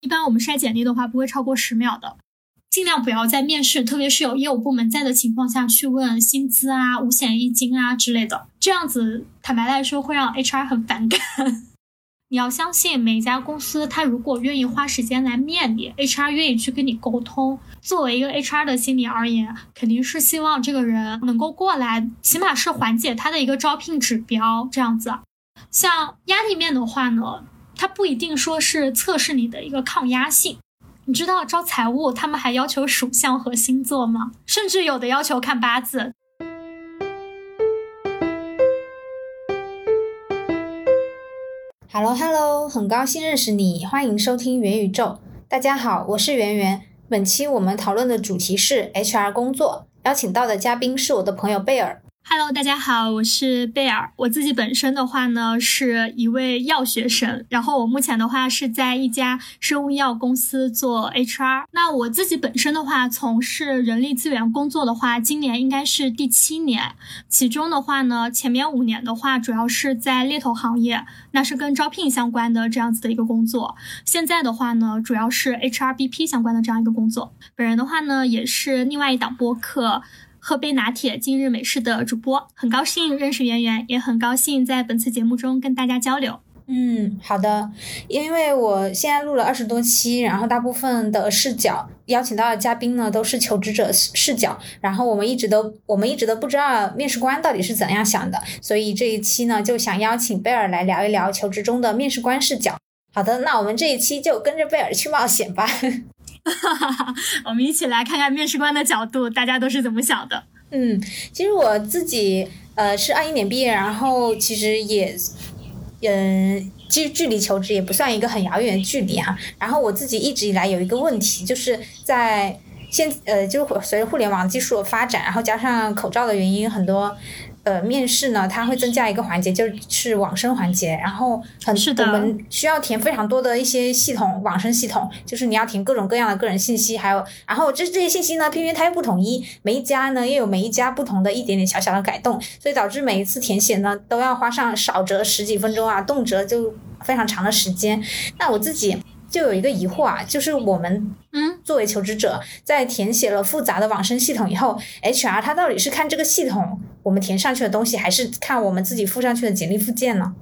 一般我们筛简历的话不会超过十秒的，尽量不要在面试，特别是有业务部门在的情况下去问薪资啊、五险一金啊之类的，这样子坦白来说会让 HR 很反感。你要相信每家公司，他如果愿意花时间来面你，HR 愿意去跟你沟通。作为一个 HR 的心理而言，肯定是希望这个人能够过来，起码是缓解他的一个招聘指标这样子。像压力面的话呢，它不一定说是测试你的一个抗压性。你知道招财务他们还要求属相和星座吗？甚至有的要求看八字。Hello Hello，很高兴认识你，欢迎收听元宇宙。大家好，我是圆圆。本期我们讨论的主题是 HR 工作，邀请到的嘉宾是我的朋友贝尔。Hello，大家好，我是贝尔。我自己本身的话呢，是一位药学生，然后我目前的话是在一家生物医药公司做 HR。那我自己本身的话，从事人力资源工作的话，今年应该是第七年。其中的话呢，前面五年的话，主要是在猎头行业，那是跟招聘相关的这样子的一个工作。现在的话呢，主要是 HRBP 相关的这样一个工作。本人的话呢，也是另外一档播客。喝杯拿铁，今日美式的主播，很高兴认识圆圆，也很高兴在本次节目中跟大家交流。嗯，好的，因为我现在录了二十多期，然后大部分的视角邀请到的嘉宾呢都是求职者视角，然后我们一直都我们一直都不知道面试官到底是怎样想的，所以这一期呢就想邀请贝尔来聊一聊求职中的面试官视角。好的，那我们这一期就跟着贝尔去冒险吧。哈哈哈，我们一起来看看面试官的角度，大家都是怎么想的？嗯，其实我自己呃是二一年毕业，然后其实也，嗯，其实距离求职也不算一个很遥远的距离啊。然后我自己一直以来有一个问题，就是在现呃，就是随着互联网技术的发展，然后加上口罩的原因，很多。呃，面试呢，它会增加一个环节，就是网申环节。然后很我们需要填非常多的一些系统网申系统，就是你要填各种各样的个人信息，还有然后这这些信息呢，偏偏它又不统一，每一家呢又有每一家不同的一点点小小的改动，所以导致每一次填写呢都要花上少则十几分钟啊，动辄就非常长的时间。那我自己。就有一个疑惑啊，就是我们嗯，作为求职者，在填写了复杂的网申系统以后，HR 他到底是看这个系统我们填上去的东西，还是看我们自己附上去的简历附件呢？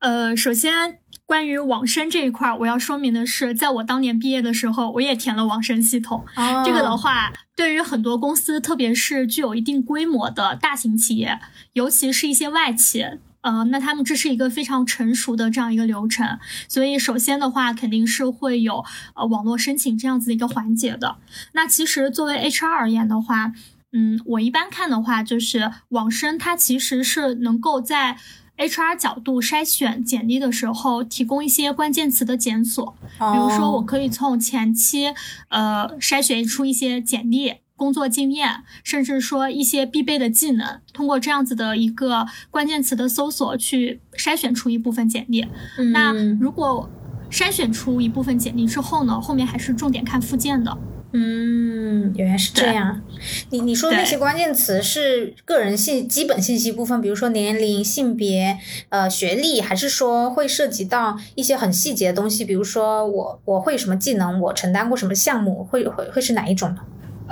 呃，首先关于网申这一块，我要说明的是，在我当年毕业的时候，我也填了网申系统。这个的话，对于很多公司，特别是具有一定规模的大型企业，尤其是一些外企。呃，那他们这是一个非常成熟的这样一个流程，所以首先的话肯定是会有呃网络申请这样子的一个环节的。那其实作为 HR 而言的话，嗯，我一般看的话就是网申它其实是能够在 HR 角度筛选简历的时候提供一些关键词的检索，比如说我可以从前期呃筛选出一些简历。工作经验，甚至说一些必备的技能，通过这样子的一个关键词的搜索，去筛选出一部分简历。那如果筛选出一部分简历之后呢，后面还是重点看附件的。嗯，原来是这样。你你说那些关键词是个人信基本信息部分，比如说年龄、性别、呃学历，还是说会涉及到一些很细节的东西，比如说我我会什么技能，我承担过什么项目，会会会是哪一种呢？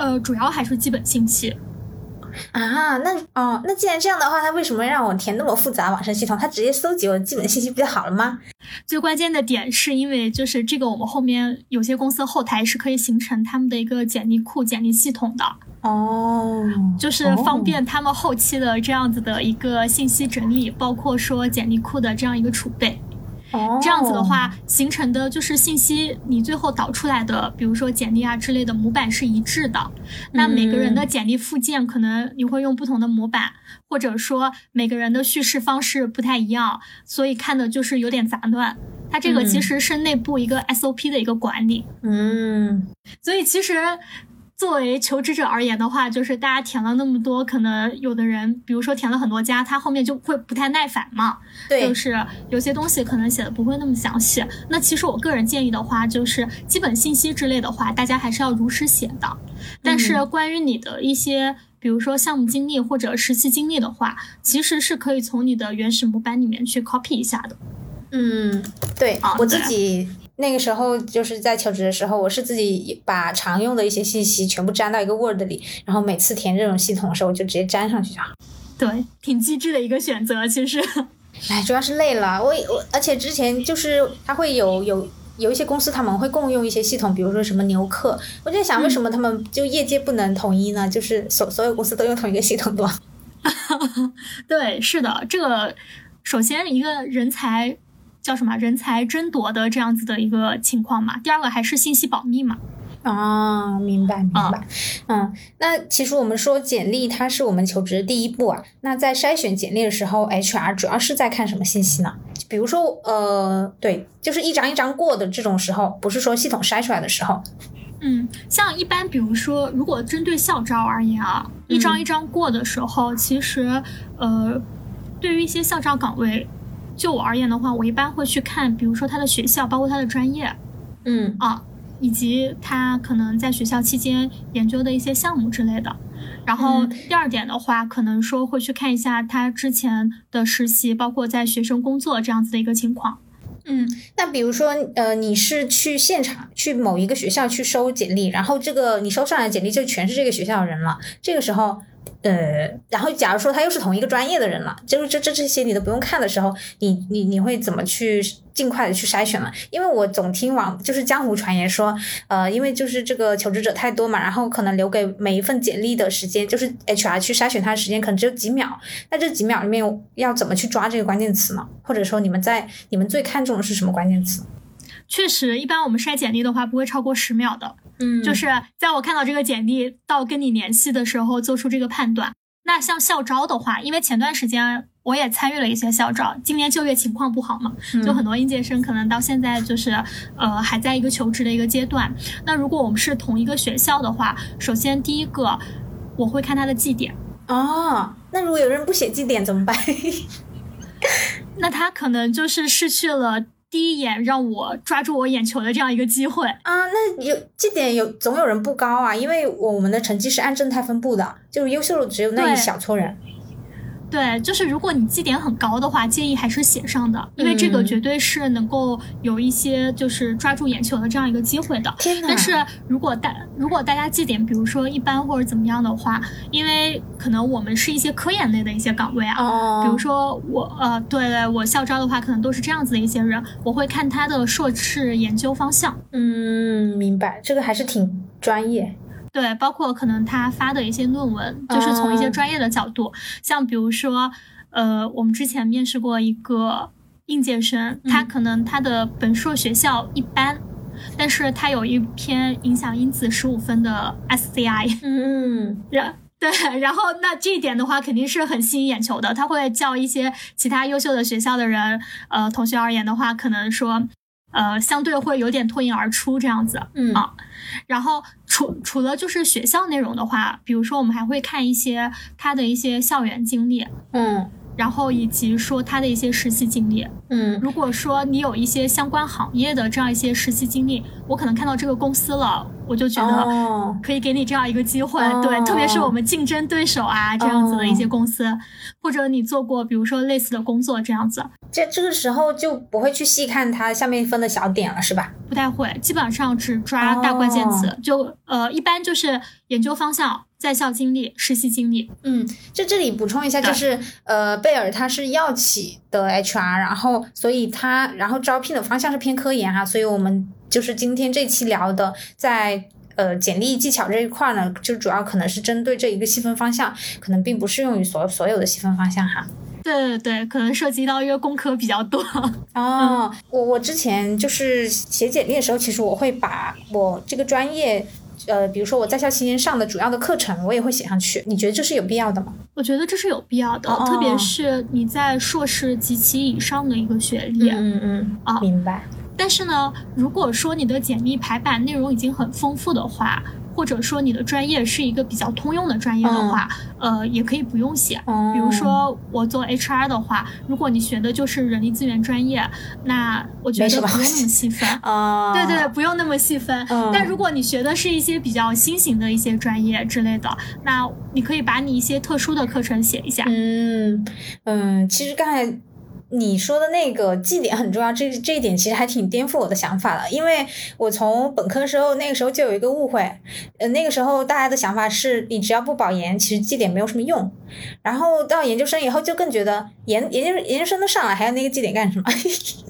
呃，主要还是基本信息啊。那哦，那既然这样的话，他为什么让我填那么复杂网申系统？他直接搜集我的基本信息不就好了吗？最关键的点是因为就是这个，我们后面有些公司后台是可以形成他们的一个简历库、简历系统的哦，就是方便他们后期的这样子的一个信息整理，包括说简历库的这样一个储备。这样子的话，形成的就是信息，你最后导出来的，比如说简历啊之类的模板是一致的。那每个人的简历附件可能你会用不同的模板，或者说每个人的叙事方式不太一样，所以看的就是有点杂乱。它这个其实是内部一个 SOP 的一个管理。嗯，所以其实。作为求职者而言的话，就是大家填了那么多，可能有的人，比如说填了很多家，他后面就会不太耐烦嘛。对，就是有些东西可能写的不会那么详细。那其实我个人建议的话，就是基本信息之类的话，大家还是要如实写的。但是关于你的一些，比如说项目经历或者实习经历的话，其实是可以从你的原始模板里面去 copy 一下的。嗯，对我自己。那个时候就是在求职的时候，我是自己把常用的一些信息全部粘到一个 Word 里，然后每次填这种系统的时候，我就直接粘上去就好。对，挺机智的一个选择，其实。哎，主要是累了，我我而且之前就是它会有有有一些公司他们会共用一些系统，比如说什么牛客，我在想为什么他们就业界不能统一呢？就是所所有公司都用同一个系统多。对，是的，这个首先一个人才叫什么人才争夺的这样子的一个情况嘛，第二个还是信息保密嘛。啊，明白明白，嗯，那其实我们说简历它是我们求职的第一步啊。那在筛选简历的时候，HR 主要是在看什么信息呢？比如说，呃，对，就是一张一张过的这种时候，不是说系统筛出来的时候。嗯，像一般，比如说，如果针对校招而言啊，一张一张过的时候，其实，呃，对于一些校招岗位，就我而言的话，我一般会去看，比如说他的学校，包括他的专业，嗯啊。以及他可能在学校期间研究的一些项目之类的，然后第二点的话，可能说会去看一下他之前的实习，包括在学生工作这样子的一个情况。嗯，那比如说，呃，你是去现场去某一个学校去收简历，然后这个你收上来的简历就全是这个学校的人了，这个时候。呃，然后假如说他又是同一个专业的人了，就是这这这些你都不用看的时候，你你你会怎么去尽快的去筛选呢？因为我总听网就是江湖传言说，呃，因为就是这个求职者太多嘛，然后可能留给每一份简历的时间，就是 HR 去筛选他的时间可能只有几秒，那这几秒里面要怎么去抓这个关键词呢？或者说你们在你们最看重的是什么关键词？确实，一般我们筛简历的话不会超过十秒的。嗯，就是在我看到这个简历到跟你联系的时候做出这个判断。那像校招的话，因为前段时间我也参与了一些校招，今年就业情况不好嘛，就很多应届生可能到现在就是呃还在一个求职的一个阶段。那如果我们是同一个学校的话，首先第一个我会看他的绩点。哦，那如果有人不写绩点怎么办？那他可能就是失去了。第一眼让我抓住我眼球的这样一个机会啊，那有这点有总有人不高啊，因为我们的成绩是按正态分布的，就是优秀的只有那一小撮人。对，就是如果你绩点很高的话，建议还是写上的，因为这个绝对是能够有一些就是抓住眼球的这样一个机会的。天但是如果大如果大家绩点比如说一般或者怎么样的话，因为可能我们是一些科研类的一些岗位啊，比如说我呃，对对，我校招的话可能都是这样子的一些人，我会看他的硕士研究方向。嗯，明白，这个还是挺专业。对，包括可能他发的一些论文，就是从一些专业的角度，像比如说，呃，我们之前面试过一个应届生，他可能他的本硕学校一般，但是他有一篇影响因子十五分的 SCI，嗯，然对，然后那这一点的话肯定是很吸引眼球的，他会叫一些其他优秀的学校的人，呃，同学而言的话，可能说。呃，相对会有点脱颖而出这样子，嗯。啊，然后除除了就是学校内容的话，比如说我们还会看一些他的一些校园经历，嗯。然后以及说他的一些实习经历，嗯，如果说你有一些相关行业的这样一些实习经历，我可能看到这个公司了，我就觉得可以给你这样一个机会，对，特别是我们竞争对手啊这样子的一些公司，或者你做过比如说类似的工作这样子，这这个时候就不会去细看它下面分的小点了，是吧？不太会，基本上只抓大关键词，就呃一般就是研究方向。在校经历、实习经历，嗯，就这里补充一下，就是呃，贝尔他是药企的 HR，然后所以他然后招聘的方向是偏科研哈，所以我们就是今天这期聊的，在呃简历技巧这一块呢，就主要可能是针对这一个细分方向，可能并不适用于所所有的细分方向哈。对对对，可能涉及到一个工科比较多。哦，我我之前就是写简历的时候，其实我会把我这个专业。呃，比如说我在校期间上的主要的课程，我也会写上去。你觉得这是有必要的吗？我觉得这是有必要的，特别是你在硕士及其以上的一个学历。嗯嗯啊，明白。但是呢，如果说你的简历排版内容已经很丰富的话，或者说你的专业是一个比较通用的专业的话，呃，也可以不用写。比如说我做 HR 的话，如果你学的就是人力资源专业，那我觉得不用那么细分。啊，对对，不用那么细分。但如果你学的是一些比较新型的一些专业之类的，那你可以把你一些特殊的课程写一下。嗯嗯，其实刚才。你说的那个绩点很重要，这这一点其实还挺颠覆我的想法的，因为我从本科时候那个时候就有一个误会，呃，那个时候大家的想法是你只要不保研，其实绩点没有什么用，然后到研究生以后就更觉得研研究研究生都上了，还要那个绩点干什么？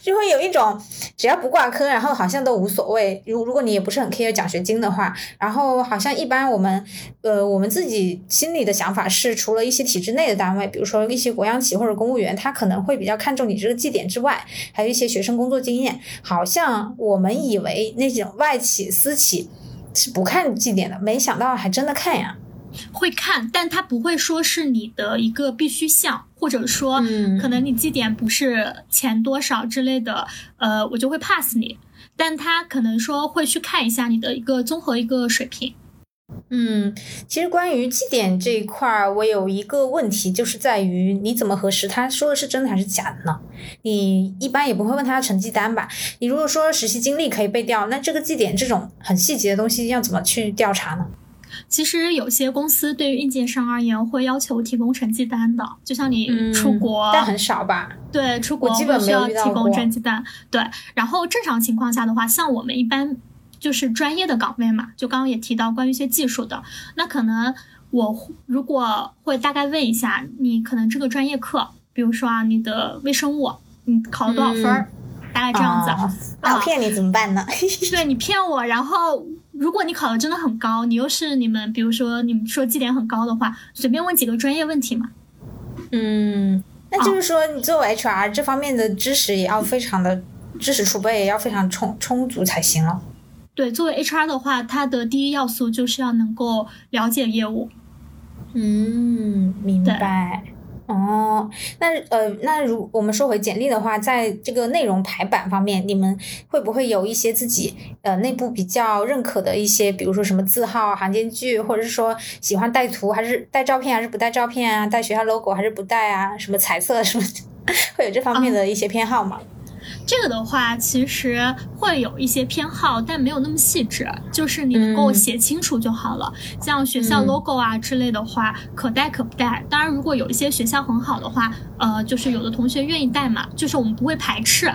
就会有一种只要不挂科，然后好像都无所谓。如如果你也不是很 care 奖学金的话，然后好像一般我们呃我们自己心里的想法是，除了一些体制内的单位，比如说一些国央企或者公务员，他可能会比较看重你这个绩点之外，还有一些学生工作经验。好像我们以为那种外企、私企是不看绩点的，没想到还真的看呀。会看，但他不会说是你的一个必须项，或者说，可能你绩点不是前多少之类的，呃，我就会 pass 你。但他可能说会去看一下你的一个综合一个水平。嗯，其实关于绩点这一块儿，我有一个问题，就是在于你怎么核实他说的是真的还是假的呢？你一般也不会问他的成绩单吧？你如果说实习经历可以被调，那这个绩点这种很细节的东西要怎么去调查呢？其实有些公司对于应届生而言会要求提供成绩单的，就像你出国，但很少吧？对，出国基本需要提供成绩单。对，然后正常情况下的话，像我们一般就是专业的岗位嘛，就刚刚也提到关于一些技术的，那可能我如果会大概问一下你，可能这个专业课，比如说啊，你的微生物，你考了多少分儿？大概这样子。那我骗你怎么办呢？对你骗我，然后。如果你考的真的很高，你又是你们，比如说你们说绩点很高的话，随便问几个专业问题嘛。嗯，那就是说你作为 HR 这方面的知识也要非常的知识储备也要非常充充足才行了。对，作为 HR 的话，它的第一要素就是要能够了解业务。嗯，明白。哦，那呃，那如我们说回简历的话，在这个内容排版方面，你们会不会有一些自己呃内部比较认可的一些，比如说什么字号、行间距，或者是说喜欢带图还是带照片还是不带照片啊？带学校 logo 还是不带啊？什么彩色什么，会有这方面的一些偏好吗？这个的话，其实会有一些偏好，但没有那么细致，就是你能够写清楚就好了。像学校 logo 啊之类的话，可带可不带。当然，如果有一些学校很好的话，呃，就是有的同学愿意带嘛，就是我们不会排斥，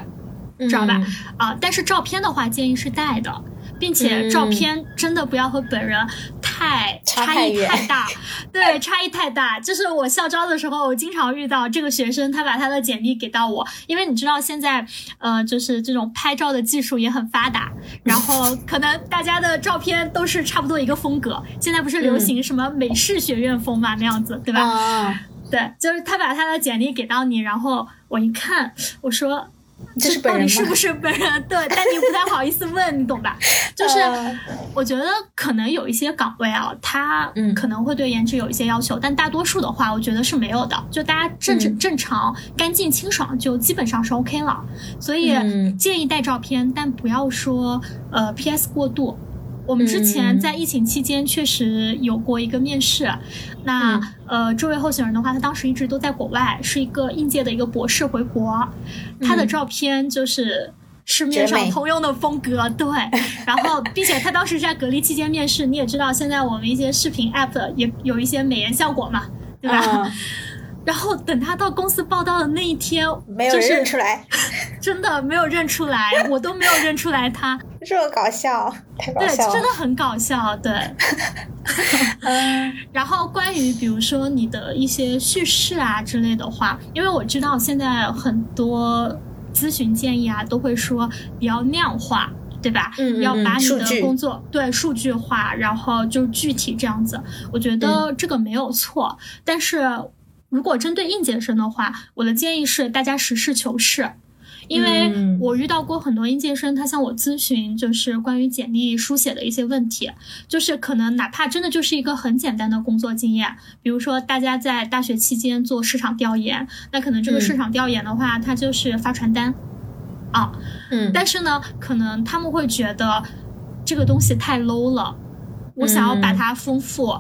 知道吧？啊，但是照片的话，建议是带的。并且照片真的不要和本人太差异太大，对，差异太大。就是我校招的时候，我经常遇到这个学生，他把他的简历给到我，因为你知道现在，呃，就是这种拍照的技术也很发达，然后 可能大家的照片都是差不多一个风格。现在不是流行什么美式学院风嘛，那样子，对吧？对，就是他把他的简历给到你，然后我一看，我说。这到底是不是本人？对，但你不太好意思问，你懂吧？就是我觉得可能有一些岗位啊，它可能会对颜值有一些要求，但大多数的话，我觉得是没有的。就大家正正正常、干净清爽，就基本上是 OK 了。所以建议带照片，但不要说呃 PS 过度。我们之前在疫情期间确实有过一个面试，那呃，这位候选人的话，他当时一直都在国外，是一个应届的一个博士回国，他的照片就是市面上通用的风格，对，然后并且他当时在隔离期间面试，你也知道现在我们一些视频 app 也有一些美颜效果嘛，对吧？然后等他到公司报道的那一天，没有认出来，真的没有认出来，我都没有认出来他，这么搞笑，太搞笑了，对，真的很搞笑，对。然后关于比如说你的一些叙事啊之类的话，因为我知道现在很多咨询建议啊都会说比较量化，对吧？嗯要把你的工作对数据化，然后就具体这样子。我觉得这个没有错，但是。如果针对应届生的话，我的建议是大家实事求是，因为我遇到过很多应届生，他向我咨询，就是关于简历书写的一些问题，就是可能哪怕真的就是一个很简单的工作经验，比如说大家在大学期间做市场调研，那可能这个市场调研的话，它就是发传单，啊，嗯，但是呢，可能他们会觉得这个东西太 low 了，我想要把它丰富。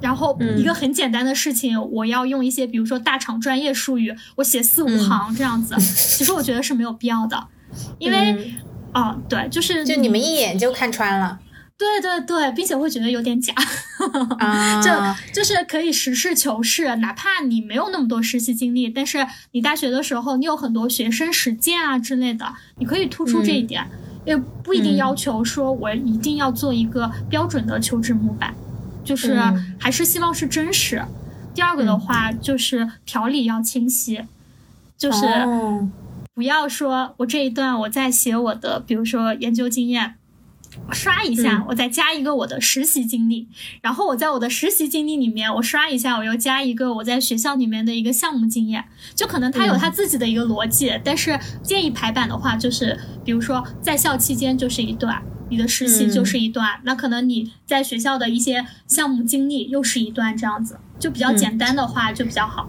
然后一个很简单的事情，我要用一些比如说大厂专业术语，我写四五行这样子，其实我觉得是没有必要的，因为，啊，对，就是就你们一眼就看穿了，对对对，并且会觉得有点假，就就是可以实事求是，哪怕你没有那么多实习经历，但是你大学的时候你有很多学生实践啊之类的，你可以突出这一点，也不一定要求说我一定要做一个标准的求职模板，就是还是希望是真实。第二个的话就是条理要清晰，就是不要说我这一段我在写我的，比如说研究经验。刷一下，我再加一个我的实习经历，然后我在我的实习经历里面，我刷一下，我又加一个我在学校里面的一个项目经验，就可能他有他自己的一个逻辑，但是建议排版的话，就是比如说在校期间就是一段，你的实习就是一段，那可能你在学校的一些项目经历又是一段，这样子就比较简单的话就比较好。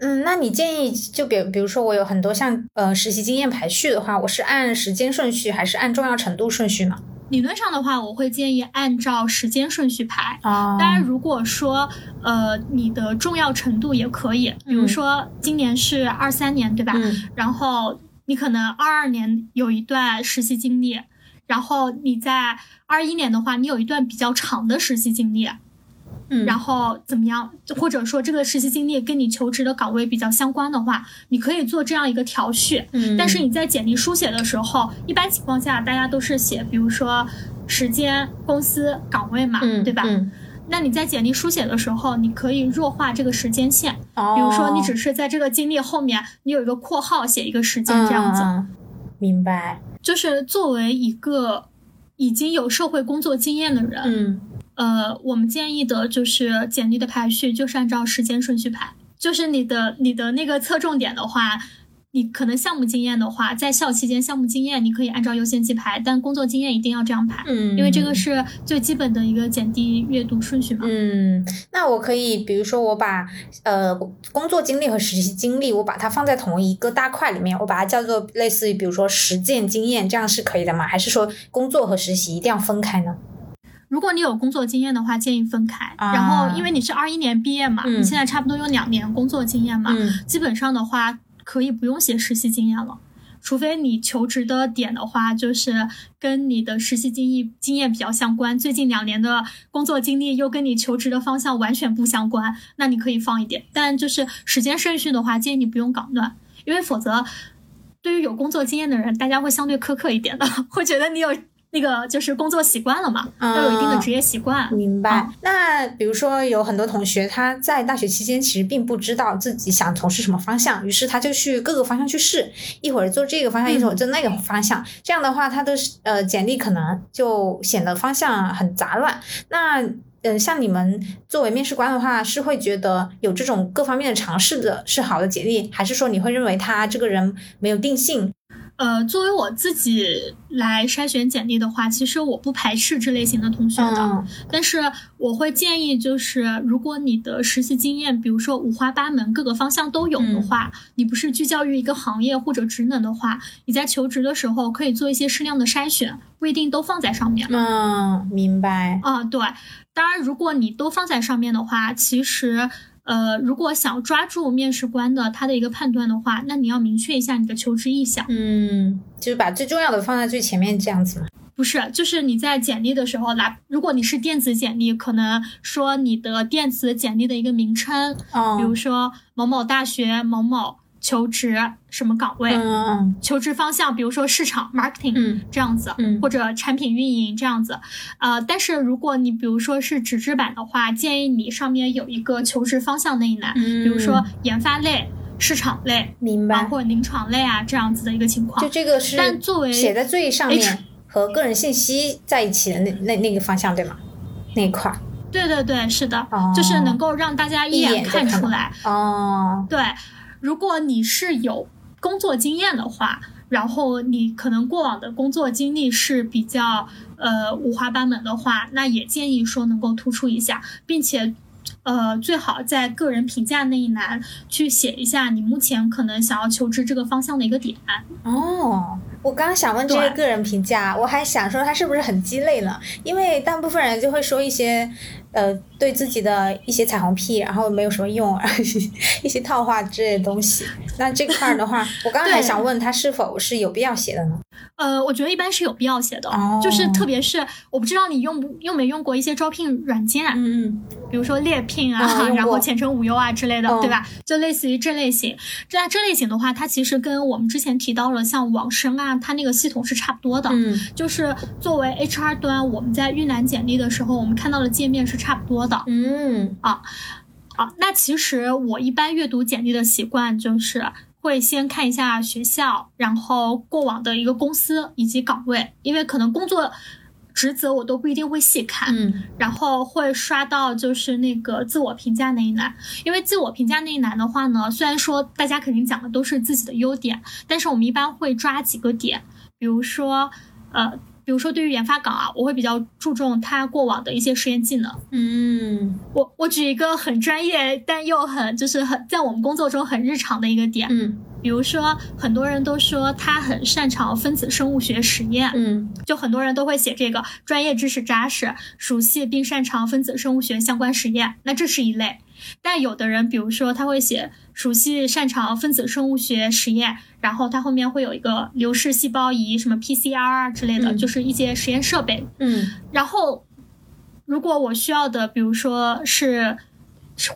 嗯，那你建议就比比如说我有很多像呃实习经验排序的话，我是按时间顺序还是按重要程度顺序呢？理论上的话，我会建议按照时间顺序排。当然，如果说呃你的重要程度也可以，比如说今年是二三年，对吧？然后你可能二二年有一段实习经历，然后你在二一年的话，你有一段比较长的实习经历。嗯，然后怎么样？或者说这个实习经历跟你求职的岗位比较相关的话，你可以做这样一个调序。嗯，但是你在简历书写的时候，一般情况下大家都是写，比如说时间、公司、岗位嘛，对吧？嗯，那你在简历书写的时候，你可以弱化这个时间线。哦，比如说你只是在这个经历后面，你有一个括号写一个时间这样子。明白。就是作为一个已经有社会工作经验的人，嗯。呃，我们建议的就是简历的排序，就是按照时间顺序排。就是你的你的那个侧重点的话，你可能项目经验的话，在校期间项目经验你可以按照优先级排，但工作经验一定要这样排，嗯，因为这个是最基本的一个简历阅读顺序嘛。嗯，那我可以，比如说我把呃工作经历和实习经历，我把它放在同一个大块里面，我把它叫做类似于比如说实践经验，这样是可以的吗？还是说工作和实习一定要分开呢？如果你有工作经验的话，建议分开。然后，因为你是二一年毕业嘛，你现在差不多有两年工作经验嘛，基本上的话可以不用写实习经验了，除非你求职的点的话，就是跟你的实习经历经验比较相关，最近两年的工作经历又跟你求职的方向完全不相关，那你可以放一点。但就是时间顺序的话，建议你不用搞乱，因为否则对于有工作经验的人，大家会相对苛刻一点的，会觉得你有。那个就是工作习惯了嘛，要有一定的职业习惯。明白。那比如说有很多同学他在大学期间其实并不知道自己想从事什么方向，于是他就去各个方向去试，一会儿做这个方向，一会儿做那个方向。这样的话，他的呃简历可能就显得方向很杂乱。那嗯，像你们作为面试官的话，是会觉得有这种各方面的尝试的是好的简历，还是说你会认为他这个人没有定性？呃，作为我自己来筛选简历的话，其实我不排斥这类型的同学的，但是我会建议，就是如果你的实习经验，比如说五花八门，各个方向都有的话，你不是聚焦于一个行业或者职能的话，你在求职的时候可以做一些适量的筛选，不一定都放在上面。嗯，明白。啊，对，当然，如果你都放在上面的话，其实。呃，如果想抓住面试官的他的一个判断的话，那你要明确一下你的求职意向。嗯，就是把最重要的放在最前面这样子吗？不是，就是你在简历的时候来，如果你是电子简历，可能说你的电子简历的一个名称，比如说某某大学某某。求职什么岗位？嗯求职方向，比如说市场 marketing，嗯，这样子，嗯，或者产品运营这样子，呃，但是如果你比如说是纸质版的话，建议你上面有一个求职方向那一栏，嗯，比如说研发类、市场类，明白，或者临床类啊这样子的一个情况。就这个是，但作为写在最上面和个人信息在一起的那那那个方向对吗？那一块？对对对，是的，就是能够让大家一眼看出来。哦，对。如果你是有工作经验的话，然后你可能过往的工作经历是比较呃五花八门的话，那也建议说能够突出一下，并且呃最好在个人评价那一栏去写一下你目前可能想要求职这个方向的一个点。哦，我刚刚想问这个个人评价，我还想说他是不是很鸡肋呢？因为大部分人就会说一些。呃，对自己的一些彩虹屁，然后没有什么用，一些套话之类的东西。那这块儿的话，我刚刚还想问他是否是有必要写的呢？呃，我觉得一般是有必要写的，就是特别是我不知道你用不用没用过一些招聘软件，嗯嗯，比如说猎聘啊，然后前程无忧啊之类的，对吧？就类似于这类型。这这类型的话，它其实跟我们之前提到了像网申啊，它那个系统是差不多的。嗯，就是作为 HR 端，我们在预览简历的时候，我们看到的界面是差不多的。嗯啊啊，那其实我一般阅读简历的习惯就是。会先看一下学校，然后过往的一个公司以及岗位，因为可能工作职责我都不一定会细看。嗯，然后会刷到就是那个自我评价那一栏，因为自我评价那一栏的话呢，虽然说大家肯定讲的都是自己的优点，但是我们一般会抓几个点，比如说呃。比如说，对于研发岗啊，我会比较注重他过往的一些实验技能。嗯，我我举一个很专业但又很就是很在我们工作中很日常的一个点。嗯，比如说，很多人都说他很擅长分子生物学实验。嗯，就很多人都会写这个专业知识扎实，熟悉并擅长分子生物学相关实验。那这是一类。但有的人，比如说他会写熟悉擅长分子生物学实验，然后他后面会有一个流式细胞仪，什么 PCR 啊之类的，就是一些实验设备。嗯，然后如果我需要的，比如说是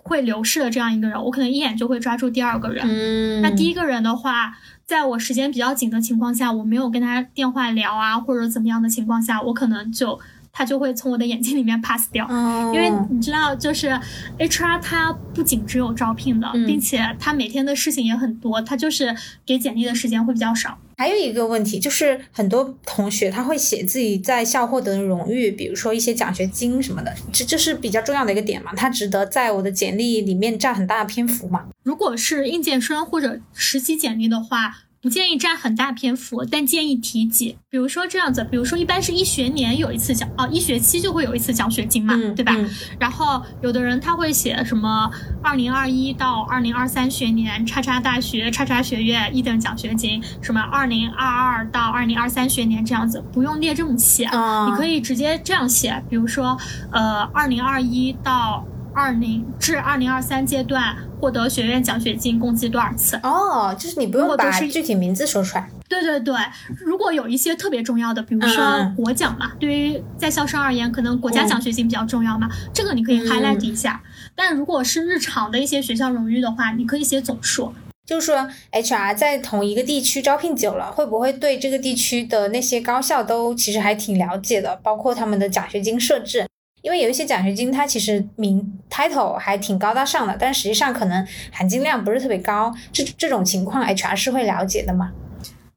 会流式的这样一个人，我可能一眼就会抓住第二个人。嗯，那第一个人的话，在我时间比较紧的情况下，我没有跟他电话聊啊，或者怎么样的情况下，我可能就。他就会从我的眼睛里面 pass 掉，因为你知道，就是 HR 它不仅只有招聘的，并且他每天的事情也很多，他就是给简历的时间会比较少。还有一个问题就是，很多同学他会写自己在校获得的荣誉，比如说一些奖学金什么的，这这是比较重要的一个点嘛？它值得在我的简历里面占很大的篇幅嘛？如果是应届生或者实习简历的话。不建议占很大篇幅，但建议提及。比如说这样子，比如说一般是一学年有一次奖，哦，一学期就会有一次奖学金嘛，对吧？然后有的人他会写什么二零二一到二零二三学年叉叉大学叉叉学院一等奖学金，什么二零二二到二零二三学年这样子，不用列这么细，你可以直接这样写，比如说呃二零二一到。二零至二零二三阶段获得学院奖学金共计多少次？哦，就是你不用把具体名字说出来。对对对，如果有一些特别重要的，比如说国奖嘛，对于在校生而言，可能国家奖学金比较重要嘛，这个你可以 highlight 一下。但如果是日常的一些学校荣誉的话，你可以写总数。就是说，HR 在同一个地区招聘久了，会不会对这个地区的那些高校都其实还挺了解的，包括他们的奖学金设置？因为有一些奖学金，它其实名 title 还挺高大上的，但实际上可能含金量不是特别高。这这种情况，HR 是会了解的吗？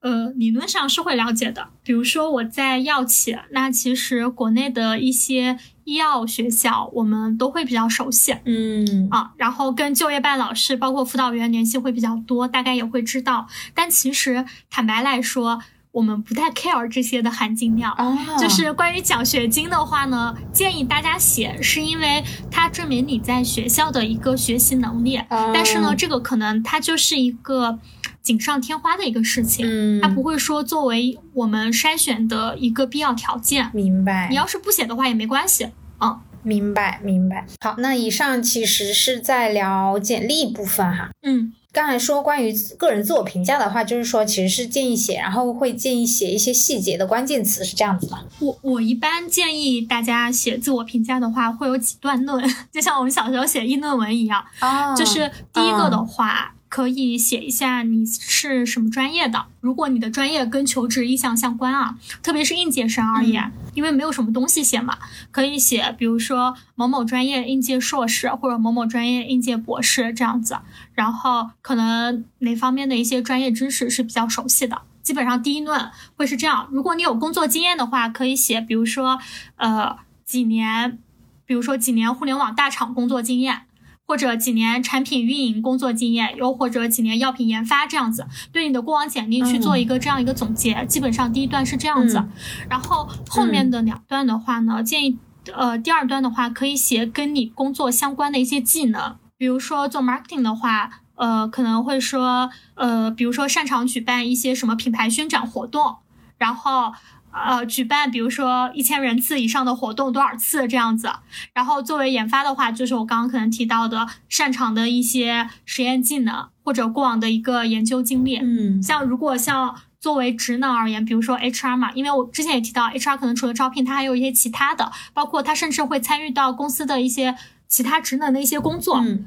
呃，理论上是会了解的。比如说我在药企，那其实国内的一些医药学校，我们都会比较熟悉。嗯啊，然后跟就业办老师，包括辅导员联系会比较多，大概也会知道。但其实坦白来说，我们不太 care 这些的含金量，就是关于奖学金的话呢，建议大家写，是因为它证明你在学校的一个学习能力。但是呢，这个可能它就是一个锦上添花的一个事情，它不会说作为我们筛选的一个必要条件。明白。你要是不写的话也没关系。嗯，明白明白。好，那以上其实是在聊简历部分哈。嗯。刚才说关于个人自我评价的话，就是说其实是建议写，然后会建议写一些细节的关键词，是这样子吗？我我一般建议大家写自我评价的话，会有几段论，就像我们小时候写议论文一样。哦，就是第一个的话。可以写一下你是什么专业的，如果你的专业跟求职意向相关啊，特别是应届生而言，因为没有什么东西写嘛，可以写，比如说某某专业应届硕士或者某某专业应届博士这样子，然后可能哪方面的一些专业知识是比较熟悉的，基本上第一论会是这样。如果你有工作经验的话，可以写，比如说呃几年，比如说几年互联网大厂工作经验。或者几年产品运营工作经验，又或者几年药品研发这样子，对你的过往简历去做一个这样一个总结。基本上第一段是这样子，然后后面的两段的话呢，建议呃第二段的话可以写跟你工作相关的一些技能，比如说做 marketing 的话，呃，可能会说，呃，比如说擅长举办一些什么品牌宣讲活动，然后。呃，举办比如说一千人次以上的活动多少次这样子，然后作为研发的话，就是我刚刚可能提到的擅长的一些实验技能或者过往的一个研究经历。嗯，像如果像作为职能而言，比如说 HR 嘛，因为我之前也提到 HR 可能除了招聘，它还有一些其他的，包括它甚至会参与到公司的一些其他职能的一些工作。嗯，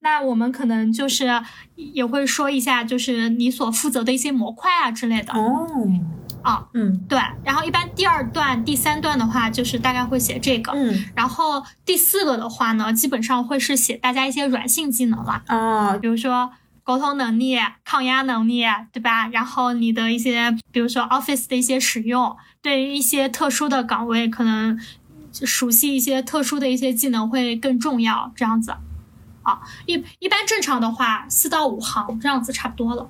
那我们可能就是也会说一下，就是你所负责的一些模块啊之类的。哦。啊，嗯，对，然后一般第二段、第三段的话，就是大概会写这个，嗯，然后第四个的话呢，基本上会是写大家一些软性技能了，啊，比如说沟通能力、抗压能力，对吧？然后你的一些，比如说 Office 的一些使用，对于一些特殊的岗位，可能熟悉一些特殊的一些技能会更重要，这样子，啊，一一般正常的话，四到五行这样子差不多了。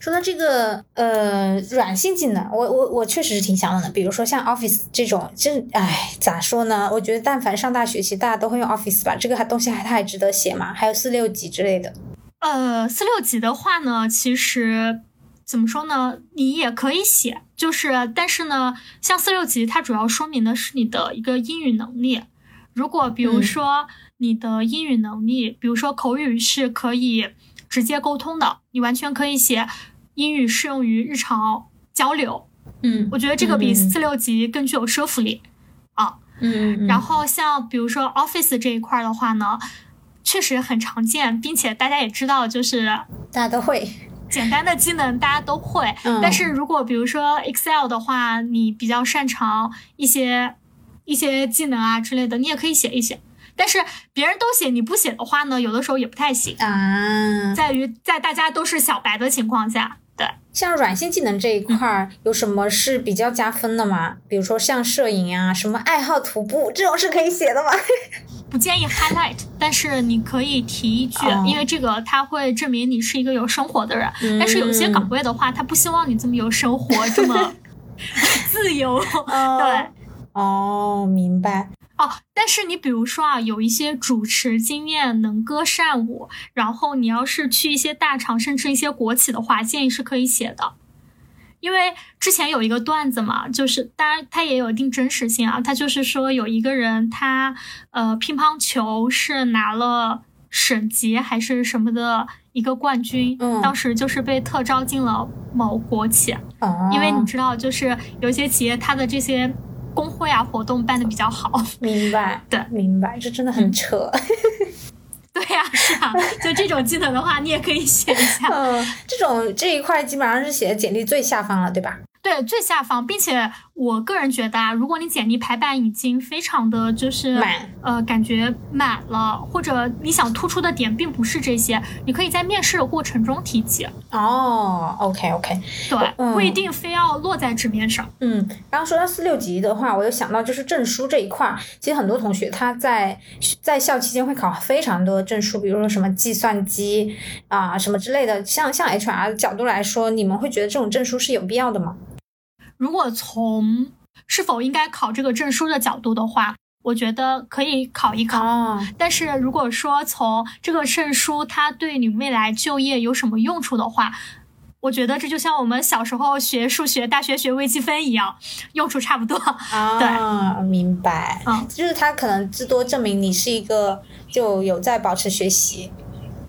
说到这个呃软性技能，我我我确实是挺想问的。比如说像 Office 这种，这哎咋说呢？我觉得但凡上大学，其实大家都会用 Office 吧。这个还东西还它还值得写吗？还有四六级之类的。呃，四六级的话呢，其实怎么说呢？你也可以写，就是但是呢，像四六级，它主要说明的是你的一个英语能力。如果比如说你的英语能力，比如说口语是可以直接沟通的，你完全可以写。英语适用于日常交流，嗯，我觉得这个比四六级更具有说服力啊，嗯，然后像比如说 Office 这一块的话呢，确实很常见，并且大家也知道，就是大家都会简单的技能大家都会，但是如果比如说 Excel 的话，你比较擅长一些一些技能啊之类的，你也可以写一写。但是别人都写你不写的话呢，有的时候也不太行啊，在于在大家都是小白的情况下。对，像软性技能这一块儿，有什么是比较加分的吗？比如说像摄影啊，什么爱好徒步这种是可以写的吗？不建议 highlight，但是你可以提一句，因为这个它会证明你是一个有生活的人。但是有些岗位的话，他不希望你这么有生活，这么 自由。对，哦，明白。哦，但是你比如说啊，有一些主持经验、能歌善舞，然后你要是去一些大厂，甚至一些国企的话，建议是可以写的。因为之前有一个段子嘛，就是当然它也有一定真实性啊，他就是说有一个人他呃乒乓球是拿了省级还是什么的一个冠军，当时就是被特招进了某国企，因为你知道，就是有些企业它的这些。工会啊，活动办的比较好，明白？对，明白，这真的很扯。对呀，是啊，就这种技能的话，你也可以写一下。嗯，这种这一块基本上是写简历最下方了，对吧？对，最下方，并且我个人觉得啊，如果你简历排版已经非常的就是满，呃，感觉满了，或者你想突出的点并不是这些，你可以在面试的过程中提及。哦，OK OK，对，不一定非要落在纸面上。嗯，然后说到四六级的话，我又想到就是证书这一块，其实很多同学他在在校期间会考非常多的证书，比如说什么计算机啊什么之类的。像像 HR 角度来说，你们会觉得这种证书是有必要的吗？如果从是否应该考这个证书的角度的话，我觉得可以考一考。但是如果说从这个证书它对你未来就业有什么用处的话，我觉得这就像我们小时候学数学、大学学微积分一样，用处差不多。啊，明白。嗯，就是它可能至多证明你是一个就有在保持学习，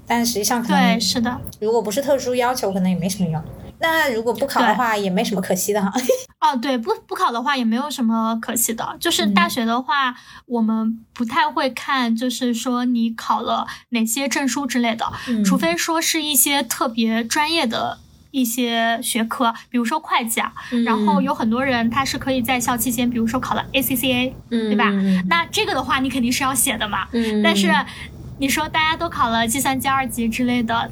但实际上可能对是的，如果不是特殊要求，可能也没什么用。那如果不考的话，也没什么可惜的哈。哦，对，不不考的话也没有什么可惜的。就是大学的话，我们不太会看，就是说你考了哪些证书之类的，除非说是一些特别专业的一些学科，比如说会计啊。然后有很多人他是可以在校期间，比如说考了 ACCA，对吧？那这个的话，你肯定是要写的嘛。但是你说大家都考了计算机二级之类的。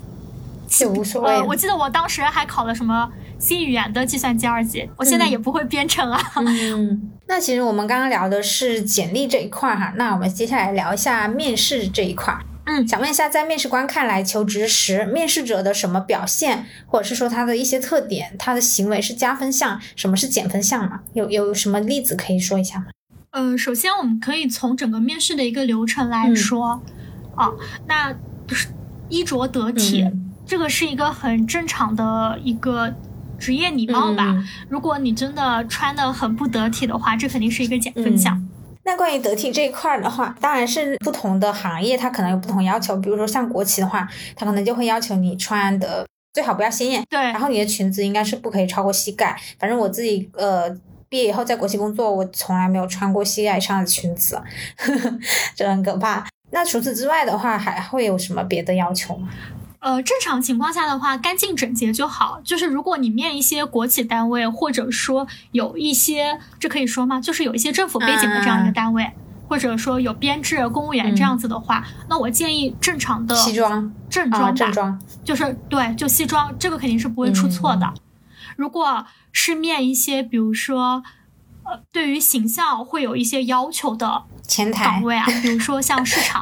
就无所谓。我记得我当时还考了什么新语言的计算机二级，我现在也不会编程啊。嗯，那其实我们刚刚聊的是简历这一块哈，那我们接下来聊一下面试这一块。嗯，想问一下，在面试官看来，求职时面试者的什么表现，或者是说他的一些特点，他的行为是加分项，什么是减分项吗？有有什么例子可以说一下吗？呃，首先我们可以从整个面试的一个流程来说，啊，那。衣着得体，这个是一个很正常的一个职业礼貌吧。如果你真的穿的很不得体的话，这肯定是一个减分项。那关于得体这一块的话，当然是不同的行业它可能有不同要求。比如说像国企的话，它可能就会要求你穿的最好不要鲜艳，对。然后你的裙子应该是不可以超过膝盖。反正我自己呃毕业以后在国企工作，我从来没有穿过膝盖以上的裙子，这很可怕。那除此之外的话，还会有什么别的要求吗？呃，正常情况下的话，干净整洁就好。就是如果你面一些国企单位，或者说有一些，这可以说吗？就是有一些政府背景的这样一个单位，或者说有编制公务员这样子的话，那我建议正常的西装、正装吧，正装就是对，就西装，这个肯定是不会出错的。如果是面一些，比如说，呃，对于形象会有一些要求的。前台岗位啊，比如说像市场，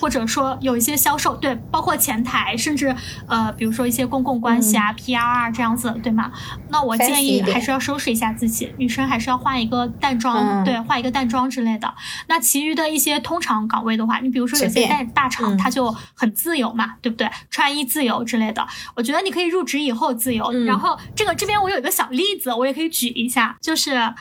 或者说有一些销售，对，包括前台，甚至呃，比如说一些公共关系啊、PR 啊这样子，对吗？那我建议还是要收拾一下自己，女生还是要换一个淡妆，对，换一个淡妆之类的。那其余的一些通常岗位的话，你比如说有些大大厂，它就很自由嘛，对不对？穿衣自由之类的，我觉得你可以入职以后自由。然后这个这边我有一个小例子，我也可以举一下，就是。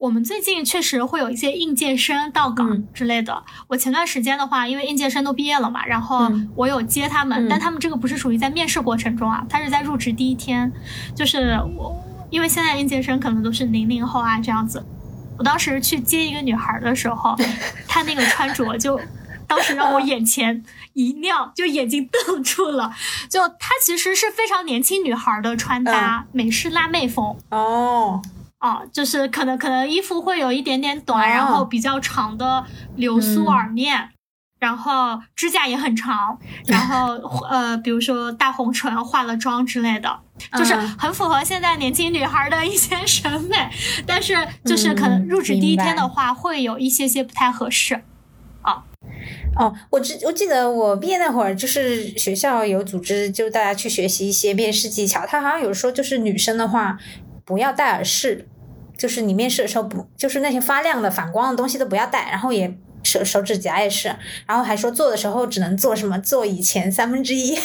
我们最近确实会有一些应届生到岗之类的。我前段时间的话，因为应届生都毕业了嘛，然后我有接他们，但他们这个不是属于在面试过程中啊，他是在入职第一天。就是我，因为现在应届生可能都是零零后啊这样子。我当时去接一个女孩的时候，她那个穿着就，当时让我眼前一亮，就眼睛瞪住了。就她其实是非常年轻女孩的穿搭，美式辣妹风。哦。哦，就是可能可能衣服会有一点点短，然后比较长的流苏耳面，然后指甲也很长，然后 呃，比如说大红唇、化了妆之类的，就是很符合现在年轻女孩的一些审美。但是就是可能入职第一天的话，会有一些些不太合适。啊，哦，我记我记得我毕业那会儿，就是学校有组织，就大家去学习一些面试技巧。他好像有说，就是女生的话。不要戴耳饰，就是你面试的时候不，就是那些发亮的、反光的东西都不要戴，然后也手手指甲也是，然后还说做的时候只能做什么做以前三分之一，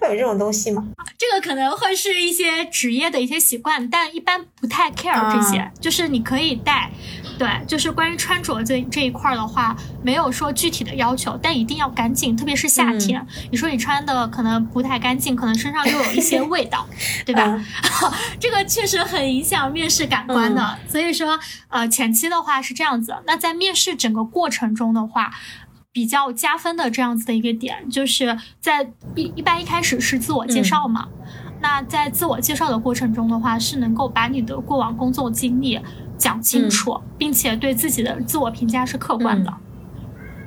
会有这种东西吗？这个可能会是一些职业的一些习惯，但一般不太 care 这些，就是你可以带。对，就是关于穿着这这一块的话，没有说具体的要求，但一定要干净，特别是夏天。你说你穿的可能不太干净，可能身上又有一些味道，对吧？这个确实很影响面试感官的。所以说，呃，前期的话是这样子。那在面试整个过程中的话，比较加分的这样子的一个点，就是在一一般一开始是自我介绍嘛。那在自我介绍的过程中的话，是能够把你的过往工作经历。讲清楚，并且对自己的自我评价是客观的。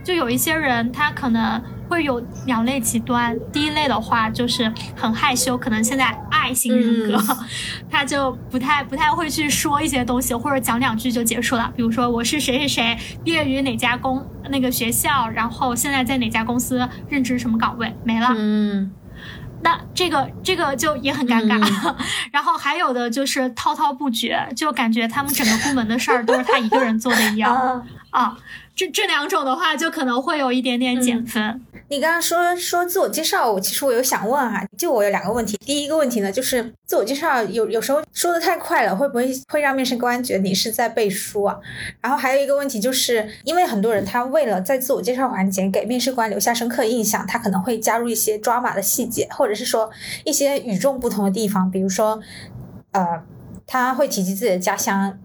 就有一些人，他可能会有两类极端。第一类的话，就是很害羞，可能现在爱型人格，他就不太不太会去说一些东西，或者讲两句就结束了。比如说，我是谁谁谁，毕业于哪家公那个学校，然后现在在哪家公司任职什么岗位，没了。嗯。那这个这个就也很尴尬，然后还有的就是滔滔不绝，就感觉他们整个部门的事儿都是他一个人做的一样 啊。这这两种的话，就可能会有一点点减分。你刚刚说说自我介绍，我其实我有想问哈，就我有两个问题。第一个问题呢，就是自我介绍有有时候说的太快了，会不会会让面试官觉得你是在背书啊？然后还有一个问题就是，因为很多人他为了在自我介绍环节给面试官留下深刻印象，他可能会加入一些抓马的细节，或者是说一些与众不同的地方，比如说，呃，他会提及自己的家乡。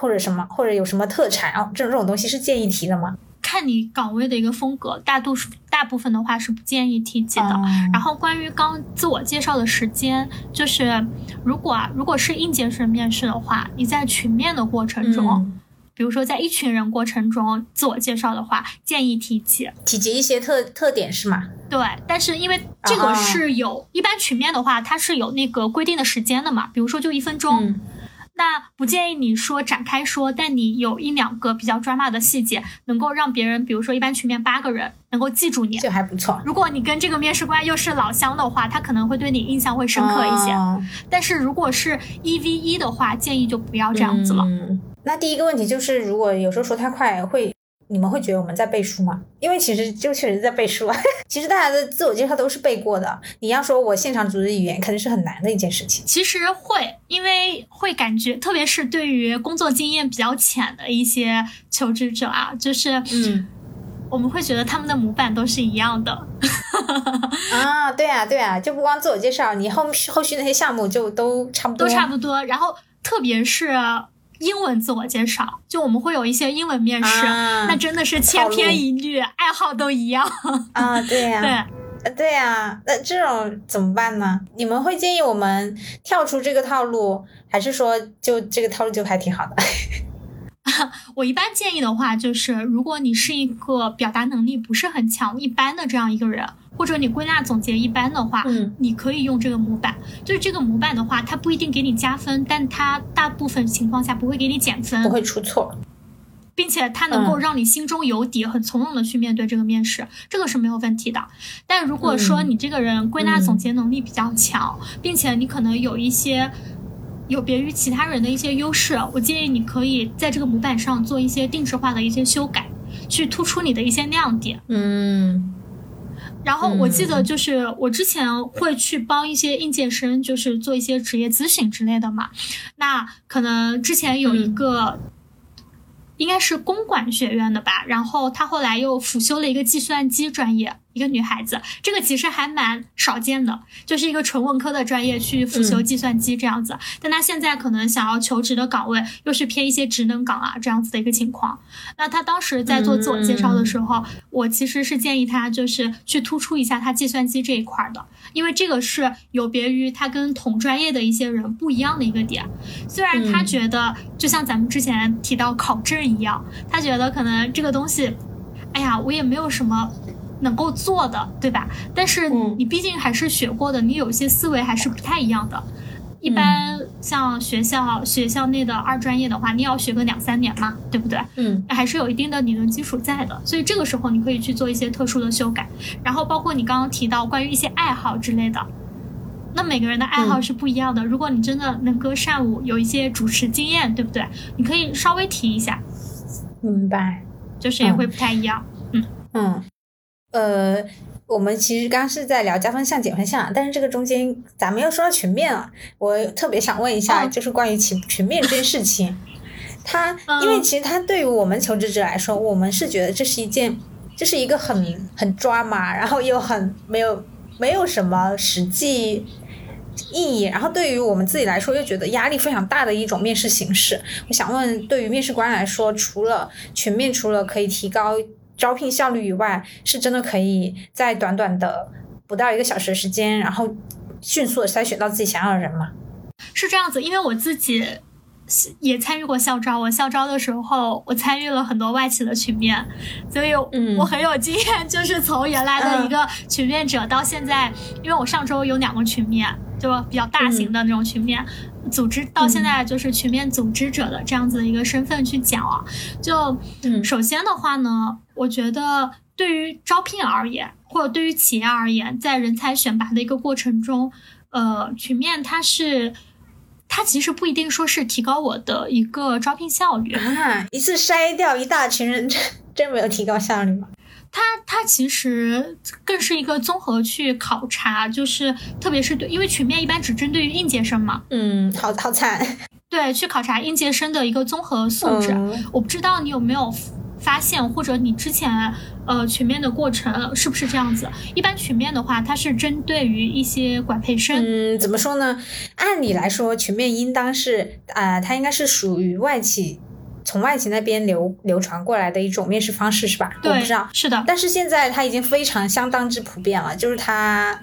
或者什么，或者有什么特产，啊这种这种东西是建议提的吗？看你岗位的一个风格，大多数大部分的话是不建议提及的。然后关于刚自我介绍的时间，就是如果啊，如果是应届生面试的话，你在群面的过程中，比如说在一群人过程中自我介绍的话，建议提及提及一些特特点是吗？对，但是因为这个是有一般群面的话，它是有那个规定的时间的嘛，比如说就一分钟。那不建议你说展开说，但你有一两个比较抓马的细节，能够让别人，比如说一般群面八个人能够记住你，这还不错。如果你跟这个面试官又是老乡的话，他可能会对你印象会深刻一些。但是如果是一 v 一的话，建议就不要这样子了。那第一个问题就是，如果有时候说太快，会你们会觉得我们在背书吗？因为其实就确实在背书啊。其实大家的自我介绍都是背过的。你要说我现场组织语言，肯定是很难的一件事情。其实会，因为会感觉，特别是对于工作经验比较浅的一些求职者啊，就是嗯，我们会觉得他们的模板都是一样的。啊，对啊，对啊，就不光自我介绍，你后后续那些项目就都差不多，都差不多。然后特别是。英文自我介绍，就我们会有一些英文面试，那真的是千篇一律，爱好都一样啊。对呀，对，对呀，那这种怎么办呢？你们会建议我们跳出这个套路，还是说就这个套路就还挺好的？我一般建议的话，就是如果你是一个表达能力不是很强、一般的这样一个人。或者你归纳总结一般的话，嗯，你可以用这个模板。就是这个模板的话，它不一定给你加分，但它大部分情况下不会给你减分，不会出错，并且它能够让你心中有底，很从容的去面对这个面试，这个是没有问题的。但如果说你这个人归纳总结能力比较强，并且你可能有一些有别于其他人的一些优势，我建议你可以在这个模板上做一些定制化的一些修改，去突出你的一些亮点。嗯。然后我记得就是我之前会去帮一些应届生，就是做一些职业咨询之类的嘛。那可能之前有一个，应该是公管学院的吧，然后他后来又辅修了一个计算机专业。一个女孩子，这个其实还蛮少见的，就是一个纯文科的专业去辅修计算机这样子。但她现在可能想要求职的岗位又是偏一些职能岗啊这样子的一个情况。那她当时在做自我介绍的时候，我其实是建议她就是去突出一下她计算机这一块的，因为这个是有别于她跟同专业的一些人不一样的一个点。虽然她觉得就像咱们之前提到考证一样，她觉得可能这个东西，哎呀，我也没有什么。能够做的，对吧？但是你毕竟还是学过的，你有些思维还是不太一样的。一般像学校学校内的二专业的话，你要学个两三年嘛，对不对？嗯，还是有一定的理论基础在的。所以这个时候你可以去做一些特殊的修改，然后包括你刚刚提到关于一些爱好之类的，那每个人的爱好是不一样的。如果你真的能歌善舞，有一些主持经验，对不对？你可以稍微提一下。明白，就是也会不太一样。嗯嗯。呃，我们其实刚刚是在聊加分项、减分项，但是这个中间咱们又说到群面了。我特别想问一下，就是关于群群面这件事情，它因为其实它对于我们求职者来说，我们是觉得这是一件，这是一个很很抓马，然后又很没有没有什么实际意义，然后对于我们自己来说又觉得压力非常大的一种面试形式。我想问，对于面试官来说，除了群面，除了可以提高。招聘效率以外，是真的可以在短短的不到一个小时的时间，然后迅速的筛选到自己想要的人吗？是这样子，因为我自己也参与过校招，我校招的时候，我参与了很多外企的群面，所以我很有经验，就是从原来的一个群面者到现在，因为我上周有两个群面，就比较大型的那种群面。组织到现在就是群面组织者的这样子的一个身份去讲啊，就首先的话呢，我觉得对于招聘而言，或者对于企业而言，在人才选拔的一个过程中，呃，群面它是它其实不一定说是提高我的一个招聘效率啊，一次筛掉一大群人，真 真没有提高效率吗？它它其实更是一个综合去考察，就是特别是对，因为群面一般只针对于应届生嘛。嗯，好好惨。对，去考察应届生的一个综合素质。我不知道你有没有发现，或者你之前呃群面的过程是不是这样子？一般群面的话，它是针对于一些管培生。嗯，怎么说呢？按理来说，群面应当是啊，它应该是属于外企。从外企那边流流传过来的一种面试方式是吧？我不知道，是的。但是现在它已经非常相当之普遍了，就是它，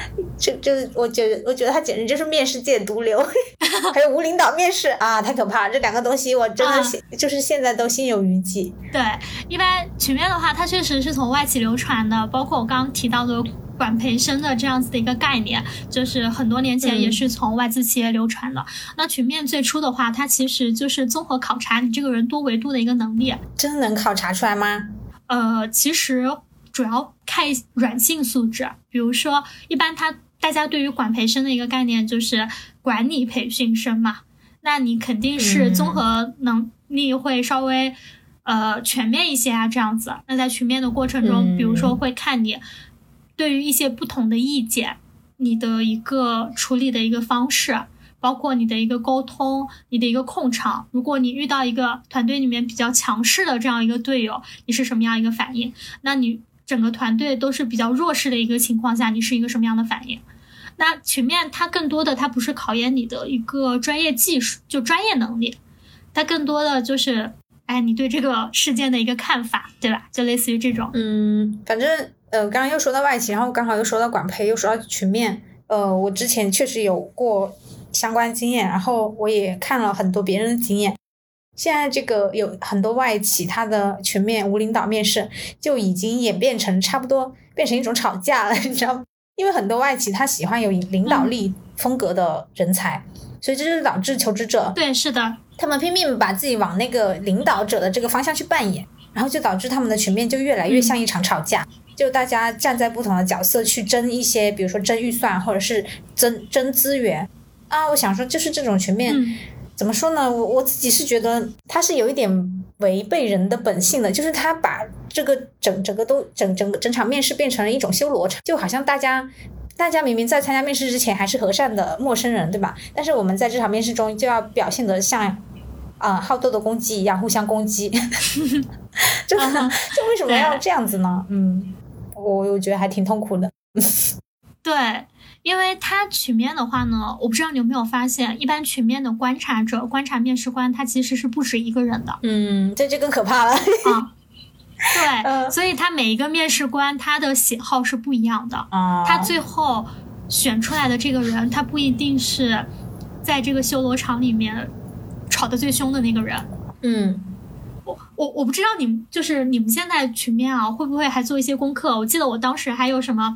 就就是我觉得，我觉得他简直就是面试界毒瘤。还有无领导面试啊，太可怕了！这两个东西我真的心就是现在都心有余悸。对，一般群面的话，它确实是从外企流传的，包括我刚刚提到的。管培生的这样子的一个概念，就是很多年前也是从外资企业流传的。那群面最初的话，它其实就是综合考察你这个人多维度的一个能力。真能考察出来吗？呃，其实主要看软性素质，比如说，一般他大家对于管培生的一个概念就是管理培训生嘛，那你肯定是综合能力会稍微呃全面一些啊这样子。那在群面的过程中，比如说会看你对于一些不同的意见，你的一个处理的一个方式。包括你的一个沟通，你的一个控场。如果你遇到一个团队里面比较强势的这样一个队友，你是什么样一个反应？那你整个团队都是比较弱势的一个情况下，你是一个什么样的反应？那群面它更多的它不是考验你的一个专业技术，就专业能力，它更多的就是，哎，你对这个事件的一个看法，对吧？就类似于这种。嗯，反正呃，刚刚又说到外企，然后刚好又说到管培，又说到群面。呃，我之前确实有过。相关经验，然后我也看了很多别人的经验。现在这个有很多外企，它的全面无领导面试就已经演变成差不多变成一种吵架了，你知道吗？因为很多外企他喜欢有领导力风格的人才，所以这就导致求职者对是的，他们拼命把自己往那个领导者的这个方向去扮演，然后就导致他们的全面就越来越像一场吵架，就大家站在不同的角色去争一些，比如说争预算或者是争争资源。啊，我想说，就是这种全面，怎么说呢？我我自己是觉得他是有一点违背人的本性的，就是他把这个整整个都整整个整场面试变成了一种修罗场，就好像大家大家明明在参加面试之前还是和善的陌生人，对吧？但是我们在这场面试中就要表现得像啊好斗的公鸡一样互相攻击，就就为什么要这样子呢？嗯，我我觉得还挺痛苦的。对。因为他曲面的话呢，我不知道你有没有发现，一般群面的观察者、观察面试官，他其实是不止一个人的。嗯，这就更可怕了。啊，对，所以他每一个面试官他的喜好是不一样的。啊，他最后选出来的这个人，他不一定是在这个修罗场里面吵得最凶的那个人。嗯，我我我不知道你们就是你们现在群面啊，会不会还做一些功课？我记得我当时还有什么。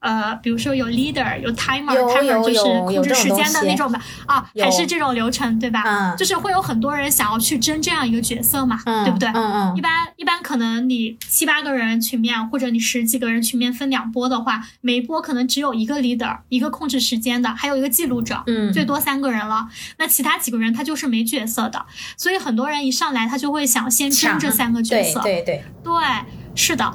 呃，比如说有 leader，有 timer，timer 就是控制时间的那种的啊，还是这种流程对吧？嗯，就是会有很多人想要去争这样一个角色嘛，对不对？嗯嗯。一般一般可能你七八个人群面，或者你十几个人群面分两波的话，每一波可能只有一个 leader，一个控制时间的，还有一个记录者，嗯，最多三个人了。那其他几个人他就是没角色的，所以很多人一上来他就会想先争这三个角色。对对对。对，是的。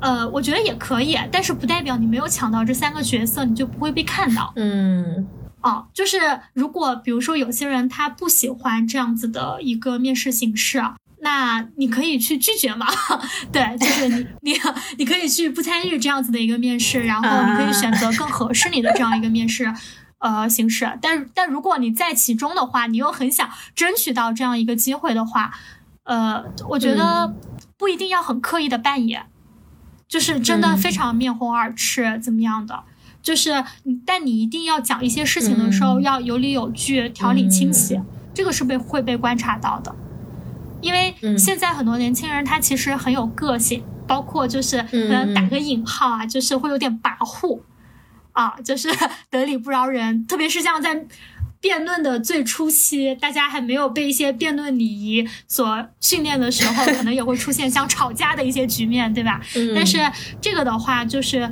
呃，我觉得也可以，但是不代表你没有抢到这三个角色，你就不会被看到。嗯，哦，就是如果比如说有些人他不喜欢这样子的一个面试形式，那你可以去拒绝嘛。对，就是你 你你可以去不参与这样子的一个面试，然后你可以选择更合适你的这样一个面试呃形式。但但如果你在其中的话，你又很想争取到这样一个机会的话，呃，我觉得不一定要很刻意的扮演。就是真的非常面红耳赤，怎么样的？就是你，但你一定要讲一些事情的时候要有理有据，条理清晰，这个是被会被观察到的。因为现在很多年轻人他其实很有个性，包括就是嗯打个引号啊，就是会有点跋扈啊，就是 得理不饶人，特别是像在。辩论的最初期，大家还没有被一些辩论礼仪所训练的时候，可能也会出现像吵架的一些局面，对吧？但是这个的话，就是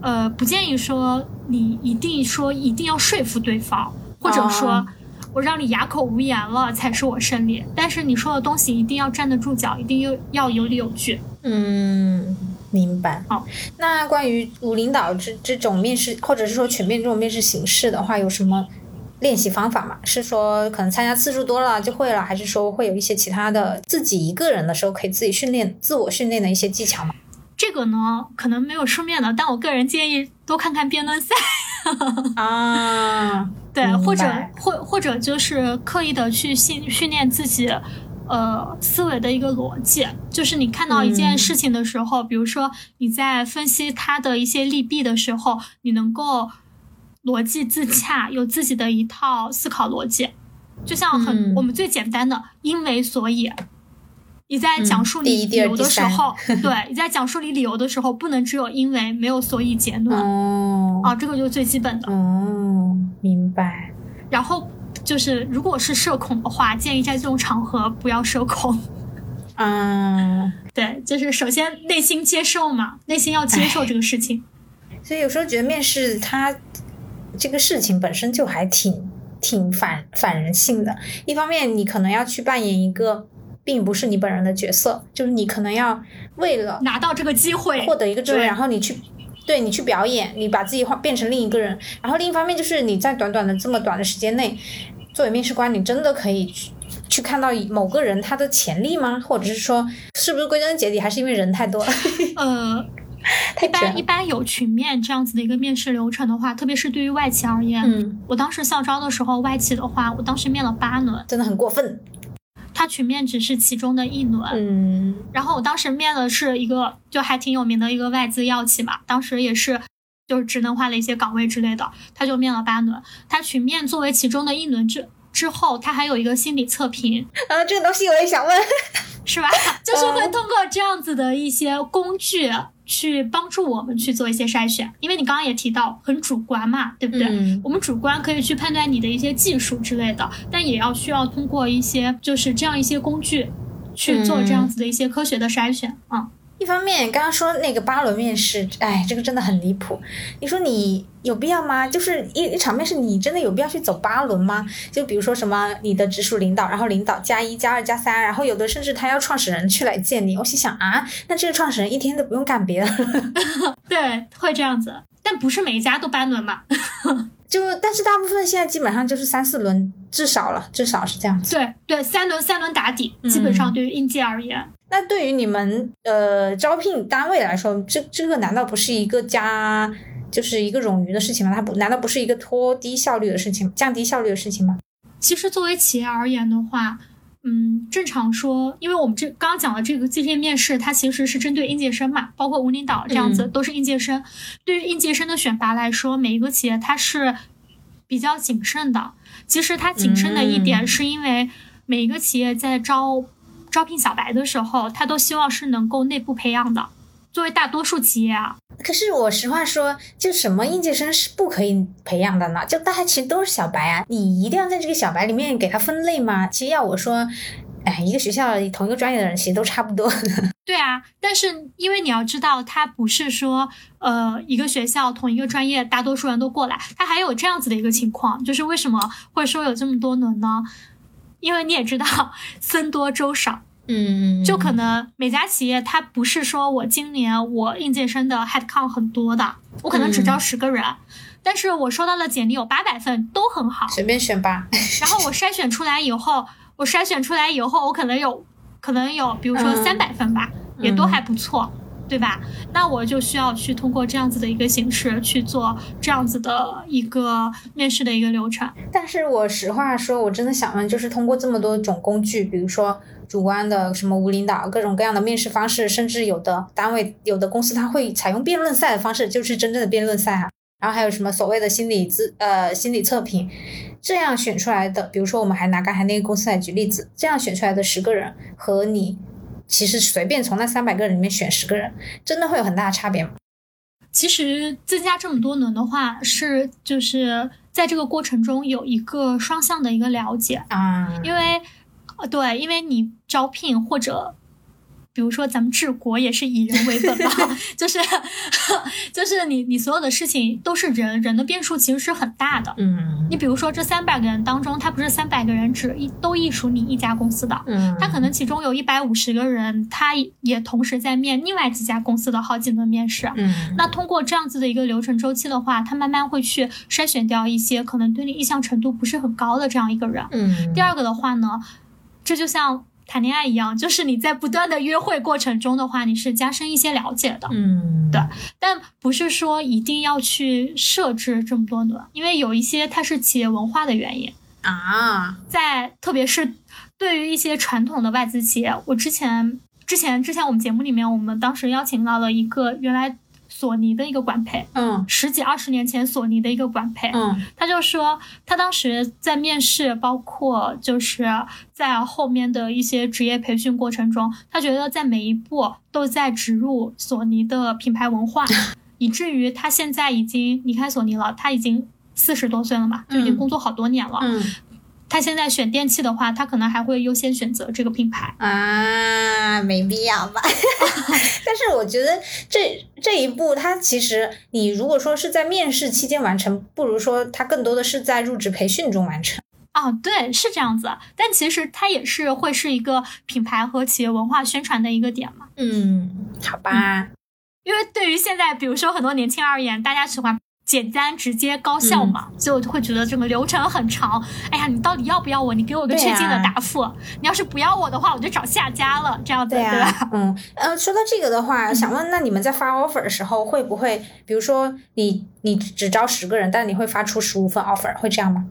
呃，不建议说你一定说一定要说服对方，或者说我让你哑口无言了才是我胜利。但是你说的东西一定要站得住脚，一定要要有理有据。嗯，明白。好，那关于无领导这这种面试，或者是说全面这种面试形式的话，有什么？练习方法嘛，是说可能参加次数多了就会了，还是说会有一些其他的自己一个人的时候可以自己训练、自我训练的一些技巧嘛？这个呢，可能没有书面的，但我个人建议多看看辩论赛啊，对，或者或或者就是刻意的去训训练自己，呃，思维的一个逻辑，就是你看到一件事情的时候，比如说你在分析它的一些利弊的时候，你能够。逻辑自洽，有自己的一套思考逻辑，就像很我们最简单的因为所以，你在讲述你理由的时候，对，你在讲述你理由的时候，不能只有因为没有所以结论哦，啊，这个就是最基本的哦，明白。然后就是如果是社恐的话，建议在这种场合不要社恐。嗯，对，就是首先内心接受嘛，内心要接受这个事情。所以有时候觉得面试它。这个事情本身就还挺挺反反人性的。一方面，你可能要去扮演一个并不是你本人的角色，就是你可能要为了拿到这个机会获得一个职位，然后你去。对你去表演，你把自己化变成另一个人，然后另一方面就是你在短短的这么短的时间内，作为面试官，你真的可以去去看到某个人他的潜力吗？或者是说，是不是归根结底还是因为人太多了？呃，太卷了 一般一般有群面这样子的一个面试流程的话，特别是对于外企而言，嗯，我当时校招的时候，外企的话，我当时面了八轮，真的很过分。他群面只是其中的一轮。嗯然后我当时面的是一个就还挺有名的一个外资药企嘛，当时也是就是职能化的一些岗位之类的，他就面了八轮。他群面作为其中的一轮之之后，他还有一个心理测评，啊，这个东西我也想问。是吧？就是会通过这样子的一些工具去帮助我们去做一些筛选，因为你刚刚也提到很主观嘛，对不对？嗯我们主观可以去判断你的一些技术之类的，但也要需要通过一些就是这样一些工具去做这样子的一些科学的筛选啊。一方面，刚刚说那个八轮面试，哎，这个真的很离谱。你说你有必要吗？就是一一场面试，你真的有必要去走八轮吗？就比如说什么你的直属领导，然后领导加一、加二、加三，然后有的甚至他要创始人去来见你。我心想啊，那这个创始人一天都不用干别的，对，会这样子，但不是每一家都八轮嘛。就但是大部分现在基本上就是三四轮，至少了，至少是这样子。对对，三轮三轮打底，基本上对于应届而言，那对于你们呃招聘单位来说，这这个难道不是一个加就是一个冗余的事情吗？它不难道不是一个拖低效率的事情，降低效率的事情吗？其实作为企业而言的话，嗯，正常说，因为我们这刚刚讲的这个这些面试，它其实是针对应届生嘛，包括无领导这样子、嗯都是应届生。对于应届生的选拔来说，每一个企业它是比较谨慎的。其实它谨慎的一点嗯是因为每一个企业在招招聘小白的时候，他都希望是能够内部培养的。作为大多数企业啊，可是我实话说，就什么应届生是不可以培养的呢？就大家其实都是小白啊，你一定要在这个小白里面给他分类吗？其实要我说，哎，一个学校同一个专业的人其实都差不多。对啊，但是因为你要知道，他不是说呃一个学校同一个专业大多数人都过来，他还有这样子的一个情况，就是为什么会说有这么多轮呢？因为你也知道，僧多粥少，嗯就可能每家企业它不是说我今年我应届生的 head count 很多的，我可能只招十个人，但是我收到的简历有八百份，都很好，随便选吧。然后我筛选出来以后，我筛选出来以后，我可能有可能有，比如说嗯。三百份吧，也都还不错，对吧？那我就需要去通过这样子的一个形式去做这样子的一个面试的一个流程。但是我实话说，我真的想问，就是通过这么多种工具，比如说主观的什么无领导，各种各样的面试方式，甚至有的单位、有的公司它会采用辩论赛的方式，就是真正的辩论赛啊。然后还有什么所谓的心理自呃心理测评，这样选出来的，比如说我们还拿刚才那个公司来举例子，这样选出来的十个人和你其实随便从那三百个人里面选十个人，真的会有很大的差别吗？其实增加这么多轮的话，是就是在这个过程中有一个双向的一个了解，啊，因为呃对，因为你招聘或者。比如说，咱们治国也是以人为本嘛，就是 就是你你所有的事情都是人，人的变数其实是很大的。嗯你比如说这三百个人当中，他不是三百个人只一都隶属你一家公司的，嗯，他可能其中有一百五十个人，他也同时在面另外几家公司的好几轮面试。嗯那通过这样子的一个流程周期的话，他慢慢会去筛选掉一些可能对你意向程度不是很高的这样一个人。嗯第二个的话呢，这就像谈恋爱一样，就是你在不断的约会过程中的话，你是加深一些了解的。嗯对但不是说一定要去设置这么多轮，因为有一些它是企业文化的原因，啊在特别是对于一些传统的外资企业，我之前之前之前我们节目里面，我们当时邀请到了一个原来索尼的一个管培，嗯。十几二十年前索尼的一个管培，嗯。他就说，他当时在面试，包括就是在后面的一些职业培训过程中，他觉得在每一步都在植入索尼的品牌文化，以至于他现在已经离开索尼了，他已经四十多岁了嘛，就已经嗯。工作好多年了。嗯他现在选电器的话，他可能还会优先选择这个品牌。啊，没必要吧？但是我觉得这这一步，它其实你如果说是在面试期间完成，不如说它更多的是在入职培训中完成。哦，对，是这样子。但其实它也是会是一个品牌和企业文化宣传的一个点嘛。嗯，好吧。因为对于现在，比如说很多年轻人而言，大家喜欢。简单、直接、高效嘛，所以我就会觉得这个流程很长。哎呀，你到底要不要我？你给我个确切的答复。你要是不要我的话，我就找下家了。这样子对吧？嗯呃，说到这个的话，想问，那你们在发 offer 的时候，会不会，比如说你你只招十个人，但你会发出十五份 offer，会这样吗？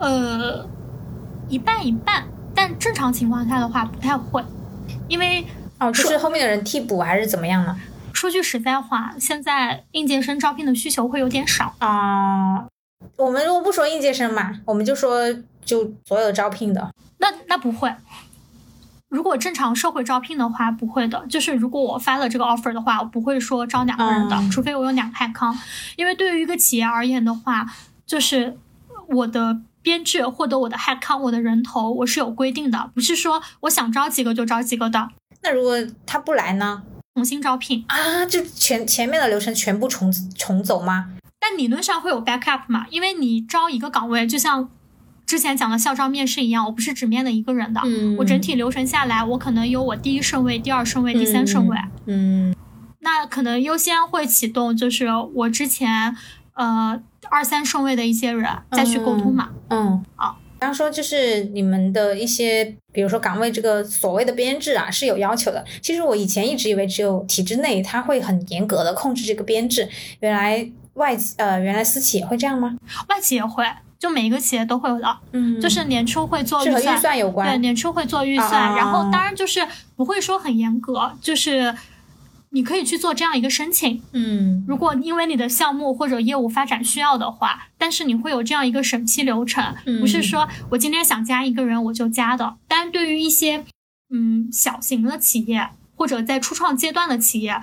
呃，一半一半，但正常情况下的话不太会，因为哦，就是后面的人替补还是怎么样呢？说句实在话，现在应届生招聘的需求会有点少啊。我们如果不说应届生嘛，我们就说就所有招聘的。那那不会，如果正常社会招聘的话，不会的。就是如果我发了这个 offer 的话，我不会说招两个人的，除非我有两个 head count。因为对于一个企业而言的话，就是我的编制获得我的 head count，我的人头我是有规定的，不是说我想招几个就招几个的。那如果他不来呢？重新招聘。啊，就前前面的流程全部重重走吗？但理论上会有 backup 嘛，因为你招一个岗位，就像之前讲的校招面试一样，我不是只面的一个人的，我整体流程下来，我可能有我第一顺位、第二顺位、第三顺位，嗯，那可能优先会启动，就是我之前呃二三顺位的一些人再去沟通嘛，嗯，啊。刚说就是你们的一些，比如说岗位这个所谓的编制啊是有要求的。其实我以前一直以为只有体制内它会很严格的控制这个编制，原来外呃原来私企也会这样吗？外企也会，就每一个企业都会有的。嗯，就是年初会做预算有关，对，年初会做预算，然后当然就是不会说很严格，就是。你可以去做这样一个申请，嗯，如果因为你的项目或者业务发展需要的话，但是你会有这样一个审批流程，不是说我今天想加一个人我就加的。但对于一些嗯小型的企业或者在初创阶段的企业，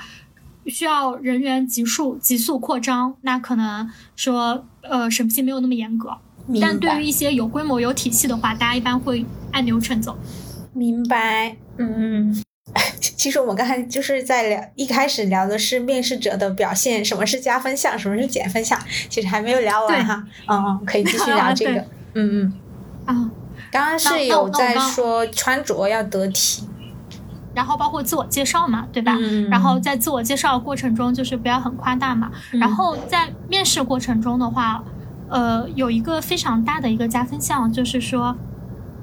需要人员急速急速扩张，那可能说呃审批没有那么严格。但对于一些有规模有体系的话，大家一般会按流程走。明白，嗯。其实我们刚才就是在聊，一开始聊的是面试者的表现，什么是加分项，什么是减分项，其实还没有聊完哈。嗯嗯，可以继续 聊这个。嗯嗯。啊，刚刚是有在说穿着要得体，然后包括自我介绍嘛，对吧？嗯。然后在自我介绍过程中，就是不要很夸大嘛。然后在面试过程中的话，呃，有一个非常大的一个加分项，就是说。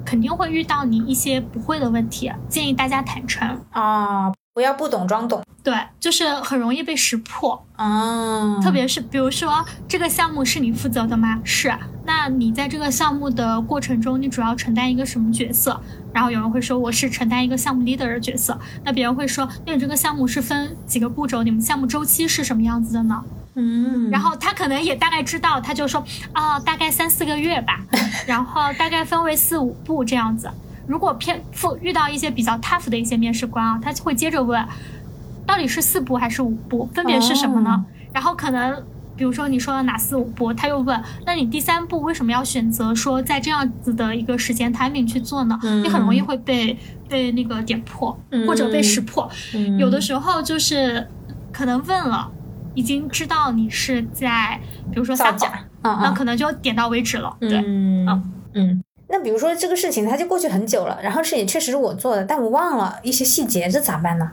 肯定会遇到你一些不会的问题，建议大家坦诚啊，不要不懂装懂。对，就是很容易被识破啊。特别是比如说这个项目是你负责的吗？是。那你在这个项目的过程中，你主要承担一个什么角色？然后有人会说我是承担一个项目 leader 的角色。那别人会说，那你这个项目是分几个步骤？你们项目周期是什么样子的呢？嗯，然后他可能也大概知道，他就说啊，大概三四个月吧，然后大概分为四五步这样子。如果偏负遇到一些比较 tough 的一些面试官啊，他会接着问，到底是四步还是五步，分别是什么呢？然后可能比如说你说了哪四五步，他又问，那你第三步为什么要选择说在这样子的一个时间 timing 去做呢？你很容易会被被那个点破或者被识破，有的时候就是可能问了。已经知道你是在，比如说撒谎，那可能就点到为止了。对，嗯嗯。那比如说这个事情，它就过去很久了，然后是也确实是我做的，但我忘了一些细节，这咋办呢？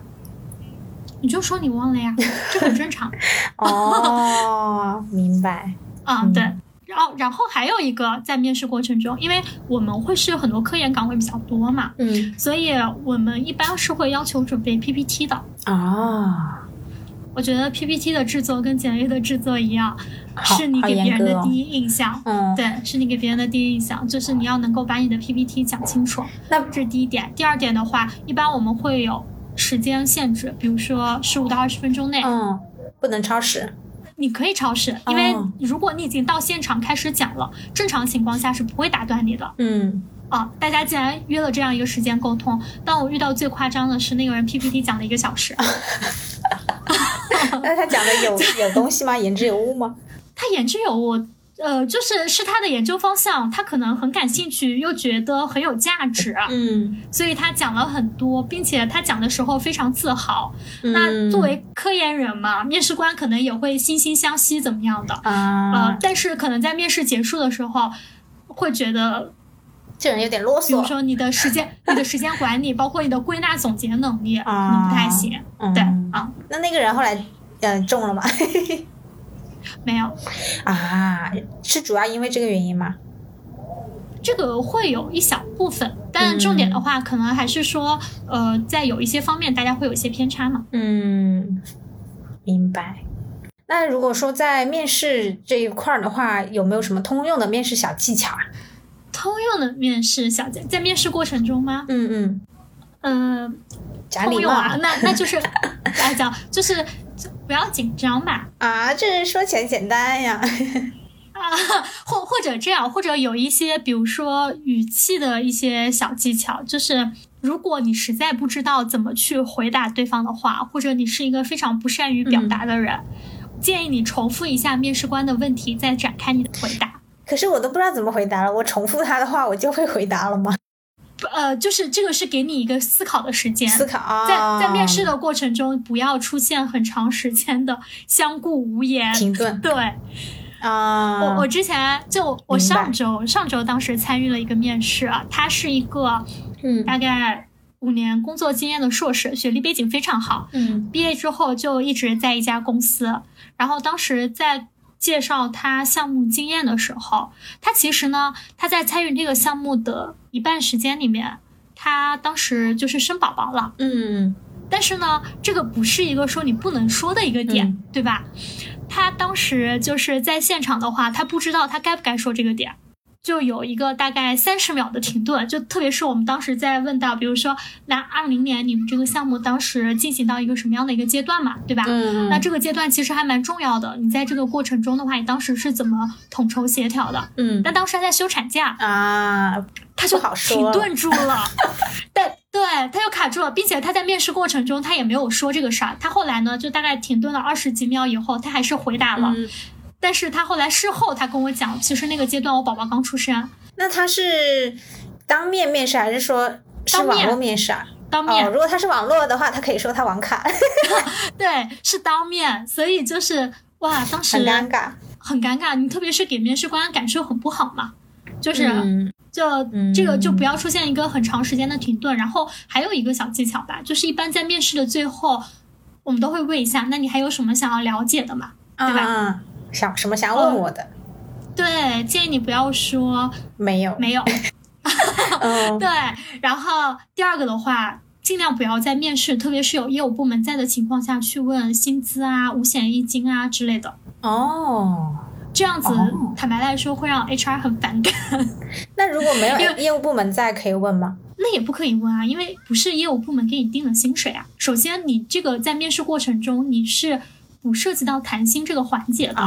你就说你忘了呀，这很正常。哦，明白。啊，对。然后，然后还有一个，在面试过程中，因为我们会是有很多科研岗位比较多嘛，嗯，所以我们一般是会要求准备 PPT 的。啊。我觉得 PPT 的制作跟简历的制作一样，是你给别人的第一印象。嗯，对，是你给别人的第一印象，就是你要能够把你的 PPT 讲清楚。那这是第一点。第二点的话，一般我们会有时间限制，比如说十五到二十分钟内。嗯，不能超时。你可以超时，因为如果你已经到现场开始讲了，正常情况下是不会打断你的。嗯。啊，大家既然约了这样一个时间沟通，但我遇到最夸张的是那个人 PPT 讲了一个小时。那他讲的有 有东西吗？言之有物吗？他言之有物，呃，就是是他的研究方向，他可能很感兴趣，又觉得很有价值，嗯，所以他讲了很多，并且他讲的时候非常自豪。那作为科研人嘛，面试官可能也会惺惺相惜，怎么样的啊？呃，但是可能在面试结束的时候。会觉得这人有点啰嗦。比如说你的时间、你的时间管理，包括你的归纳总结能力，可能不太行。对啊，那那个人后来嗯中了吗？没有啊，是主要因为这个原因吗？这个会有一小部分，但重点的话，可能还是说，呃，在有一些方面，大家会有一些偏差嘛。嗯，明白。那如果说在面试这一块儿的话，有没有什么通用的面试小技巧啊？通用的面试小技在面试过程中吗？嗯嗯。呃，通用啊，那那就是 来讲，就是不要紧张嘛。啊，这说起来简单呀。啊，或或者这样，或者有一些，比如说语气的一些小技巧，就是如果你实在不知道怎么去回答对方的话，或者你是一个非常不善于表达的人，建议你重复一下面试官的问题，再展开你的回答。可是我都不知道怎么回答了，我重复他的话，我就会回答了吗？呃，就是这个是给你一个思考的时间，思考在在面试的过程中，不要出现很长时间的相顾无言、停顿。对。啊，我我之前就我上周上周当时参与了一个面试啊，他是一个嗯大概五年工作经验的硕士，学历背景非常好，嗯，毕业之后就一直在一家公司。然后当时在介绍他项目经验的时候，他其实呢他在参与这个项目的一半时间里面，他当时就是生宝宝了，嗯，但是呢这个不是一个说你不能说的一个点，对吧？他当时就是在现场的话，他不知道他该不该说这个点，就有一个大概三十秒的停顿。就特别是我们当时在问到，比如说，那二零年你们这个项目当时进行到一个什么样的一个阶段嘛，对吧？嗯。那这个阶段其实还蛮重要的。你在这个过程中的话，你当时是怎么统筹协调的？嗯。但当时还在休产假啊，他就停顿住了。但对，他又卡住了，并且他在面试过程中他也没有说这个事儿。他后来呢，就大概停顿了二十几秒以后，他还是回答了。嗯。但是他后来事后他跟我讲，其实那个阶段我宝宝刚出生。那他是当面面试还是说是网络面试啊？当面。哦，如果他是网络的话，他可以说他网卡。对，是当面，所以就是哇，当时很尴尬，很尴尬。你特别是给面试官感受很不好嘛，就是。嗯就这个就不要出现一个很长时间的停顿，然后还有一个小技巧吧，就是一般在面试的最后，我们都会问一下，那你还有什么想要了解的嘛？对吧？想什么想问我的？对，建议你不要说没有没有。对，然后第二个的话，尽量不要在面试，特别是有业务部门在的情况下去问薪资啊、五险一金啊之类的。哦。这样子，坦白来说会让 HR 很反感。那如果没有 业务部门在，可以问吗？那也不可以问啊，因为不是业务部门给你定的薪水啊。首先，你这个在面试过程中你是不涉及到谈薪这个环节的。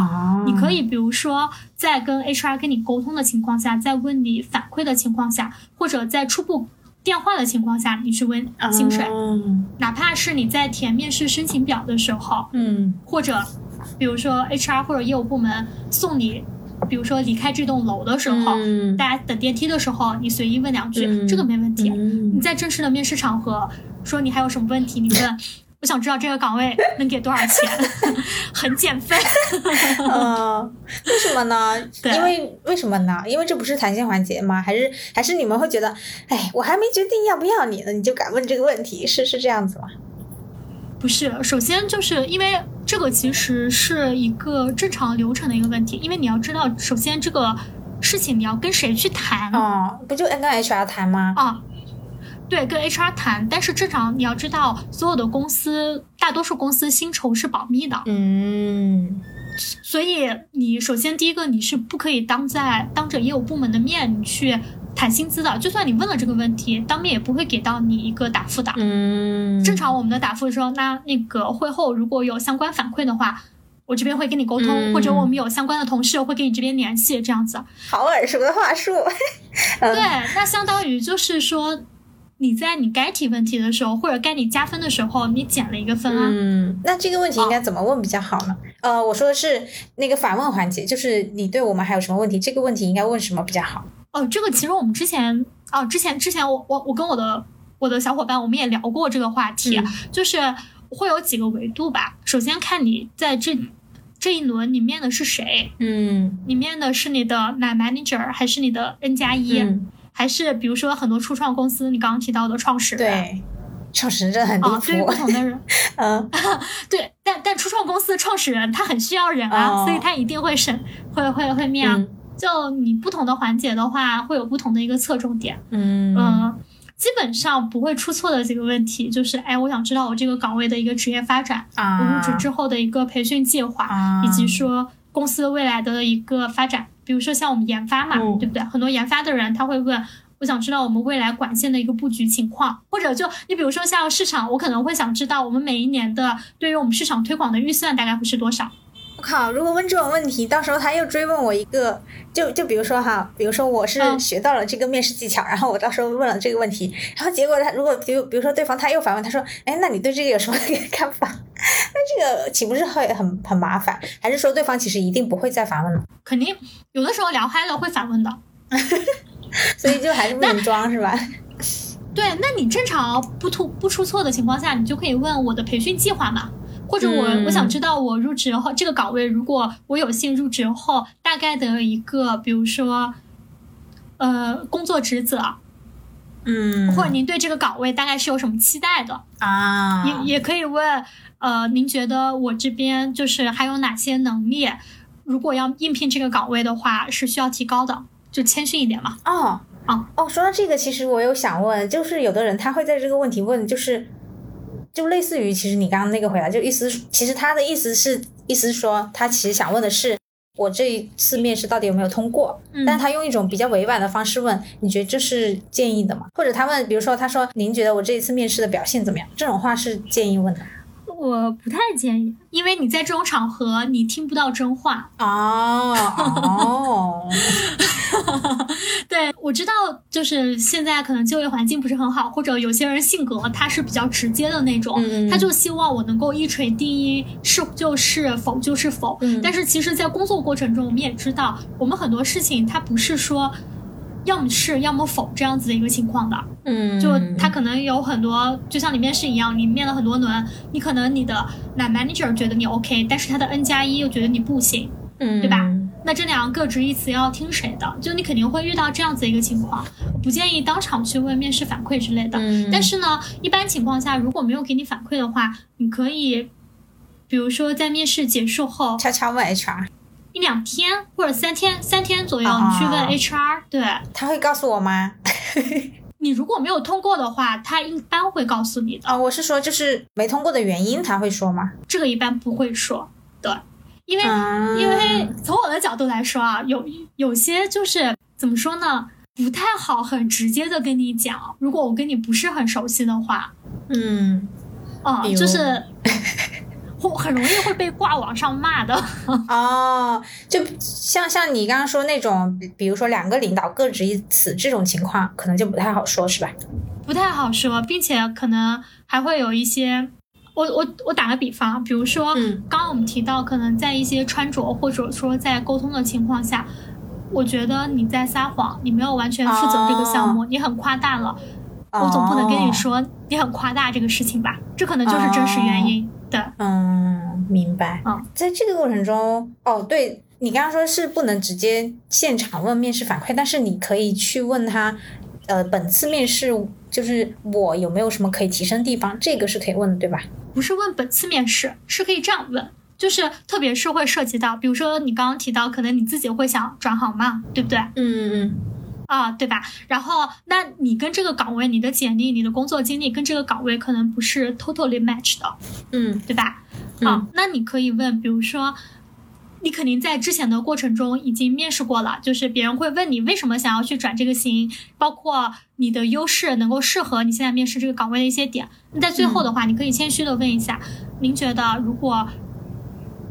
你可以比如说在跟 HR 跟你沟通的情况下，在问你反馈的情况下，或者在初步电话的情况下，你去问薪水。哪怕是你在填面试申请表的时候，嗯，或者。比如说 HR 或者业务部门送你，比如说离开这栋楼的时候，大家等电梯的时候，你随意问两句，这个没问题。你在正式的面试场合说你还有什么问题，你问，我想知道这个岗位能给多少钱，很减分。嗯，为什么呢？因为为什么呢？因为这不是谈薪环节吗？还是还是你们会觉得，哎，我还没决定要不要你呢，你就敢问这个问题，是是这样子吗？不是，首先就是因为这个其实是一个正常流程的一个问题，因为你要知道，首先这个事情你要跟谁去谈哦，不就跟 HR 谈吗？啊，对，跟 HR 谈，但是正常你要知道，所有的公司，大多数公司薪酬是保密的，嗯，所以你首先第一个你是不可以当在当着业务部门的面你去。谈薪资的，就算你问了这个问题，当面也不会给到你一个答复的。嗯，正常我们的答复说，那那个会后如果有相关反馈的话，我这边会跟你沟通，或者我们有相关的同事会跟你这边联系，这样子。好耳熟的话术。对，那相当于就是说，你在你该提问题的时候，或者该你加分的时候，你减了一个分啊。嗯，那这个问题应该怎么问比较好呢？呃，我说的是那个反问环节，就是你对我们还有什么问题？这个问题应该问什么比较好？哦，这个其实我们之前哦，之前之前我我我跟我的我的小伙伴，我们也聊过这个话题，就是会有几个维度吧。首先看你在这这一轮你面的是谁？嗯你面的是你的 line manager 还是你的 N 加一？嗯，还是比如说很多初创公司，你刚刚提到的创始人？对，创始人真的很离啊，对于不。同的人，嗯对，但但初创公司的创始人他很需要人啊，哦所以他一定会审，会会会面啊。嗯就你不同的环节的话，会有不同的一个侧重点。嗯嗯，基本上不会出错的几个问题就是，哎，我想知道我这个岗位的一个职业发展，啊，我入职之后的一个培训计划，啊，以及说公司未来的一个发展。比如说像我们研发嘛，嗯对不对？很多研发的人他会问。我想知道我们未来管线的一个布局情况，或者就你比如说像市场，我可能会想知道我们每一年的对于我们市场推广的预算大概会是多少。我靠！如果问这种问题，到时候他又追问我一个，就就比如说哈，比如说我是嗯学到了这个面试技巧，然后我到时候问了这个问题，然后结果他如果比如比如说对方他又反问，他说，哎，那你对这个有什么看法？那这个岂不是会很很麻烦？还是说对方其实一定不会再反问了？肯定有的时候聊嗨了会反问的。所以就还是不能装是吧？对，那你正常不出不出错的情况下，你就可以问我的培训计划嘛，或者我、嗯我想知道我入职后这个岗位，如果我有幸入职后，大概的一个比如说，呃，工作职责，嗯。或者您对这个岗位大概是有什么期待的，啊，也也可以问，呃，您觉得我这边就是还有哪些能力，如果要应聘这个岗位的话，是需要提高的，就谦逊一点嘛。哦。啊。哦，说到这个，其实我有想问，就是有的人他会在这个问题问，就是就类似于其实你刚刚那个回答，就意思其实他的意思是意思是说他其实想问的是我这一次面试到底有没有通过，嗯但他用一种比较委婉的方式问，你觉得这是建议的吗？或者他问，比如说他说您觉得我这一次面试的表现怎么样？这种话是建议问的。我不太建议，因为你在这种场合你听不到真话。哦哦，对我知道，就是现在可能就业环境不是很好，或者有些人性格他是比较直接的那种，嗯他就希望我能够一锤定音，是就是，否就是否。嗯但是其实，在工作过程中，我们也知道，我们很多事情它不是说。要么是，要么否这样子的一个情况的，嗯，就他可能有很多，就像你面试一样，你面了很多轮，你可能你的 line manager 觉得你 OK，但是他的 N 加一又觉得你不行，嗯对吧？那这两个各执一词要听谁的？就你肯定会遇到这样子一个情况，不建议当场去问面试反馈之类的。嗯但是呢，一般情况下如果没有给你反馈的话，你可以，比如说在面试结束后悄悄问 HR，一两天或者三天三天左右，啊你去问 HR，对他会告诉我吗？你如果没有通过的话，他一般会告诉你的。啊、我是说就是没通过的原因，他会说吗？这个一般不会说，对，因为、嗯因为从我的角度来说啊，有有些就是怎么说呢，不太好很直接的跟你讲。如果我跟你不是很熟悉的话，嗯啊、比如就是会很容易会被挂网上骂的。哦，就像像你刚刚说那种，比比如说两个领导各执一词这种情况，可能就不太好说，是吧？不太好说，并且可能还会有一些，我我我打个比方，比如说，嗯刚刚我们提到，可能在一些穿着或者说在沟通的情况下，我觉得你在撒谎，你没有完全负责这个项目，你很夸大了，我总不能跟你哦，说你很夸大这个事情吧？这可能就是真实原因。对，嗯，明白。嗯，在这个过程中，哦，对你刚刚说是不能直接现场问面试反馈，但是你可以去问他，呃，本次面试就是我有没有什么可以提升地方，这个是可以问的，对吧？不是问本次面试，是可以这样问。就是特别是会涉及到，比如说你刚刚提到，可能你自己会想转行嘛，对不对？嗯嗯啊，对吧？然后，那你跟这个岗位，你的简历、你的工作经历跟这个岗位可能不是 totally match 的，嗯对吧？嗯啊，那你可以问，比如说，你肯定在之前的过程中已经面试过了，就是别人会问你为什么想要去转这个型，包括你的优势能够适合你现在面试这个岗位的一些点。那在最后的话，你可以谦虚的问一下，您觉得如果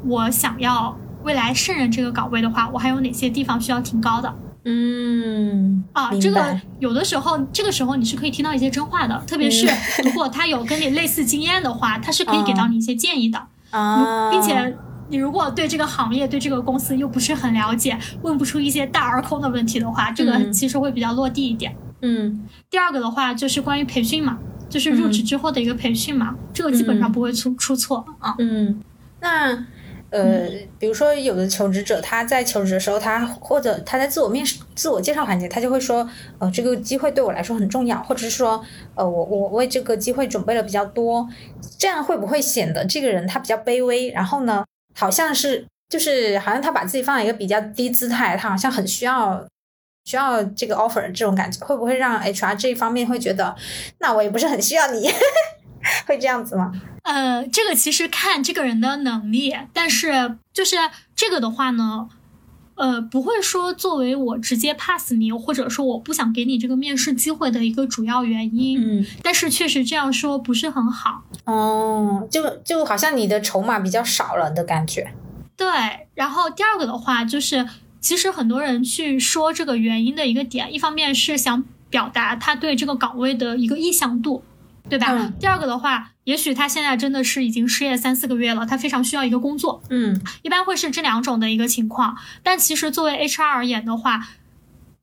我想要未来胜任这个岗位的话，我还有哪些地方需要提高的？嗯啊，这个有的时候，这个时候你是可以听到一些真话的，特别是如果他有跟你类似经验的话，他是可以给到你一些建议的，啊，并且你如果对这个行业、对这个公司又不是很了解，问不出一些大而空的问题的话，这个嗯。其实会比较落地一点。嗯。第二个的话就是关于培训嘛，就是入职之后的一个培训嘛，这个基本上不会出出错啊。嗯，那呃，比如说有的求职者他在求职的时候，他或者他在自我面试、自我介绍环节，他就会说，呃，这个机会对我来说很重要，或者是说，呃，我我为这个机会准备了比较多，这样会不会显得这个人他比较卑微？然后呢，好像是就是好像他把自己放在一个比较低姿态，他好像很需要需要这个 offer 这种感觉，会不会让 HR 这一方面会觉得，那我也不是很需要你？会这样子吗？呃，这个其实看这个人的能力，但是就是这个的话呢，呃，不会说作为我直接 pass 你，或者说我不想给你这个面试机会的一个主要原因。嗯，但是确实这样说不是很好。哦，就就好像你的筹码比较少了的感觉。对，然后第二个的话就是，其实很多人去说这个原因的一个点，一方面是想表达他对这个岗位的一个意向度。对吧？第二个的话，也许他现在真的是已经失业三四个月了，他非常需要一个工作。嗯，一般会是这两种的一个情况。但其实作为 HR 而言的话，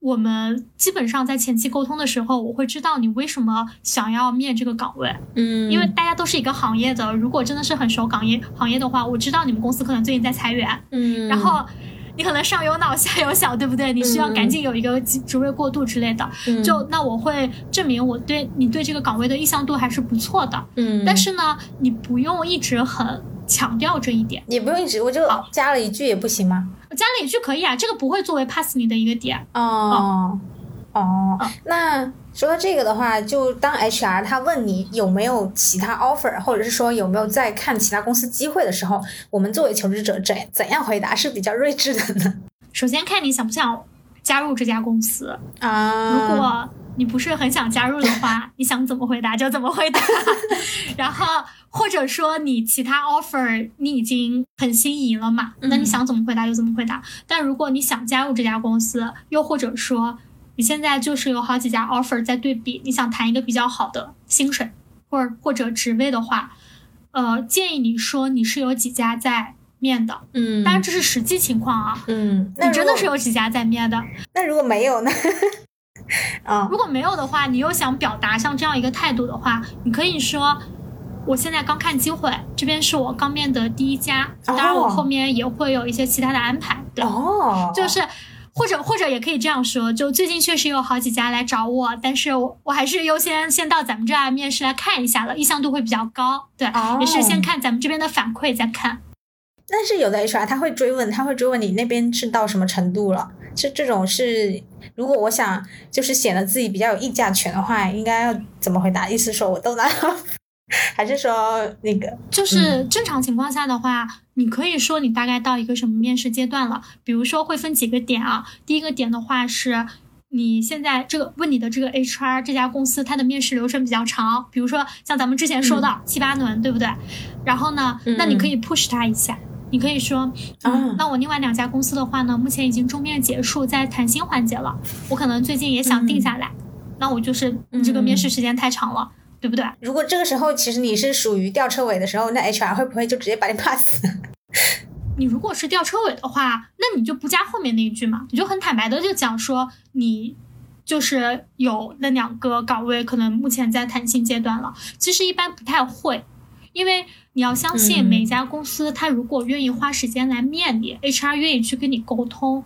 我们基本上在前期沟通的时候，我会知道你为什么想要面这个岗位。嗯，因为大家都是一个行业的，如果真的是很熟岗业行业的话，我知道你们公司可能最近在裁员。嗯，然后。你可能上有老下有小，对不对？你需要赶紧有一个职位过渡之类的。就那我会证明我对你对这个岗位的意向度还是不错的。嗯，但是呢，你不用一直很强调这一点。也不用一直，我就加了一句也不行吗？加了一句可以啊，这个不会作为 pass 你的一个点。哦哦，那。说到这个的话，就当 HR 他问你有没有其他 offer，或者是说有没有在看其他公司机会的时候，我们作为求职者怎怎样回答是比较睿智的呢？首先看你想不想加入这家公司啊。如果你不是很想加入的话，你想怎么回答就怎么回答。然后或者说你其他 offer 你已经很心仪了嘛，那你想怎么回答就怎么回答。但如果你想加入这家公司，又或者说。你现在就是有好几家 offer 在对比，你想谈一个比较好的薪水，或者或者职位的话，呃，建议你说你是有几家在面的，嗯，当然这是实际情况啊，嗯，你真的是有几家在面的，那如果没有呢？啊，如果没有的话，你又想表达像这样一个态度的话，你可以说我现在刚看机会，这边是我刚面的第一家，当然我后面也会有一些其他的安排，对，哦，就是。或者或者也可以这样说，就最近确实有好几家来找我，但是我我还是优先先到咱们这儿面试来看一下了，意向度会比较高。对，也是先看咱们这边的反馈再看。但是有的 HR 他会追问，他会追问你那边是到什么程度了？这这种是，如果我想就是显得自己比较有议价权的话，应该要怎么回答？意思说我都拿到。还是说那个，就是正常情况下的话，你可以说你大概到一个什么面试阶段了。比如说会分几个点啊。第一个点的话是，你现在这个问你的这个 HR 这家公司它的面试流程比较长，比如说像咱们之前说到七八轮，对不对？然后呢，那你可以 push 他一下，你可以说，嗯，那我另外两家公司的话呢，目前已经终面结束，在谈薪环节了，我可能最近也想定下来，那我就是你这个面试时间太长了。对不对？如果这个时候其实你是属于吊车尾的时候，那 HR 会不会就直接把你 pass？你如果是吊车尾的话，那你就不加后面那一句嘛，你就很坦白的就讲说你就是有那两个岗位可能目前在谈薪阶段了。其实一般不太会，因为你要相信每一家公司，他如果愿意花时间来面你，HR 愿意去跟你沟通。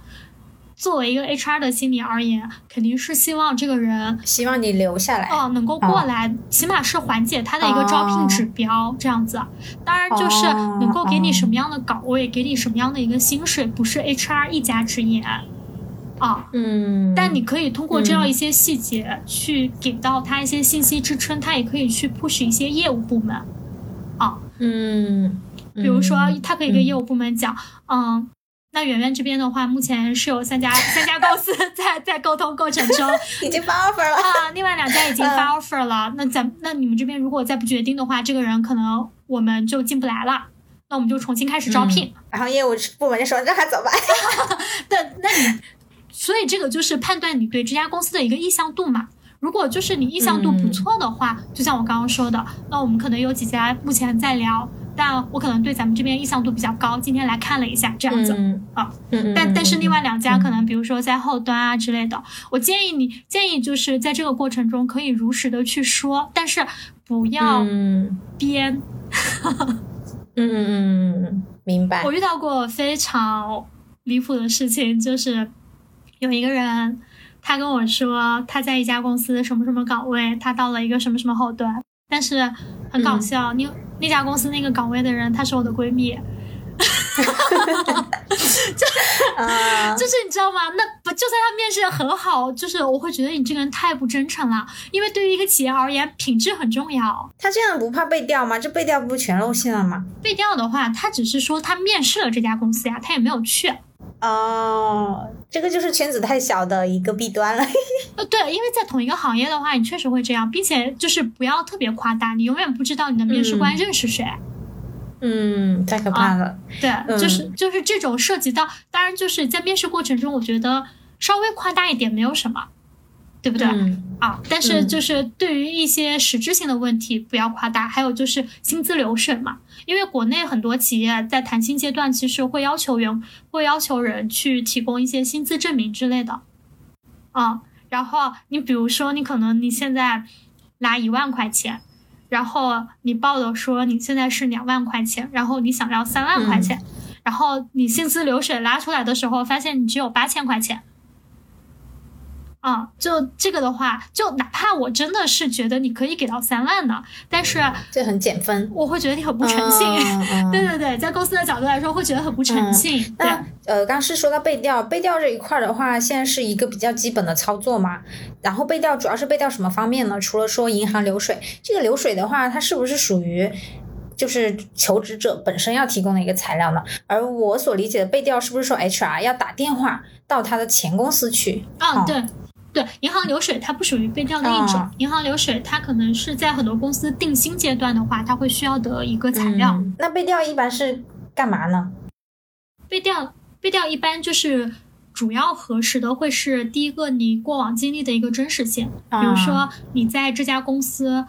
作为一个 HR 的心理而言，肯定是希望这个人希望你留下来哦，能够过来，起码是缓解他的一个招聘指标这样子。当然，就是能够给你什么样的岗位，给你什么样的一个薪水，不是 HR 一家之言啊。嗯。但你可以通过这样一些细节去给到他一些信息支撑，他也可以去 push 一些业务部门啊。嗯。比如说，他可以跟业务部门讲，嗯。那圆圆这边的话，目前是有三家三家公司 在在沟通过程中，已经发 offer 了啊。另外两家已经发 offer 了。那咱那你们这边如果再不决定的话，这个人可能我们就进不来了。那我们就重新开始招聘。然后业务部门就说：“这还怎么办？” 那那你，所以这个就是判断你对这家公司的一个意向度嘛。如果就是你意向度不错的话，就像我刚刚说的，那我们可能有几家目前在聊。但我可能对咱们这边意向度比较高，今天来看了一下，这样子啊。但但是另外两家可能，比如说在后端啊之类的，我建议你建议就是在这个过程中可以如实的去说，但是不要编。嗯嗯嗯，明白。我遇到过非常离谱的事情，就是有一个人，他跟我说他在一家公司什么什么岗位，他到了一个什么什么后端，但是很搞笑，你那家公司那个岗位的人，她是我的闺蜜。就 就是你知道吗？那不就算他面试的很好，就是我会觉得你这个人太不真诚了。因为对于一个企业而言，品质很重要。他这样不怕被调吗？这被调不全露馅了吗？被调的话，他只是说他面试了这家公司呀，他也没有去。哦，这个就是圈子太小的一个弊端了。呃，对，因为在同一个行业的话，你确实会这样，并且就是不要特别夸大，你永远不知道你的面试官认识谁。嗯，太可怕了。对，就是就是这种涉及到，当然就是在面试过程中，我觉得稍微夸大一点没有什么，对不对？啊，但是就是对于一些实质性的问题不要夸大。还有就是薪资流水嘛，因为国内很多企业在谈薪阶段其实会要求员会要求人去提供一些薪资证明之类的。啊，然后你比如说你可能你现在拿一万块钱。然后你报的说你现在是两万块钱，然后你想要三万块钱，然后你薪资流水拉出来的时候，发现你只有八千块钱。啊，就这个的话，就哪怕我真的是觉得你可以给到三万的，但是这很减分，我会觉得你很不诚信。对对对，在公司的角度来说，会觉得很不诚信。那呃，刚是说到背调，背调这一块的话，现在是一个比较基本的操作嘛。然后背调主要是背调什么方面呢？除了说银行流水，这个流水的话，它是不是属于就是求职者本身要提供的一个材料呢？而我所理解的背调，是不是说 HR 要打电话到他的前公司去？啊，对。对，银行流水它不属于被调的一种。银行流水它可能是在很多公司定薪阶段的话，它会需要的一个材料。那被调一般是干嘛呢？被调被调一般就是主要核实的会是第一个你过往经历的一个真实性，比如说你在这家公司，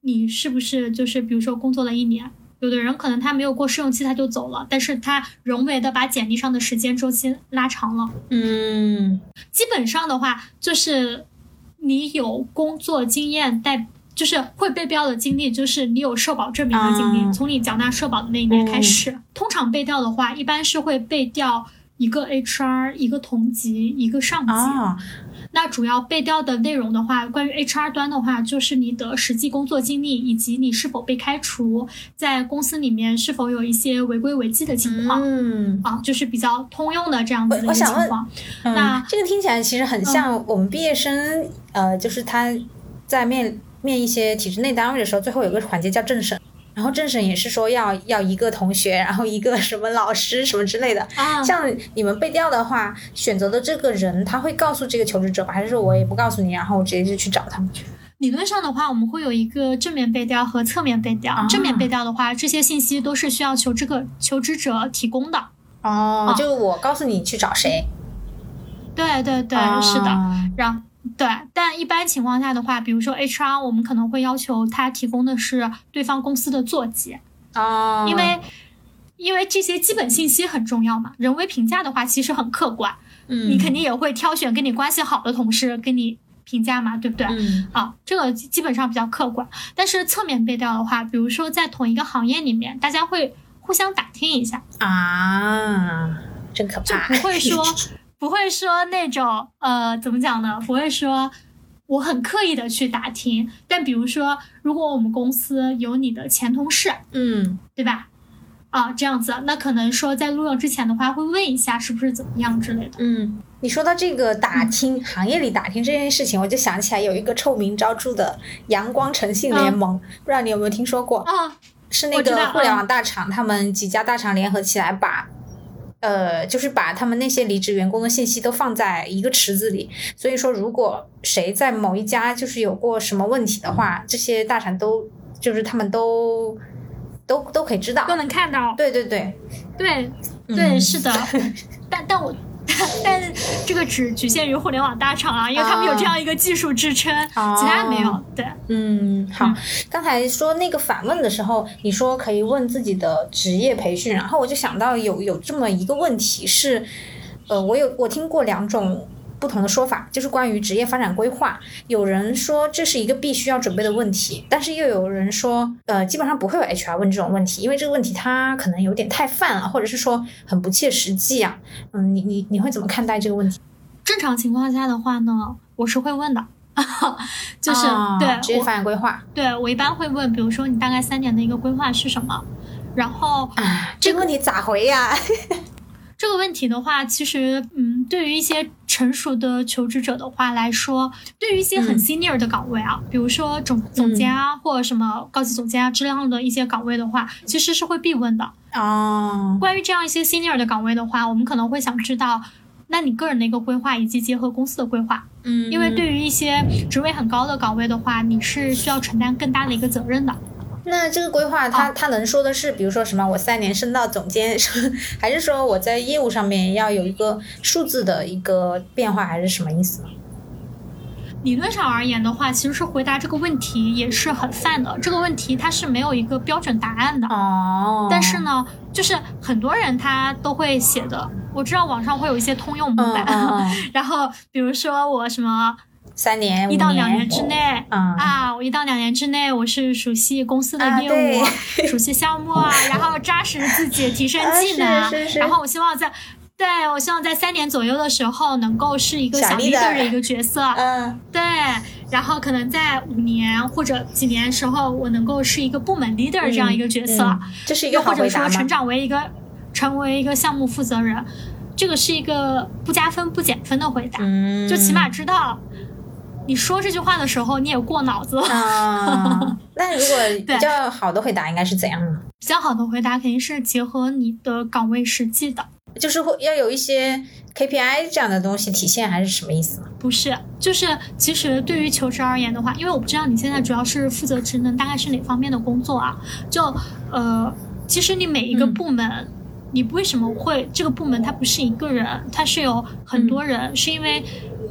你是不是就是比如说工作了一年。有的人可能他没有过试用期他就走了，但是他人为的把简历上的时间周期拉长了。嗯，基本上的话就是你有工作经验带，就是会被调的经历，就是你有社保证明的经历，从你缴纳社保的那一年开始。通常被调的话，一般是会被调一个 HR，一个同级，一个上级。那主要背调的内容的话，关于 HR 端的话，就是你的实际工作经历，以及你是否被开除，在公司里面是否有一些违规违纪的情况，嗯，啊，就是比较通用的这样子的一个情况。那这个听起来其实很像我们毕业生，呃，就是他在面面一些体制内单位的时候，最后有个环节叫政审。然后政审也是说要要一个同学，然后一个什么老师什么之类的。啊，像你们背调的话，选择的这个人他会告诉这个求职者吧？还是说我也不告诉你，然后我直接就去找他们去？理论上的话，我们会有一个正面背调和侧面背调。正面背调的话，这些信息都是需要求这个求职者提供的。哦，就我告诉你去找谁？对对对，是的。让。对，但一般情况下的话，比如说 HR，我们可能会要求他提供的是对方公司的座机，啊，因为因为这些基本信息很重要嘛。人为评价的话，其实很客观，嗯，你肯定也会挑选跟你关系好的同事跟你评价嘛，对不对？嗯，啊，这个基本上比较客观。但是侧面背调的话，比如说在同一个行业里面，大家会互相打听一下啊，真可怕，就不会 说。不会说那种呃，怎么讲呢？不会说我很刻意的去打听。但比如说，如果我们公司有你的前同事，嗯，对吧？啊，这样子，那可能说在录用之前的话，会问一下是不是怎么样之类的。嗯，你说到这个打听行业里打听这件事情，我就想起来有一个臭名昭著的阳光诚信联盟，不知道你有没有听说过？啊，是那个互联网大厂，他们几家大厂联合起来把。呃，就是把他们那些离职员工的信息都放在一个池子里，所以说如果谁在某一家就是有过什么问题的话，这些大厂都就是他们都都都可以知道，都能看到。对对对，对对是的，但但我。但这个只局限于互联网大厂啊，因为他们有这样一个技术支撑，其他没有。对，嗯，好。刚才说那个反问的时候，你说可以问自己的职业培训，然后我就想到有有这么一个问题是，呃，我有我听过两种不同的说法，就是关于职业发展规划。有人说这是一个必须要准备的问题，但是又有人说，呃，基本上不会有 HR 问这种问题，因为这个问题它可能有点太泛了，或者是说很不切实际啊。嗯，你你你会怎么看待这个问题？正常情况下的话呢，我是会问的。就是对职业发展规划，对我一般会问，比如说你大概三年的一个规划是什么？然后这个问题咋回呀？这个问题的话，其实嗯，对于一些成熟的求职者的话来说，对于一些很 senior 的岗位啊，比如说总总监啊，或者什么高级总监啊这样的一些岗位的话，其实是会必问的哦。关于这样一些 senior 的岗位的话，我们可能会想知道。那你个人的一个规划，以及结合公司的规划，嗯，因为对于一些职位很高的岗位的话，你是需要承担更大的一个责任的。那这个规划，他他能说的是，比如说什么，我三年升到总监，还是说我在业务上面要有一个数字的一个变化，还是什么意思呢？理论上而言的话，其实是回答这个问题也是很泛的。这个问题它是没有一个标准答案的哦。但是呢，就是很多人他都会写的。我知道网上会有一些通用模板，然后比如说我什么三年一到两年之内啊，我一到两年之内我是熟悉公司的业务，熟悉项目啊，然后扎实自己提升技能，然后我希望在。对，我希望在三年左右的时候能够是一个小 leader 的一个角色。嗯，对，然后可能在五年或者几年时候，我能够是一个部门 leader 这样一个角色。这是一个或者说成长为一个成为一个项目负责人，这个是一个不加分不减分的回答。嗯，就起码知道你说这句话的时候你也过脑子了。那如果比较好的回答应该是怎样呢？比较好的回答肯定是结合你的岗位实际的。就是会要有一些 KPI 这样的东西体现，还是什么意思呢？不是，就是其实对于求职而言的话，因为我不知道你现在主要是负责职能大概是哪方面的工作啊？就呃，其实你每一个部门，你为什么会这个部门它不是一个人，它是有很多人，是因为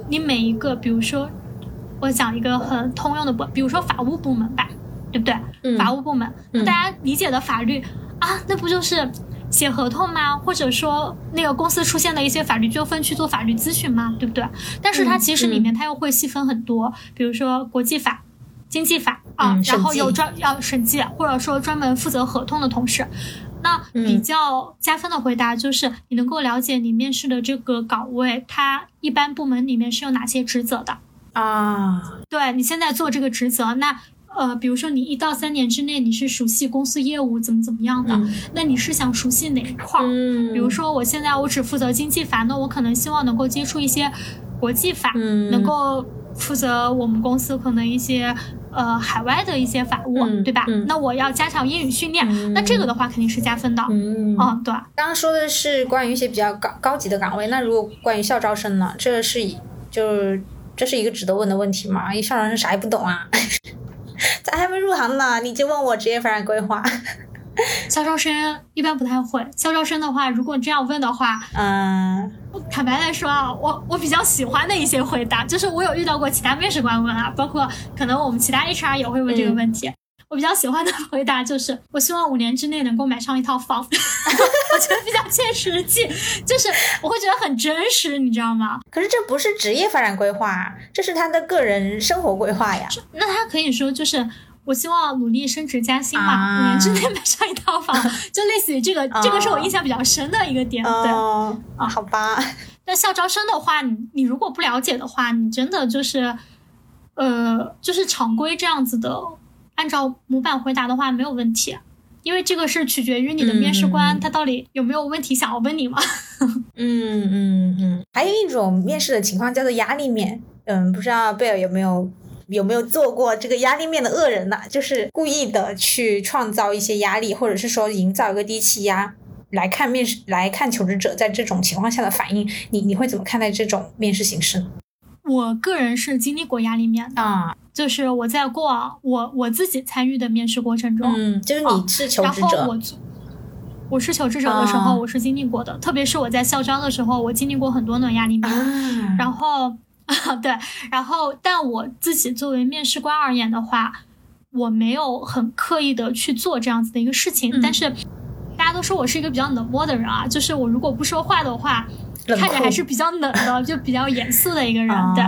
你每一个，比如说我讲一个很通用的部，比如说法务部门吧，对不对？法务部门，大家理解的法律啊，那不就是？写合同吗？或者说那个公司出现的一些法律纠纷去做法律咨询吗？对不对？但是它其实里面它又会细分很多，比如说国际法、经济法啊，然后有专要审计，或者说专门负责合同的同事。那比较加分的回答就是你能够了解你面试的这个岗位，它一般部门里面是有哪些职责的啊？对你现在做这个职责，那。呃，比如说你一到三年之内你是熟悉公司业务怎么怎么样的，那你是想熟悉哪一块儿？比如说我现在我只负责经济法，那我可能希望能够接触一些国际法，能够负责我们公司可能一些呃海外的一些法务，对吧？那我要加强英语训练，那这个的话肯定是加分的。嗯，对。刚刚说的是关于一些比较高高级的岗位，那如果关于校招生呢？这是以就是这是一个值得问的问题吗？因为校招生啥也不懂啊。咱还没入行呢，你就问我职业发展规划。校招生一般不太会。校招生的话，如果这样问的话，嗯，坦白来说啊，我我比较喜欢的一些回答，就是我有遇到过其他面试官问啊，包括可能我们其他 HR 也会问这个问题。我比较喜欢的回答就是，我希望五年之内能够买上一套房，我觉得比较切实际，就是我会觉得很真实，你知道吗？可是这不是职业发展规划，这是他的个人生活规划呀。那他可以说就是，我希望努力升职加薪嘛，五年之内买上一套房，就类似于这个，这个是我印象比较深的一个点。对，啊，好吧。那校招生的话，你你如果不了解的话，你真的就是，呃，就是常规这样子的。按照模板回答的话没有问题，因为这个是取决于你的面试官他到底有没有问题想要问你嘛。嗯嗯嗯。还有一种面试的情况叫做压力面，嗯，不知道贝尔有没有有没有做过这个压力面的恶人呢？就是故意的去创造一些压力，或者是说营造一个低气压来看面试来看求职者在这种情况下的反应。你你会怎么看待这种面试形式呢？我个人是经历过压力面的啊。就是我在过往我我自己参与的面试过程中，嗯，就是你是求职者，我我是求职者的时候，我是经历过的。特别是我在校招的时候，我经历过很多轮压力面。然后，对，然后，但我自己作为面试官而言的话，我没有很刻意的去做这样子的一个事情。但是大家家都说我是一个比较冷漠的人啊，就是我如果不说话的话。看着还是比较冷的，就比较严肃的一个人，对。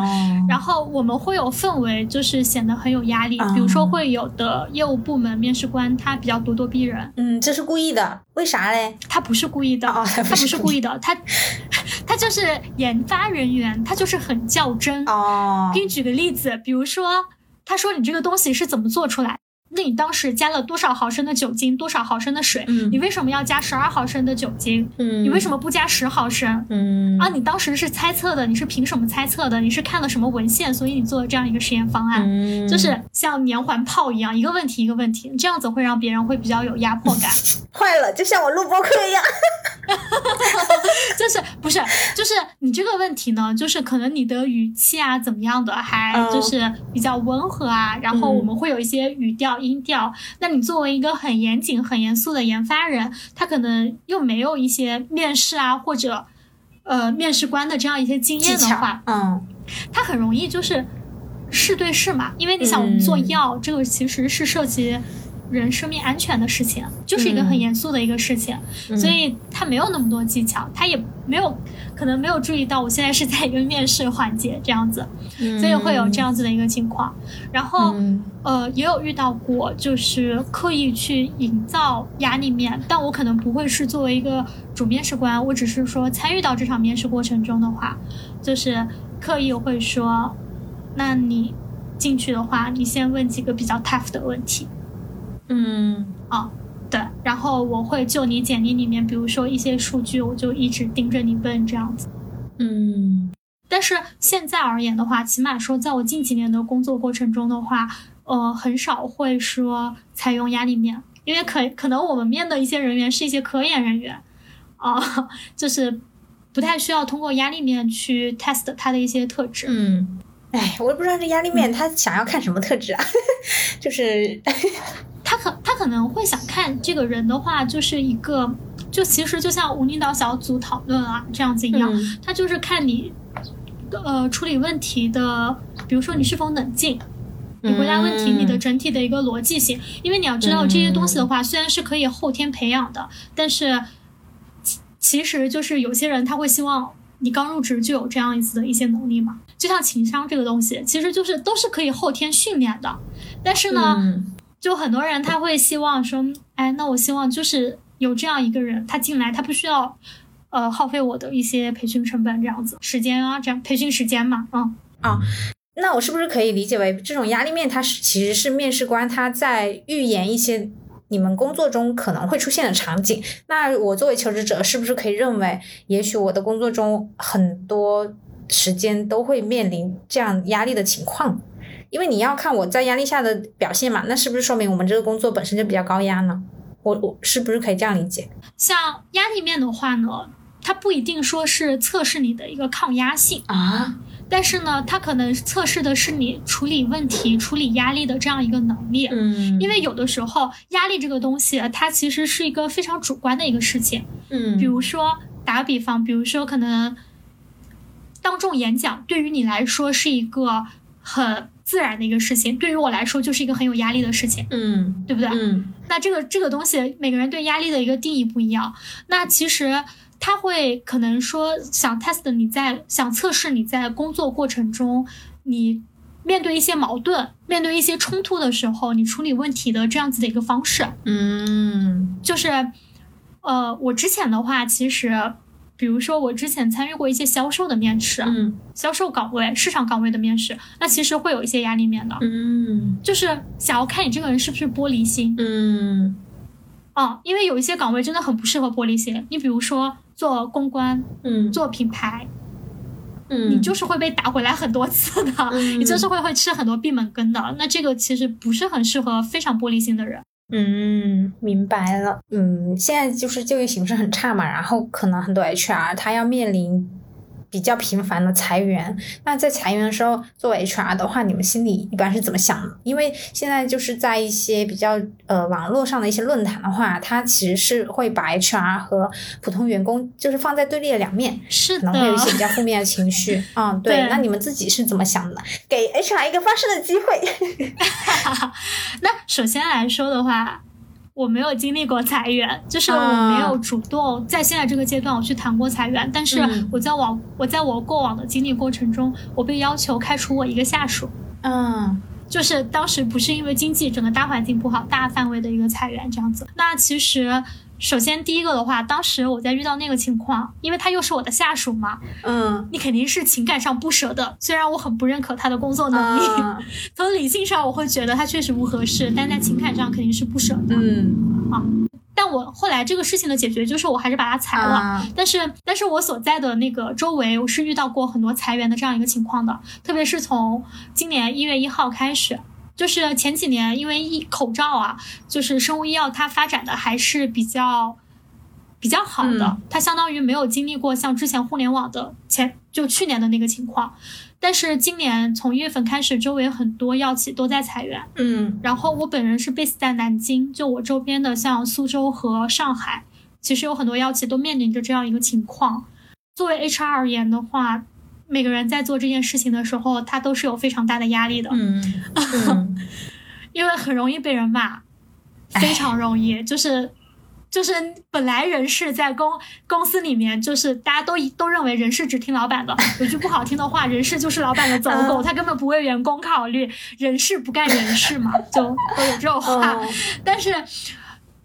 然后我们会有氛围，就是显得很有压力。比如说，会有的业务部门面试官他比较咄咄逼人。嗯，这是故意的，为啥嘞？他不是故意的，他不是故意的，他 他就是研发人员，他就是很较真。哦，给你举个例子，比如说，他说你这个东西是怎么做出来？那你当时加了多少毫升的酒精，多少毫升的水？嗯，你为什么要加十二毫升的酒精？嗯，你为什么不加十毫升？嗯，啊，你当时是猜测的，你是凭什么猜测的？你是看了什么文献，所以你做了这样一个实验方案？嗯，就是像连环炮一样，一个问题一个问题，这样子会让别人会比较有压迫感。坏了，就像我录播课一样。就是不是就是你这个问题呢？就是可能你的语气啊怎么样的，还就是比较温和啊，然后我们会有一些语调音调。那你作为一个很严谨、很严肃的研发人，他可能又没有一些面试啊或者呃面试官的这样一些经验的话，嗯，他很容易就是试对试嘛。因为你想，我们做药这个其实是涉及。人生命安全的事情，就是一个很严肃的一个事情，所以他没有那么多技巧，他也没有可能没有注意到我现在是在一个面试环节这样子，所以会有这样子的一个情况。然后呃，也有遇到过，就是刻意去营造压力面，但我可能不会是作为一个主面试官，我只是说参与到这场面试过程中的话，就是刻意会说，那你进去的话，你先问几个比较 tough 的问题。嗯啊，对，然后我会就你简历里面，比如说一些数据，我就一直盯着你问这样子。嗯，但是现在而言的话，起码说，在我近几年的工作过程中的话，呃，很少会说采用压力面，因为可可能我们面的一些人员是一些科研人员，啊，就是不太需要通过压力面去 test 他的一些特质。嗯，哎，我也不知道这压力面他想要看什么特质啊，就是。可能会想看这个人的话，就是一个，就其实就像无领导小组讨论啊这样子一样，他就是看你，呃，处理问题的，比如说你是否冷静，你回答问题你的整体的一个逻辑性，因为你要知道这些东西的话，虽然是可以后天培养的，但是其实就是有些人他会希望你刚入职就有这样子的一些能力嘛，就像情商这个东西，其实就是都是可以后天训练的，但是呢。就很多人他会希望说，哎，那我希望就是有这样一个人，他进来，他不需要，呃，耗费我的一些培训成本这样子，时间啊，这样培训时间嘛，嗯啊，那我是不是可以理解为这种压力面，它是其实是面试官他在预言一些你们工作中可能会出现的场景？那我作为求职者，是不是可以认为，也许我的工作中很多时间都会面临这样压力的情况？因为你要看我在压力下的表现嘛，那是不是说明我们这个工作本身就比较高压呢？我我是不是可以这样理解？像压力面的话呢，它不一定说是测试你的一个抗压性啊，但是呢，它可能测试的是你处理问题、处理压力的这样一个能力。嗯，因为有的时候压力这个东西，它其实是一个非常主观的一个事情。嗯，比如说打个比方，比如说可能当众演讲对于你来说是一个很。自然的一个事情，对于我来说就是一个很有压力的事情，嗯，对不对？嗯，那这个这个东西，每个人对压力的一个定义不一样。那其实他会可能说想 test 你在想测试你在工作过程中，你面对一些矛盾、面对一些冲突的时候，你处理问题的这样子的一个方式。嗯，就是，呃，我之前的话其实。比如说，我之前参与过一些销售的面试，嗯，销售岗位、市场岗位的面试，那其实会有一些压力面的，嗯，就是想要看你这个人是不是玻璃心，嗯，哦，因为有一些岗位真的很不适合玻璃心，你比如说做公关，嗯，做品牌，嗯，你就是会被打回来很多次的，你就是会会吃很多闭门羹的，那这个其实不是很适合非常玻璃心的人。嗯，明白了。嗯，现在就是就业形势很差嘛，然后可能很多 HR 他要面临。比较频繁的裁员，那在裁员的时候，作为 HR 的话，你们心里一般是怎么想的？因为现在就是在一些比较呃网络上的一些论坛的话，它其实是会把 HR 和普通员工就是放在对立的两面，是可能会有一些比较负面的情绪。嗯，对。那你们自己是怎么想的？给 HR 一个发声的机会。那首先来说的话。我没有经历过裁员，就是我没有主动在现在这个阶段我去谈过裁员，但是我在往我在我过往的经历过程中，我被要求开除我一个下属。嗯，就是当时不是因为经济整个大环境不好，大范围的一个裁员这样子。那其实。首先，第一个的话，当时我在遇到那个情况，因为他又是我的下属嘛，嗯，你肯定是情感上不舍的。虽然我很不认可他的工作能力，从理性上我会觉得他确实不合适，但在情感上肯定是不舍的。嗯，啊，但我后来这个事情的解决就是我还是把他裁了。但是，但是我所在的那个周围，我是遇到过很多裁员的这样一个情况的，特别是从今年一月一号开始。就是前几年，因为一口罩啊，就是生物医药它发展的还是比较比较好的，它相当于没有经历过像之前互联网的前就去年的那个情况。但是今年从一月份开始，周围很多药企都在裁员。嗯，然后我本人是 base 在南京，就我周边的像苏州和上海，其实有很多药企都面临着这样一个情况。作为 HR 而言的话。每个人在做这件事情的时候，他都是有非常大的压力的，嗯，因为很容易被人骂，非常容易，就是就是本来人事在公公司里面，就是大家都都认为人事只听老板的，有句不好听的话，人事就是老板的走狗，他根本不为员工考虑，人事不干人事嘛，就 都有这种话，但是。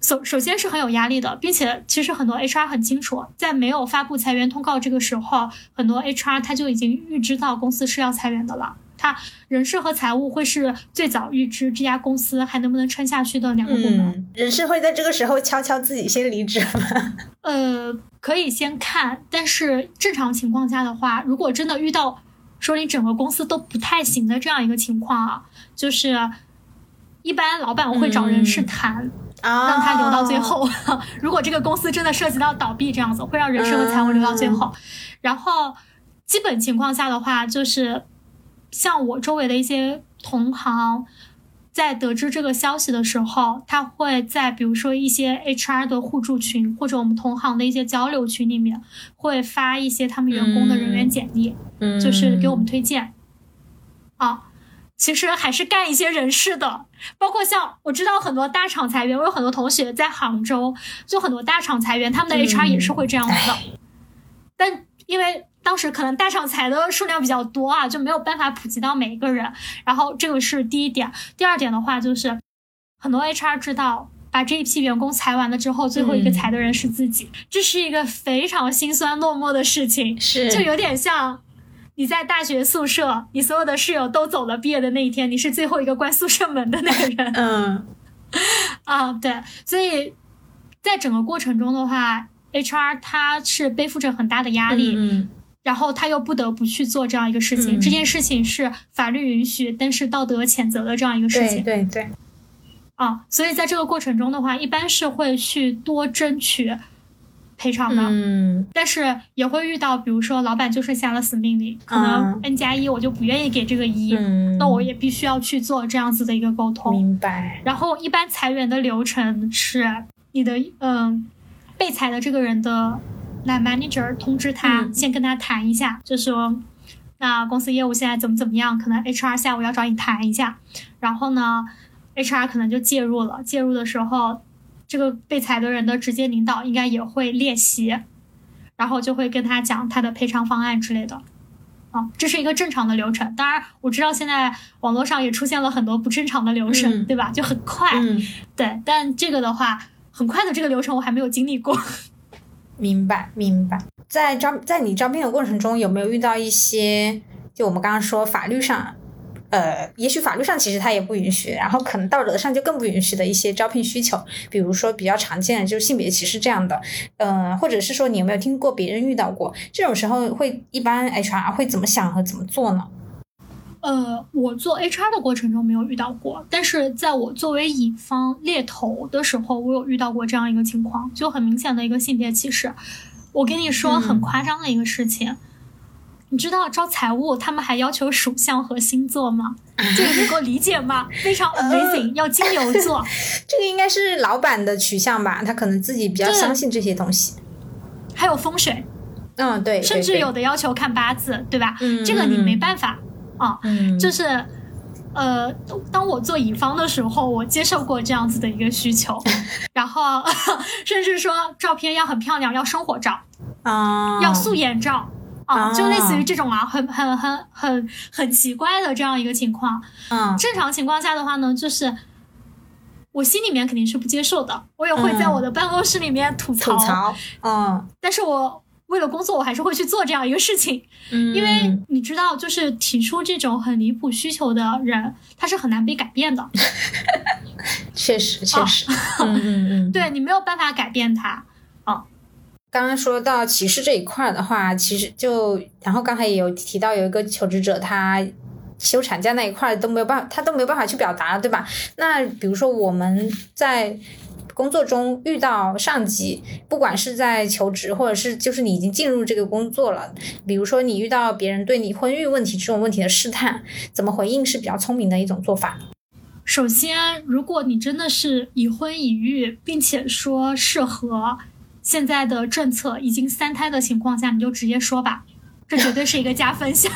首首先是很有压力的，并且其实很多 HR 很清楚，在没有发布裁员通告这个时候，很多 HR 他就已经预知到公司是要裁员的了。他人事和财务会是最早预知这家公司还能不能撑下去的两个部门。人事会在这个时候悄悄自己先离职吗？呃，可以先看，但是正常情况下的话，如果真的遇到说你整个公司都不太行的这样一个情况啊，就是一般老板会找人事谈。让他留到最后。如果这个公司真的涉及到倒闭这样子，会让人事和财务留到最后。然后，基本情况下的话，就是像我周围的一些同行，在得知这个消息的时候，他会在比如说一些 HR 的互助群，或者我们同行的一些交流群里面，会发一些他们员工的人员简历，就是给我们推荐。啊。其实还是干一些人事的，包括像我知道很多大厂裁员，我有很多同学在杭州，就很多大厂裁员，他们的 HR 也是会这样子的。但因为当时可能大厂裁的数量比较多啊，就没有办法普及到每一个人。然后这个是第一点，第二点的话就是，很多 HR 知道把这一批员工裁完了之后，最后一个裁的人是自己，这是一个非常心酸落寞的事情，是就有点像。你在大学宿舍，你所有的室友都走了，毕业的那一天，你是最后一个关宿舍门的那个人。嗯，啊，对，所以在整个过程中的话，HR 他是背负着很大的压力，嗯，然后他又不得不去做这样一个事情。这件事情是法律允许，但是道德谴责的这样一个事情。对对对。啊，所以在这个过程中的话，一般是会去多争取。赔偿的，嗯，但是也会遇到，比如说老板就是下了死命令，可能 n 加一我就不愿意给这个一，那我也必须要去做这样子的一个沟通。明白。然后一般裁员的流程是，你的嗯被裁的这个人的那 manager 通知他，先跟他谈一下，就说那公司业务现在怎么怎么样，可能 HR 下午要找你谈一下，然后呢，HR 可能就介入了，介入的时候。这个被裁的人的直接领导应该也会列席，然后就会跟他讲他的赔偿方案之类的，啊，这是一个正常的流程。当然，我知道现在网络上也出现了很多不正常的流程，对吧？就很快，对。但这个的话，很快的这个流程我还没有经历过。明白，明白。在招在你招聘的过程中，有没有遇到一些就我们刚刚说法律上？呃，也许法律上其实他也不允许，然后可能道德上就更不允许的一些招聘需求，比如说比较常见的就是性别歧视这样的，嗯，或者是说你有没有听过别人遇到过这种时候会一般 HR 会怎么想和怎么做呢？呃，我做 HR 的过程中没有遇到过，但是在我作为乙方猎头的时候，我有遇到过这样一个情况，就很明显的一个性别歧视。我跟你说很夸张的一个事情。你知道招财务他们还要求属相和星座吗？这个能够理解吗？非常 amazing，要金牛座。这个应该是老板的取向吧？他可能自己比较相信这些东西。还有风水，嗯，对，甚至有的要求看八字，对吧？嗯，这个你没办法啊，就是呃，当我做乙方的时候，我接受过这样子的一个需求，然后 甚至说照片要很漂亮，要生活照啊，要素颜照啊，啊就类似于这种啊，很很很很很奇怪的这样一个情况。嗯正常情况下的话呢，就是我心里面肯定是不接受的，我也会在我的办公室里面吐槽，吐槽，嗯但是我为了工作，我还是会去做这样一个事情。嗯，因为你知道，就是提出这种很离谱需求的人，他是很难被改变的。确 实确实，嗯嗯嗯，对你没有办法改变他。刚刚说到歧视这一块的话，其实就然后刚才也有提到有一个求职者他。休产假那一块都没有办法，他都没有办法去表达，对吧？那比如说我们在工作中遇到上级，不管是在求职，或者是就是你已经进入这个工作了，比如说你遇到别人对你婚育问题这种问题的试探，怎么回应是比较聪明的一种做法？首先，如果你真的是已婚已育，并且说适合现在的政策，已经三胎的情况下，你就直接说吧，这绝对是一个加分项。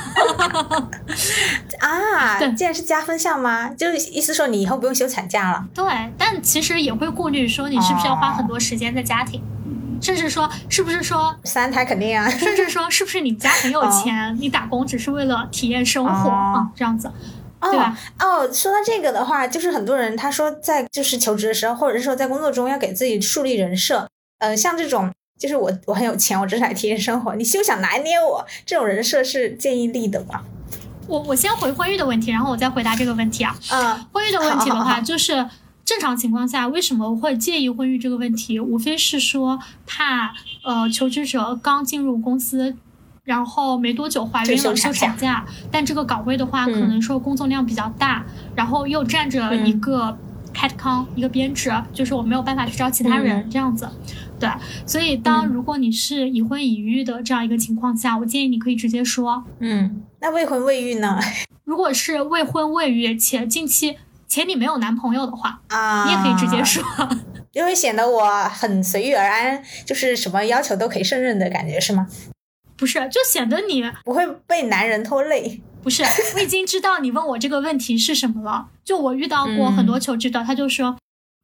啊，对既然是加分项吗？就是意思说你以后不用休产假了。对，但其实也会顾虑说你是不是要花很多时间在家庭，甚至说是不是说，三胎肯定啊，甚至说是不是你们家很有 钱，你打工只是为了体验生活哦啊，这样子。哦对吧哦，说到这个的话，就是很多人他说在就是求职的时候，或者是说在工作中要给自己树立人设，呃，像这种就是我我很有钱，我只是来体验生活，你休想拿捏我，这种人设是建议立的吗？我我先回婚育的问题，然后我再回答这个问题啊。嗯婚育的问题的话，好好好就是正常情况下为什么会介意婚育这个问题，无非是说怕呃求职者刚进入公司。然后没多久怀孕了，就休产假，但这个岗位的话，嗯可能说工作量比较大，然后又占着嗯一个 head count、一个编制，就是我没有办法去招其他人、嗯这样子。对，所以当嗯如果你是已婚已育的这样一个情况下，我建议你可以直接说，嗯，那未婚未育呢？如果是未婚未育且近期且你没有男朋友的话，啊，你也可以直接，说。因为显得我很随遇而安，就是什么要求都可以胜任的感觉是吗？不是，就显得你不会被男人拖累。不是。我已经知道你问我这个问题是什么了。就我遇到过嗯很多求职的，他就说，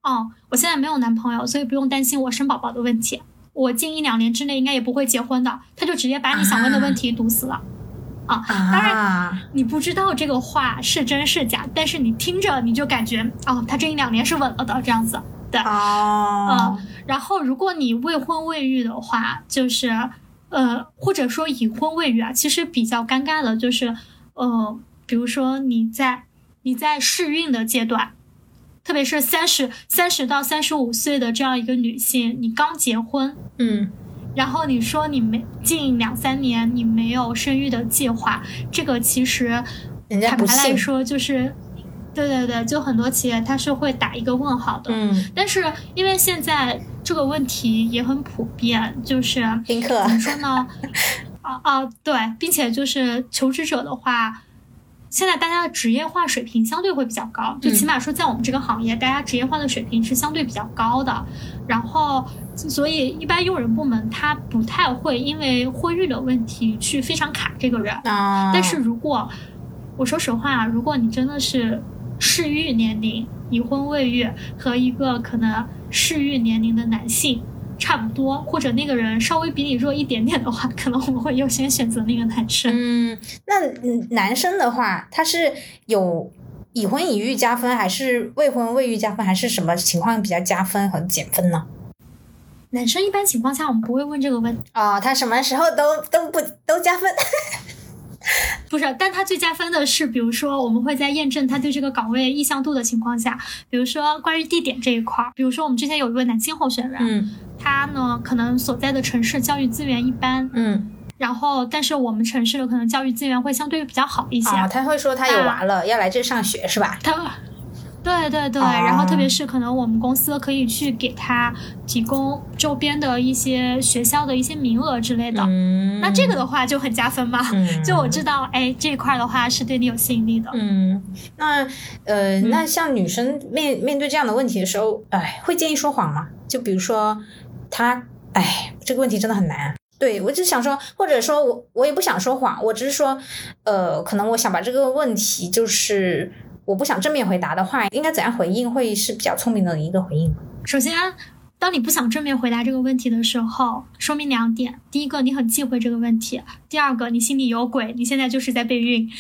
哦，我现在没有男朋友，所以不用担心我生宝宝的问题。我近一两年之内应该也不会结婚的。他就直接把你想问的问题堵死了。啊，当然啊，你不知道这个话是真是假，但是你听着你就感觉，哦，他这一两年是稳了的这样子。对，哦，然后，如果你未婚未育的话，就是呃，或者说已婚未育啊，其实比较尴尬的就是，呃，比如说你在你在试孕的阶段，特别是三十三十到三十五岁的这样一个女性，你刚结婚，嗯然后你说你没近两三年你没有生育的计划，这个其实坦白来说就是，对对对，就很多企业它是会打一个问号的。嗯，但是因为现在这个问题也很普遍，就是怎么说呢？啊啊，对，并且就是求职者的话，现在大家的职业化水平相对会比较高，就起码说在我们这个行业，大家职业化的水平是相对比较高的。然后，所以一般用人部门他不太会因为婚育的问题去非常卡这个人。啊，但是如果我说实话，如果你真的是适育年龄、已婚未育和一个可能适育年龄的男性差不多，或者那个人稍微比你弱一点点的话，可能我们会优先选择那个男生。嗯，那嗯男生的话，他是有已婚已育加分，还是未婚未育加分，还是什么情况比较加分和减分呢？男生一般情况下我们不会问这个问题，哦，他什么时候都都不都加分？不是，但他最加分的是，比如说我们会在验证他对这个岗位意向度的情况下，比如说关于地点这一块儿，比如说我们之前有一位男性候选人，嗯他呢可能所在的城市教育资源一般，嗯，然后，但是我们城市的可能教育资源会相对比较好一些。啊，他会说他有娃了，要来这上学是吧？他，对对对，哦然后特别是可能我们公司可以去给他提供周边的一些学校的一些名额之类的。嗯，那这个的话就很加分嘛，嗯就我知道，哎，这一块的话是对你有吸引力的。嗯，那呃，嗯那像女生面面对这样的问题的时候，哎，会建议说谎吗？就比如说，她，哎，这个问题真的很难。对我只想说，或者说我我也不想说谎，我只是说，呃，可能我想把这个问题就是我不想正面回答的话，应该怎样回应会是比较聪明的一个回应？首先，当你不想正面回答这个问题的时候，说明两点：第一个，你很忌讳这个问题；第二个，你心里有鬼，你现在就是在备孕。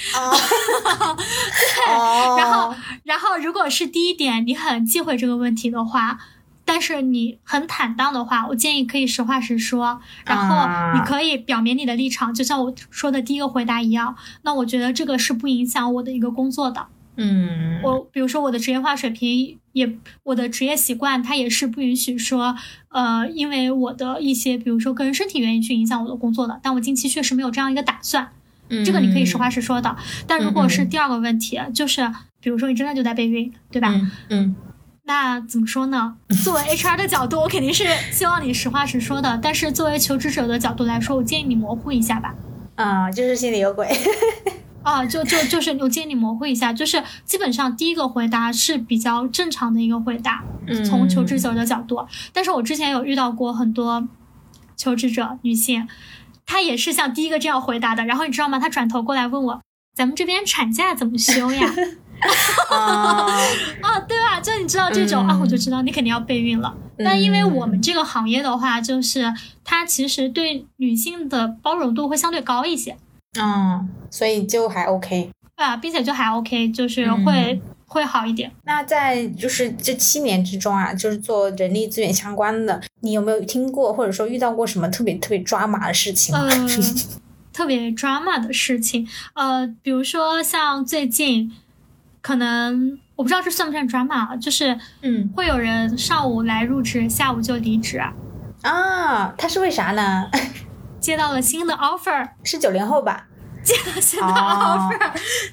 对，然后，然后，如果是第一点，你很忌讳这个问题的话。但是你很坦荡的话，我建议可以实话实说，然后你可以表明你的立场，就像我说的第一个回答一样。那我觉得这个是不影响我的一个工作的。嗯，我比如说我的职业化水平，也我的职业习惯，它也是不允许说，呃，因为我的一些比如说个人身体原因去影响我的工作的。但我近期确实没有这样一个打算。嗯，这个你可以实话实说的。但如果是第二个问题，就是比如说你真的就在备孕，对吧？嗯。那怎么说呢？作为 HR 的角度，我肯定是希望你实话实说的。但是作为求职者的角度来说，我建议你模糊一下吧。啊，就是心里有鬼。啊，就就就是我建议你模糊一下，就是基本上第一个回答是比较正常的一个回答，从求职者的角度。但是我之前有遇到过很多求职者女性，她也是像第一个这样回答的。然后你知道吗？她转头过来问我，咱们这边产假怎么休呀？啊 啊，对吧？就你知道这种啊，我就知道你肯定要备孕了。但因为我们这个行业的话，就是它其实对女性的包容度会相对高一些。嗯，所以就还 OK 啊，并且就还 OK，就是会会好一点。那在就是这七年之中啊，就是做人力资源相关的，你有没有听过或者说遇到过什么特别特别抓马的事情？呃，特别抓马的事情，呃，比如说像最近。可能我不知道这算不算转码，就是嗯，会有人上午来入职，下午就离职啊？他是为啥呢？接到了新的 offer，是九零后吧？接到新的 offer，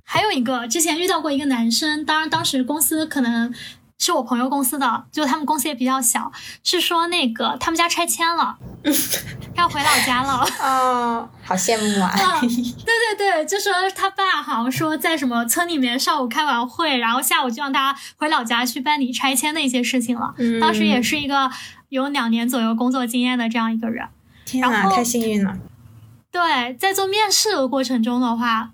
还有一个之前遇到过一个男生，当然当时公司可能。是我朋友公司的，就他们公司也比较小。是说那个他们家拆迁了，要回老家了。哦，好羡慕啊！对对对，就说他爸好像说在什么村里面上午开完会，然后下午就让他回老家去办理拆迁的一些事情了。当时也是一个有两年左右工作经验的这样一个人。天哪，太幸运了！对，在做面试的过程中的话，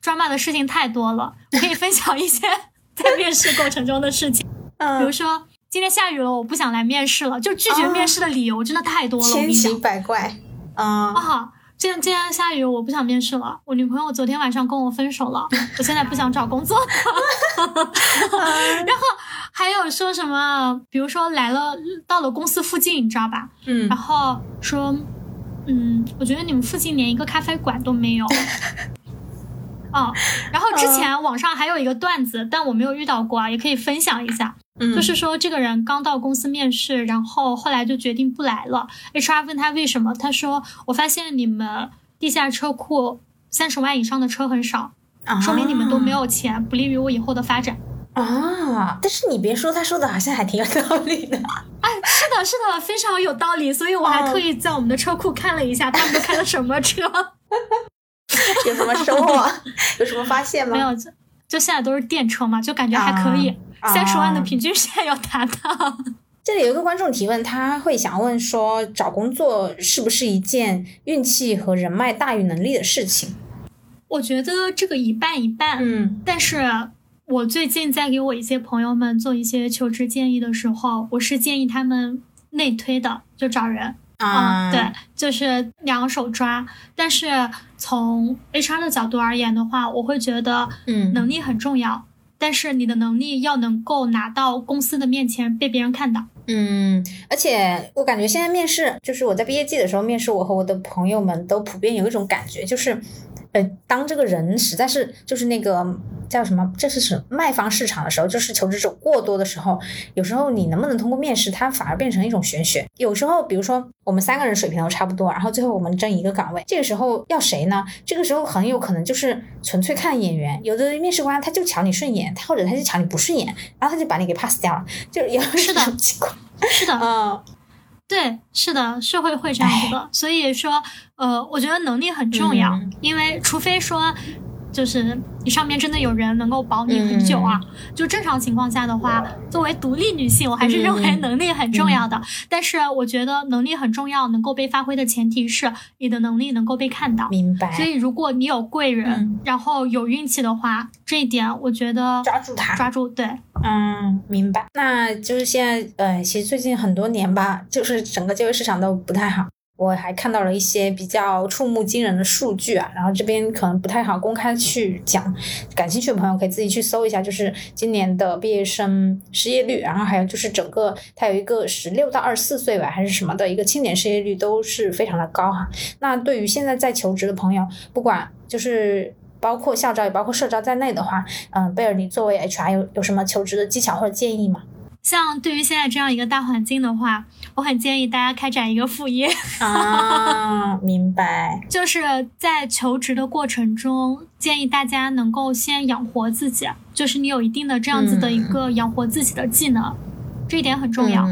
抓骂的事情太多了，我可以分享一些 在面试过程中的事情。比如说今天下雨了，我不想来面试了，就拒绝面试的理由真的太多了，千奇百怪。啊啊！今天今天下雨，我不想面试了。我女朋友昨天晚上跟我分手了，我现在不想找工作。然后还有说什么？比如说来了到了公司附近，你知道吧？嗯。然后说，嗯，我觉得你们附近连一个咖啡馆都没有。哦，然后之前网上还有一个段子，但我没有遇到过啊，也可以分享一下。就是说这个人刚到公司面试，然后后来就决定不来了。HR 问他为什么，他说：“我发现你们地下车库三十万以上的车很少，说明你们都没有钱，不利于我以后的发展。”啊！但是你别说，他说的好像还挺有道理的。哎，是的，是的，非常有道理。所以我还特意在我们的车库看了一下，他们都开了什么车。有什么收获？有什么发现吗？没有，就就现在都是电车嘛，就感觉还可以。三十万的平均线要达到。这里有一个观众提问，他会想问说，找工作是不是一件运气和人脉大于能力的事情？我觉得这个一半一半。嗯，但是我最近在给我一些朋友们做一些求职建议的时候，我是建议他们内推的，就找人。啊，对，就是两手抓。但是从 HR 的角度而言的话，我会觉得，嗯，能力很重要，但是你的能力要能够拿到公司的面前被别人看到。嗯，而且我感觉现在面试，就是我在毕业季的时候面试，我和我的朋友们都普遍有一种感觉，就是。呃，当这个人实在是就是那个叫什么，这是是卖方市场的时候，就是求职者过多的时候，有时候你能不能通过面试，它反而变成一种玄学。有时候，比如说我们三个人水平都差不多，然后最后我们争一个岗位，这个时候要谁呢？这个时候很有可能就是纯粹看眼缘，有的面试官他就瞧你顺眼，他或者他就瞧你不顺眼，然后他就把你给 pass 掉了，就有是的情况，是的，嗯。对，是的，是会会这样子的。所以说，呃，我觉得能力很重要，因为除非说就是你上面真的有人能够保你很久啊。就正常情况下的话，作为独立女性，我还是认为能力很重要的。但是我觉得能力很重要，能够被发挥的前提是你的能力能够被看到。明白。所以如果你有贵人，然后有运气的话，这一点我觉得抓住它，抓住对。嗯，明白。那就是现在，呃，其实最近很多年吧，就是整个就业市场都不太好。我还看到了一些比较触目惊人的数据啊，然后这边可能不太好公开去讲，感兴趣的朋友可以自己去搜一下，就是今年的毕业生失业率，然后还有就是整个它有一个十六到二十四岁吧还是什么的一个青年失业率都是非常的高哈。那对于现在在求职的朋友，不管就是包括校招也包括社招在内的话，嗯，贝尔你作为 HR 有有什么求职的技巧或者建议吗？像对于现在这样一个大环境的话，我很建议大家开展一个副业啊，明白。就是在求职的过程中，建议大家能够先养活自己，就是你有一定的这样子的一个养活自己的技能，这一点很重要。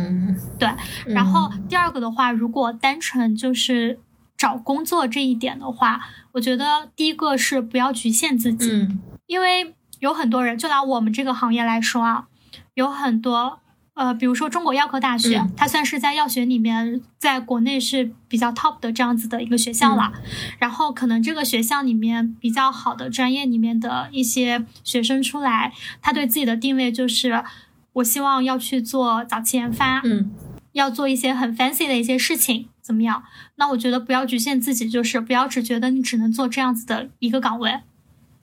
对。然后第二个的话，如果单纯就是找工作这一点的话，我觉得第一个是不要局限自己，因为有很多人，就拿我们这个行业来说啊。有很多，呃，比如说中国药科大学，它算是在药学里面，在国内是比较 top 的这样子的一个学校了。然后可能这个学校里面比较好的专业里面的一些学生出来，他对自己的定位就是，我希望要去做早期研发，嗯，要做一些很 fancy 的一些事情，怎么样？那我觉得不要局限自己，就是不要只觉得你只能做这样子的一个岗位。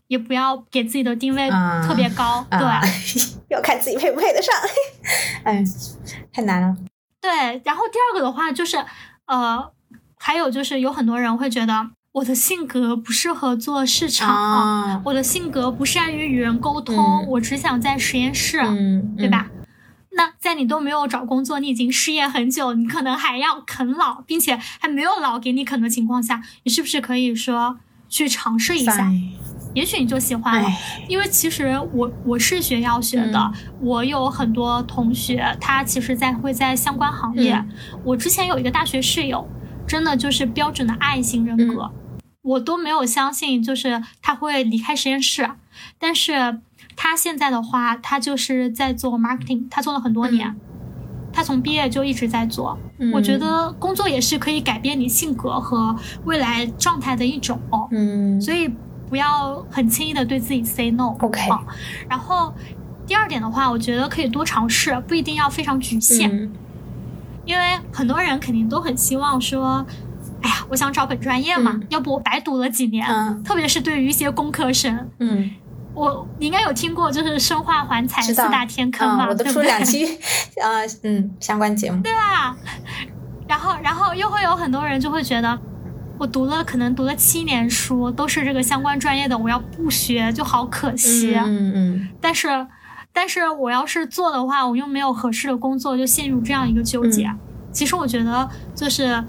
也不要给自己的定位特别高，对，要看自己配不配得上，哎，太难了。对，然后第二个的话就是，呃，还有就是有很多人会觉得我的性格不适合做市场，我的性格不善于与人沟通，我只想在实验室，对吧？那在你都没有找工作，你已经失业很久，你可能还要啃老，并且还没有老给你啃的情况下，你是不是可以说去尝试一下？也许你就喜欢了，因为其实我我是学药学的，我有很多同学，他其实在会在相关行业。我之前有一个大学室友，真的就是标准的爱型人格，我都没有相信就是他会离开实验室，但是他现在的话，他就是在做 marketing，他做了很多年，他从毕业就一直在做。我觉得工作也是可以改变你性格和未来状态的一种，嗯，所以。不要很轻易的对自己 say no，OK。然后第二点的话，我觉得可以多尝试，不一定要非常局限。因为很多人肯定都很希望说，哎呀，我想找本专业嘛，要不我白读了几年。特别是对于一些工科生，嗯，我你应该有听过，就是生化环材四大天坑嘛，我都出两期啊，嗯，相关节目。对吧，然后然后又会有很多人就会觉得。我读了，可能读了七年书，都是这个相关专业的，我要不学就好可惜。嗯嗯。但是，但是我要是做的话，我又没有合适的工作，就陷入这样一个纠结。其实我觉得，就是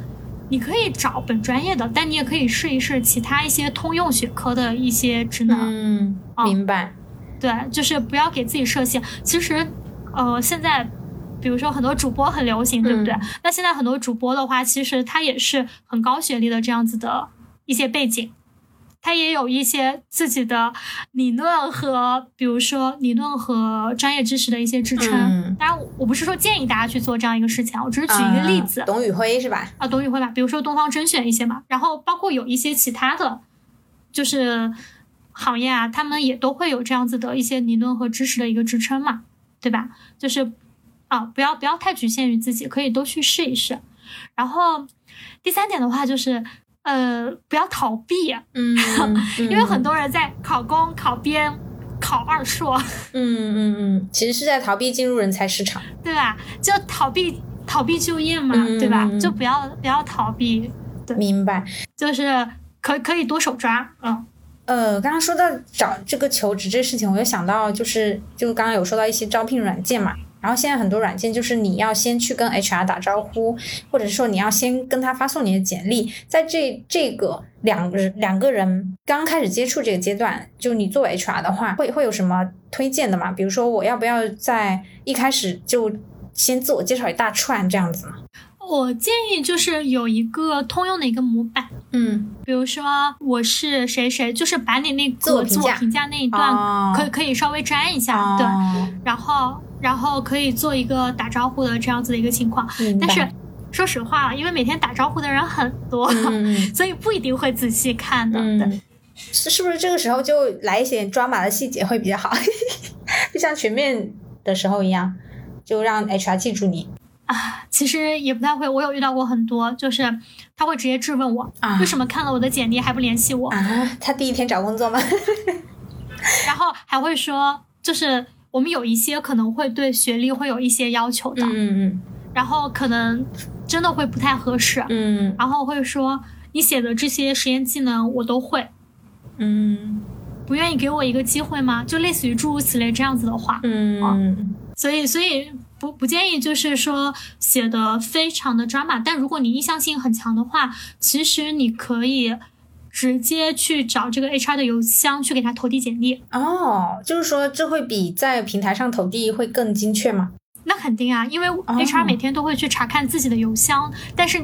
你可以找本专业的，但你也可以试一试其他一些通用学科的一些职能。嗯，明白。对，就是不要给自己设限。其实，呃，现在。比如说很多主播很流行，对不对？那现在很多主播的话，其实他也是很高学历的这样子的一些背景，他也有一些自己的理论和，比如说理论和专业知识的一些支撑。当然，我不是说建议大家去做这样一个事情，我只是举一个例子。董宇辉是吧？啊，董宇辉吧。比如说东方甄选一些嘛，然后包括有一些其他的，就是行业啊，他们也都会有这样子的一些理论和知识的一个支撑嘛，对吧？就是。啊，不要不要太局限于自己，可以多去试一试。然后第三点的话就是，呃，不要逃避。嗯，因为很多人在考公、考编、考二硕。嗯嗯嗯，其实是在逃避进入人才市场，对吧？就逃避逃避就业嘛，对吧？就不要不要逃避。明白。就是可可以多手抓。嗯。呃，刚刚说到找这个求职这事情，我又想到就是，就刚刚有说到一些招聘软件嘛。然后现在很多软件就是你要先去跟 HR 打招呼，或者是说你要先跟他发送你的简历，在这这个两两个人刚开始接触这个阶段，就你作为 HR 的话，会会有什么推荐的吗？比如说我要不要在一开始就先自我介绍一大串这样子呢？我建议就是有一个通用的一个模板，嗯，比如说我是谁谁，就是把你那个自我评价那一段哦可以可以稍微粘一下，对，哦然后然后可以做一个打招呼的这样子的一个情况。但是说实话，因为每天打招呼的人很多，嗯所以不一定会仔细看的。是是不是这个时候就来一些抓马的细节会比较好？就像全面的时候一样，就让 HR 记住你啊，其实也不太会。我有遇到过很多，就是他会直接质问我，啊为什么看了我的简历还不联系我？啊。他第一天找工作吗？然后还会说，就是我们有一些可能会对学历会有一些要求的，嗯嗯然后可能真的会不太合适，嗯然后会说你写的这些实验技能我都会，嗯不愿意给我一个机会吗？就类似于诸如此类这样子的话，嗯嗯所以所以不不建议就是说写的非常的抓马但如果你意向性很强的话，其实你可以直接去找这个 HR 的邮箱去给他投递简历。哦，就是说这会比在平台上投递会更精确吗？那肯定啊，因为 HR 每天都会去查看自己的邮箱，但是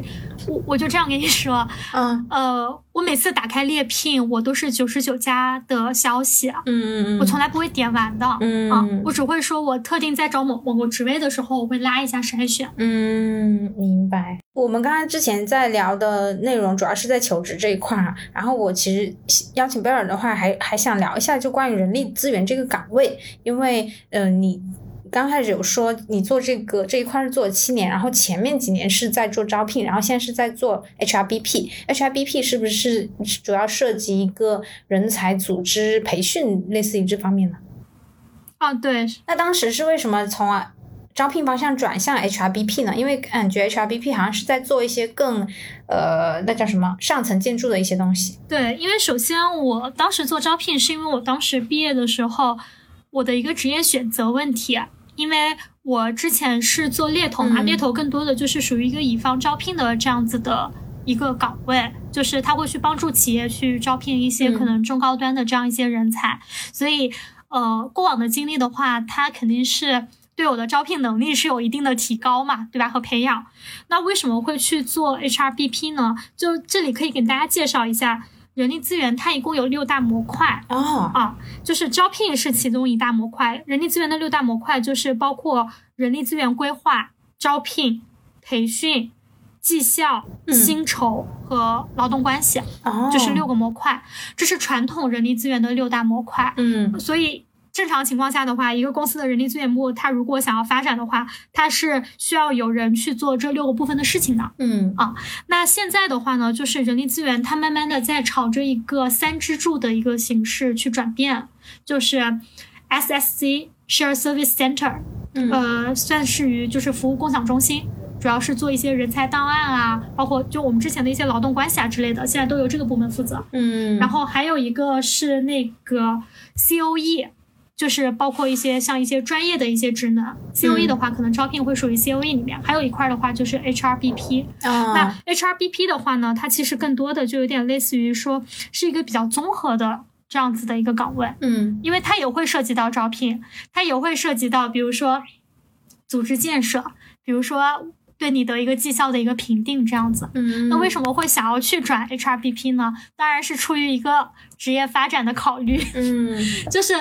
我我就这样跟你说，嗯呃，我每次打开猎聘，我都是九十九家的消息，嗯嗯我从来不会点完的，嗯啊，我只会说我特定在找某某个职位的时候，我会拉一下筛选。嗯，明白。我们刚刚之前在聊的内容主要是在求职这一块儿，然后我其实邀请贝尔的话还还想聊一下就关于人力资源这个岗位，因为嗯、呃你。刚开始有说你做这个这一块是做了七年，然后前面几年是在做招聘，然后现在是在做 HRBP。HRBP 是不是主要涉及一个人才组织培训，类似于这方面的？啊，对，那当时是为什么从啊招聘方向转向 HRBP 呢？因为感觉 HRBP 好像是在做一些更呃那叫什么上层建筑的一些东西。对，因为首先我当时做招聘，是因为我当时毕业的时候，我的一个职业选择问题，因为我之前是做猎头嘛，嗯猎头更多的就是属于一个乙方招聘的这样子的一个岗位，就是他会去帮助企业去招聘一些嗯可能中高端的这样一些人才，所以呃，过往的经历的话，他肯定是。对我的招聘能力是有一定的提高嘛，对吧？和培养。那为什么会去做 HRBP 呢？就这里可以给大家介绍一下，人力资源它一共有六大模块哦，啊，就是招聘是其中一大模块，人力资源的六大模块就是包括人力资源规划、招聘、培训、绩效、嗯。薪酬和劳动关系，哦，就是六个模块，这是传统人力资源的六大模块。嗯。所以正常情况下的话，一个公司的人力资源部，它如果想要发展的话，它是需要有人去做这六个部分的事情的。嗯啊那现在的话呢，就是人力资源它慢慢的在朝着一个三支柱的一个形式去转变，就是 SSC Share Service Center，嗯呃，算是于就是服务共享中心。主要是做一些人才档案啊，包括就我们之前的一些劳动关系啊之类的，现在都由这个部门负责。嗯，然后还有一个是那个 COE，就是包括一些像一些专业的一些职能。COE 的话，可能招聘会属于 COE 里面，还有一块的话就是 HRBP。那啊 HRBP 的话呢，它其实更多的就有点类似于说是一个比较综合的这样子的一个岗位，嗯因为它也会涉及到招聘，它也会涉及到比如说组织建设，比如说对你的一个绩效的一个评定这样子。嗯，那为什么会想要去转 HRBP 呢？当然是出于一个职业发展的考虑，嗯 就是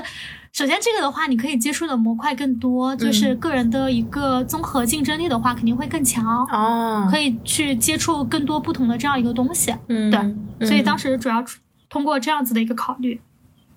首先这个的话，你可以接触的模块更多，就是个人的一个综合竞争力的话肯定会更强，哦，可以去接触更多不同的这样一个东西。嗯对所以当时主要通过这样子的一个考虑。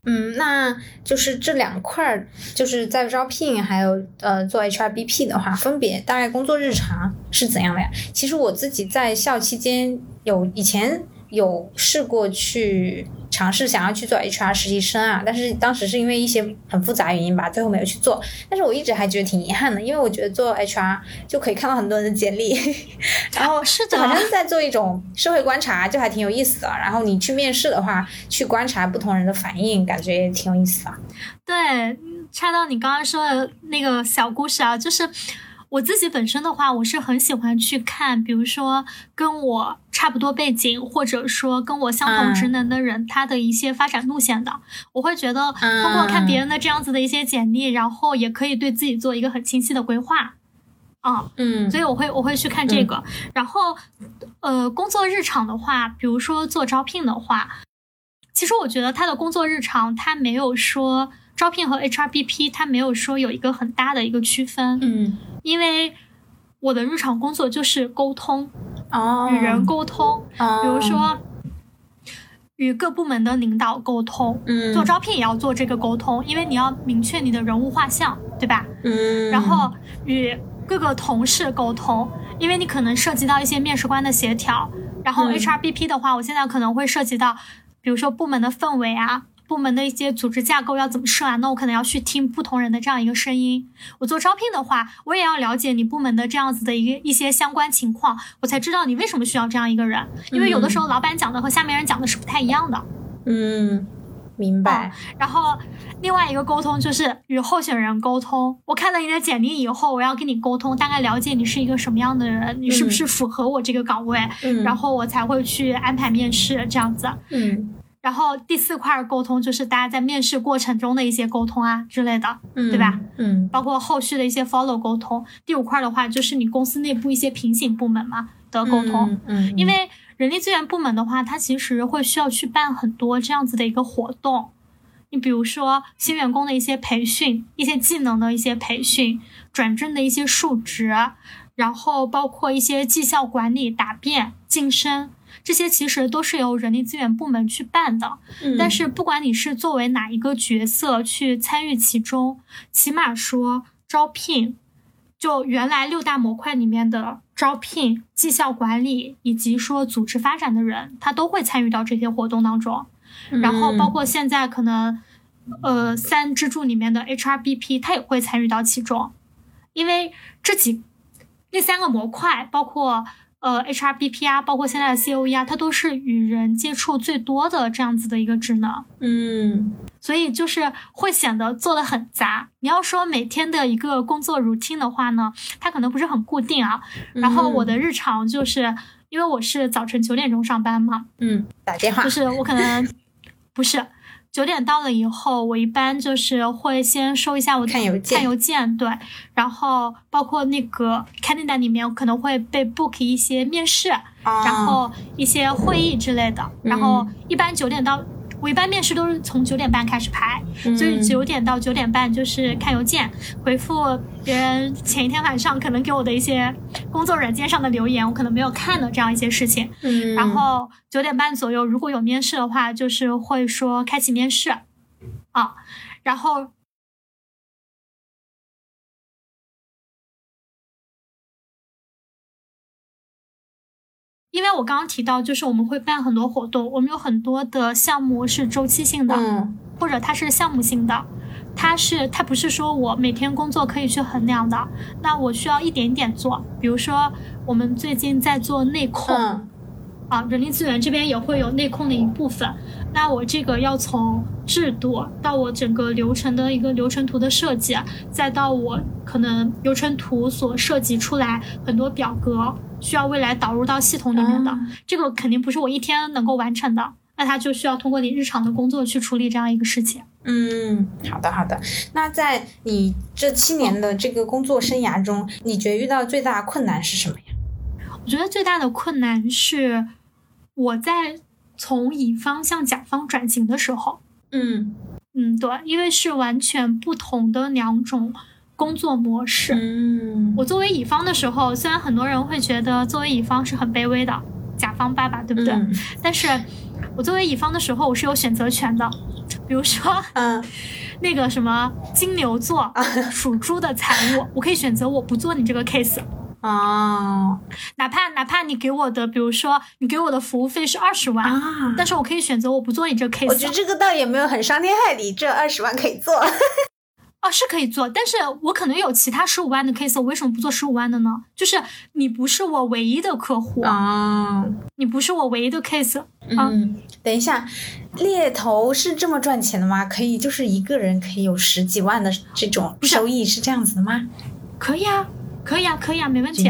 嗯，那就是这两块儿，就是在招聘还有呃做 HRBP 的话，分别大概工作日常是怎样的呀？其实我自己在校期间有以前有试过去尝试想要去做 HR 实习生啊，但是当时是因为一些很复杂原因吧，最后没有去做。但是我一直还觉得挺遗憾的，因为我觉得做 HR 就可以看到很多人的简历，然后是的就好像是在做一种社会观察，就还挺有意思的。然后你去面试的话，去观察不同人的反应，感觉也挺有意思的。对，嗯插到你刚刚说的那个小故事啊，就是我自己本身的话，我是很喜欢去看，比如说跟我差不多背景，或者说跟我相同职能的人，他的一些发展路线的。我会觉得通过看别人的这样子的一些简历，然后也可以对自己做一个很清晰的规划。啊，嗯所以我会我会去看这个，然后呃，工作日常的话，比如说做招聘的话，其实我觉得他的工作日常，他没有说招聘和 HRBP，他没有说有一个很大的一个区分。嗯，因为我的日常工作就是沟通，哦，与人沟通，哦，比如说与各部门的领导沟通。嗯，做招聘也要做这个沟通，因为你要明确你的人物画像，对吧？嗯，然后与各个同事沟通，因为你可能涉及到一些面试官的协调。然后嗯 HRBP 的话，我现在可能会涉及到，比如说部门的氛围啊，部门的一些组织架构要怎么设啊，那我可能要去听不同人的这样一个声音。我做招聘的话，我也要了解你部门的这样子的一个一些相关情况，我才知道你为什么需要这样一个人。因为有的时候老板讲的和下面人讲的是不太一样的。嗯，明白。然后另外一个沟通就是与候选人沟通。我看了你的简历以后，我要跟你沟通，大概了解你是一个什么样的人，你是不是符合我这个岗位，嗯，然后我才会去安排面试这样子。嗯然后第四块沟通就是大家在面试过程中的一些沟通啊之类的，嗯，对吧？嗯包括后续的一些 follow 沟通。第五块的话就是你公司内部一些平行部门嘛的沟通。嗯，嗯，因为人力资源部门的话，它其实会需要去办很多这样子的一个活动。你比如说新员工的一些培训、一些技能的一些培训、转正的一些述职，然后包括一些绩效管理、答辩、晋升，这些其实都是由人力资源部门去办的。嗯但是不管你是作为哪一个角色去参与其中，起码说招聘，就原来六大模块里面的招聘、绩效管理以及说组织发展的人，他都会参与到这些活动当中。然后包括现在可能，呃，三支柱里面的 HRBP，他也会参与到其中，因为这几那三个模块，包括呃 HRBP 啊，包括现在的 COE 啊，它都是与人接触最多的这样子的一个职能。嗯所以就是会显得做的很杂。你要说每天的一个工作 routine 的话呢，它可能不是很固定啊。然后我的日常就是，因为我是早晨九点钟上班嘛，嗯，打电话就是我可能不是九点到了以后，我一般就是会先收一下我的看邮件看邮件对，然后包括那个 calendar 里面我可能会被 book 一些面试，啊然后一些会议之类的，然后一般九点到。我一般面试都是从九点半开始排，所以九点到九点半就是看邮件，回复别人前一天晚上可能给我的一些工作软件上的留言，我可能没有看的这样一些事情。嗯，然后九点半左右，如果有面试的话，就是会说开启面试，啊，然后因为我刚刚提到，就是我们会办很多活动，我们有很多的项目是周期性的，嗯或者它是项目性的，它是它不是说我每天工作可以去衡量的，那我需要一点一点做。比如说，我们最近在做内控，嗯啊，人力资源这边也会有内控的一部分。那我这个要从制度到我整个流程的一个流程图的设计，再到我可能流程图所设计出来很多表格，需要未来导入到系统里面的，啊这个肯定不是我一天能够完成的。那它就需要通过你日常的工作去处理这样一个事情。嗯，好的好的。那在你这七年的这个工作生涯中，你觉得遇到最大的困难是什么呀？我觉得最大的困难是我在从乙方向甲方转型的时候，嗯嗯，对，因为是完全不同的两种工作模式。嗯我作为乙方的时候，虽然很多人会觉得作为乙方是很卑微的，甲方爸爸，对不对？嗯但是我作为乙方的时候，我是有选择权的。比如说嗯 那个什么金牛座属猪的财务，我可以选择我不做你这个 case，哦哪怕哪怕你给我的，比如说你给我的服务费是二十万，啊，但是我可以选择我不做你这个 case。我觉得这个倒也没有很伤天害理，这二十万可以做。哦，是可以做，但是我可能有其他十五万的 case，我为什么不做十五万的呢？就是你不是我唯一的客户，啊，你不是我唯一的 case，嗯，等一下，猎头是这么赚钱的吗？可以就是一个人可以有十几万的这种收益，是这样子的吗？可以啊，可以啊，可以啊，没问题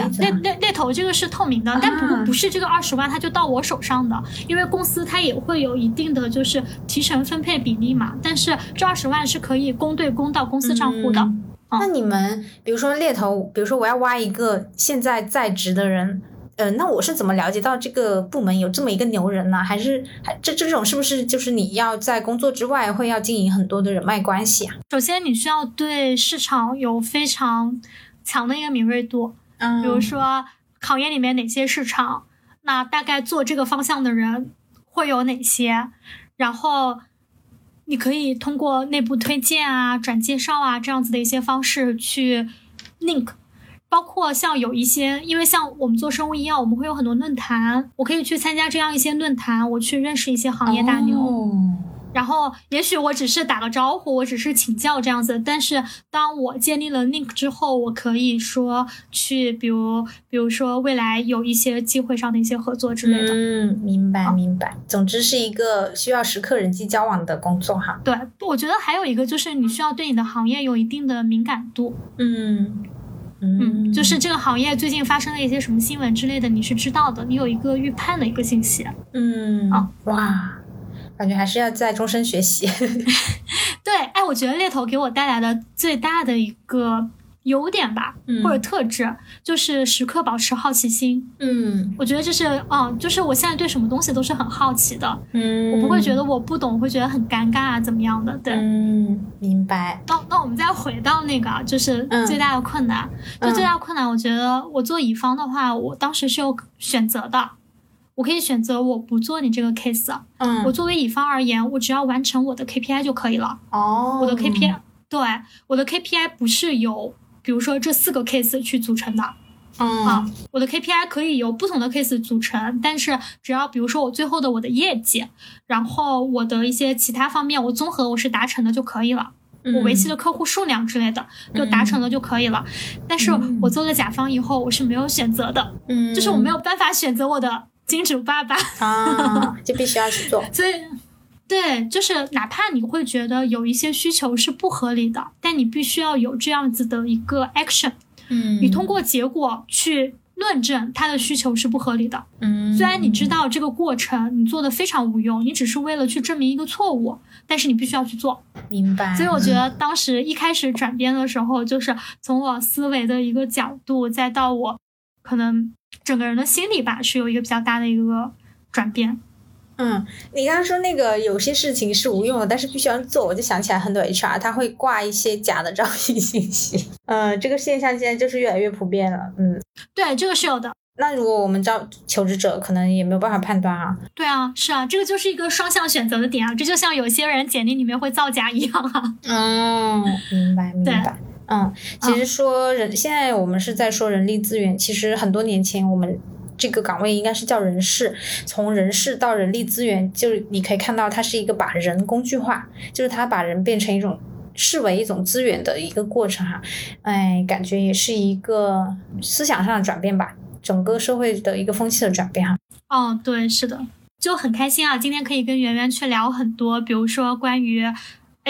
猎头这个是透明的，但不啊不是这个二十万它就到我手上的，因为公司它也会有一定的就是提成分配比例嘛。但是这二十万是可以公对公到公司账户的。嗯那你们比如说猎头，比如说我要挖一个现在在职的人，呃，那我是怎么了解到这个部门有这么一个牛人呢？还是还这这种是不是就是你要在工作之外会要经营很多的人脉关系啊？首先，你需要对市场有非常强的一个敏锐度，嗯，比如说考研里面哪些市场，那大概做这个方向的人会有哪些，然后你可以通过内部推荐啊、转介绍啊这样子的一些方式去 link。包括像有一些，因为像我们做生物医药，我们会有很多论坛，我可以去参加这样一些论坛，我去认识一些行业大牛。哦然后，也许我只是打个招呼，我只是请教这样子。但是，当我建立了 link 之后，我可以说去，比如，比如说未来有一些机会上的一些合作之类的。嗯，明白明白。总之是一个需要时刻人际交往的工作哈。对，我觉得还有一个就是你需要对你的行业有一定的敏感度。嗯嗯，就是这个行业最近发生了一些什么新闻之类的，你是知道的，你有一个预判的一个信息。嗯啊哇，感觉还是要在终身学习。对，哎，我觉得猎头给我带来的最大的一个优点吧，嗯或者特质，就是时刻保持好奇心。嗯我觉得这是，嗯，就是我现在对什么东西都是很好奇的，嗯，我不会觉得我不懂，会觉得很尴尬啊，怎么样的？对。嗯，明白。那那我们再回到那个啊，就是嗯最大的困难。就最大的困难，我觉得我做乙方的话，我当时是有选择的，我可以选择我不做你这个 case。嗯，我作为乙方而言，我只要完成我的 KPI 就可以了。哦，我的 KPI，对，我的 KPI 不是由比如说这四个 case 去组成的嗯啊，我的 KPI 可以由不同的 case 组成，但是只要比如说我最后的我的业绩，然后我的一些其他方面我综合我是达成的就可以了。我维系的客户数量之类的就达成了就可以了，但是我做了甲方以后，我是没有选择的，嗯，就是我没有办法选择我的金主爸爸，啊，就必须要去做。所以，对，就是哪怕你会觉得有一些需求是不合理的，但你必须要有这样子的一个 action，嗯你通过结果去论证他的需求是不合理的。嗯，虽然你知道这个过程你做的非常无用，你只是为了去证明一个错误，但是你必须要去做。明白。所以我觉得当时一开始转变的时候，就是从我思维的一个角度，再到我可能整个人的心理吧，是有一个比较大的一个转变。嗯，你刚刚说那个有些事情是无用的，但是必须要做，我就想起来很多 HR 他会挂一些假的 招聘信息。嗯，这个现象现在就是越来越普遍了。嗯，对，这个是有的。那如果我们招求职者，可能也没有办法判断啊。对啊，是啊，这个就是一个双向选择的点啊，这就像有些人简历里面会造假一样啊。嗯，明白明白。嗯，其实说人，现在我们是在说人力资源，其实很多年前我们。这个岗位应该是叫人事，从人事到人力资源，就是你可以看到它是一个把人工具化，就是它把人变成一种视为一种资源的一个过程哈。哎，感觉也是一个思想上的转变吧，整个社会的一个风气的转变哈。哦，对，是的，就很开心啊，今天可以跟圆圆去聊很多，比如说关于。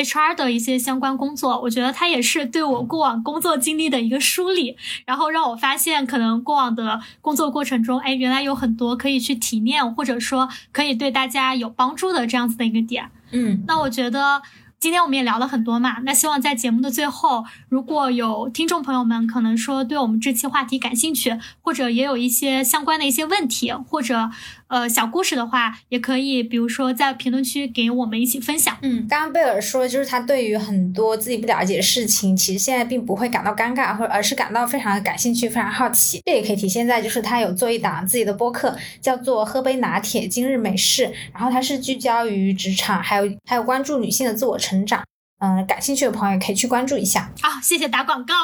HR 的一些相关工作，我觉得它也是对我过往工作经历的一个梳理，然后让我发现，可能过往的工作过程中，哎，原来有很多可以去提炼，或者说可以对大家有帮助的这样子的一个点。嗯，那我觉得今天我们也聊了很多嘛，那希望在节目的最后，如果有听众朋友们可能说对我们这期话题感兴趣，或者也有一些相关的一些问题，或者呃小故事的话，也可以比如说在评论区给我们一起分享。嗯，刚刚贝尔说，就是他对于很多自己不了解的事情，其实现在并不会感到尴尬，或而是感到非常的感兴趣，非常好奇。这也可以体现在就是他有做一档自己的播客，叫做《喝杯拿铁今日美事》，然后它是聚焦于职场，还有还有关注女性的自我成长。嗯，感兴趣的朋友可以去关注一下。啊，谢谢打广告。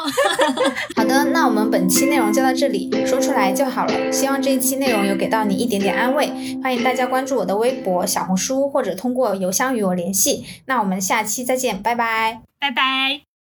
好的，那我们本期内容就到这里，说出来就好了。希望这一期内容有给到你一点点安慰。欢迎大家关注我的微博、小红书，或者通过邮箱与我联系。那我们下期再见，拜拜。拜拜。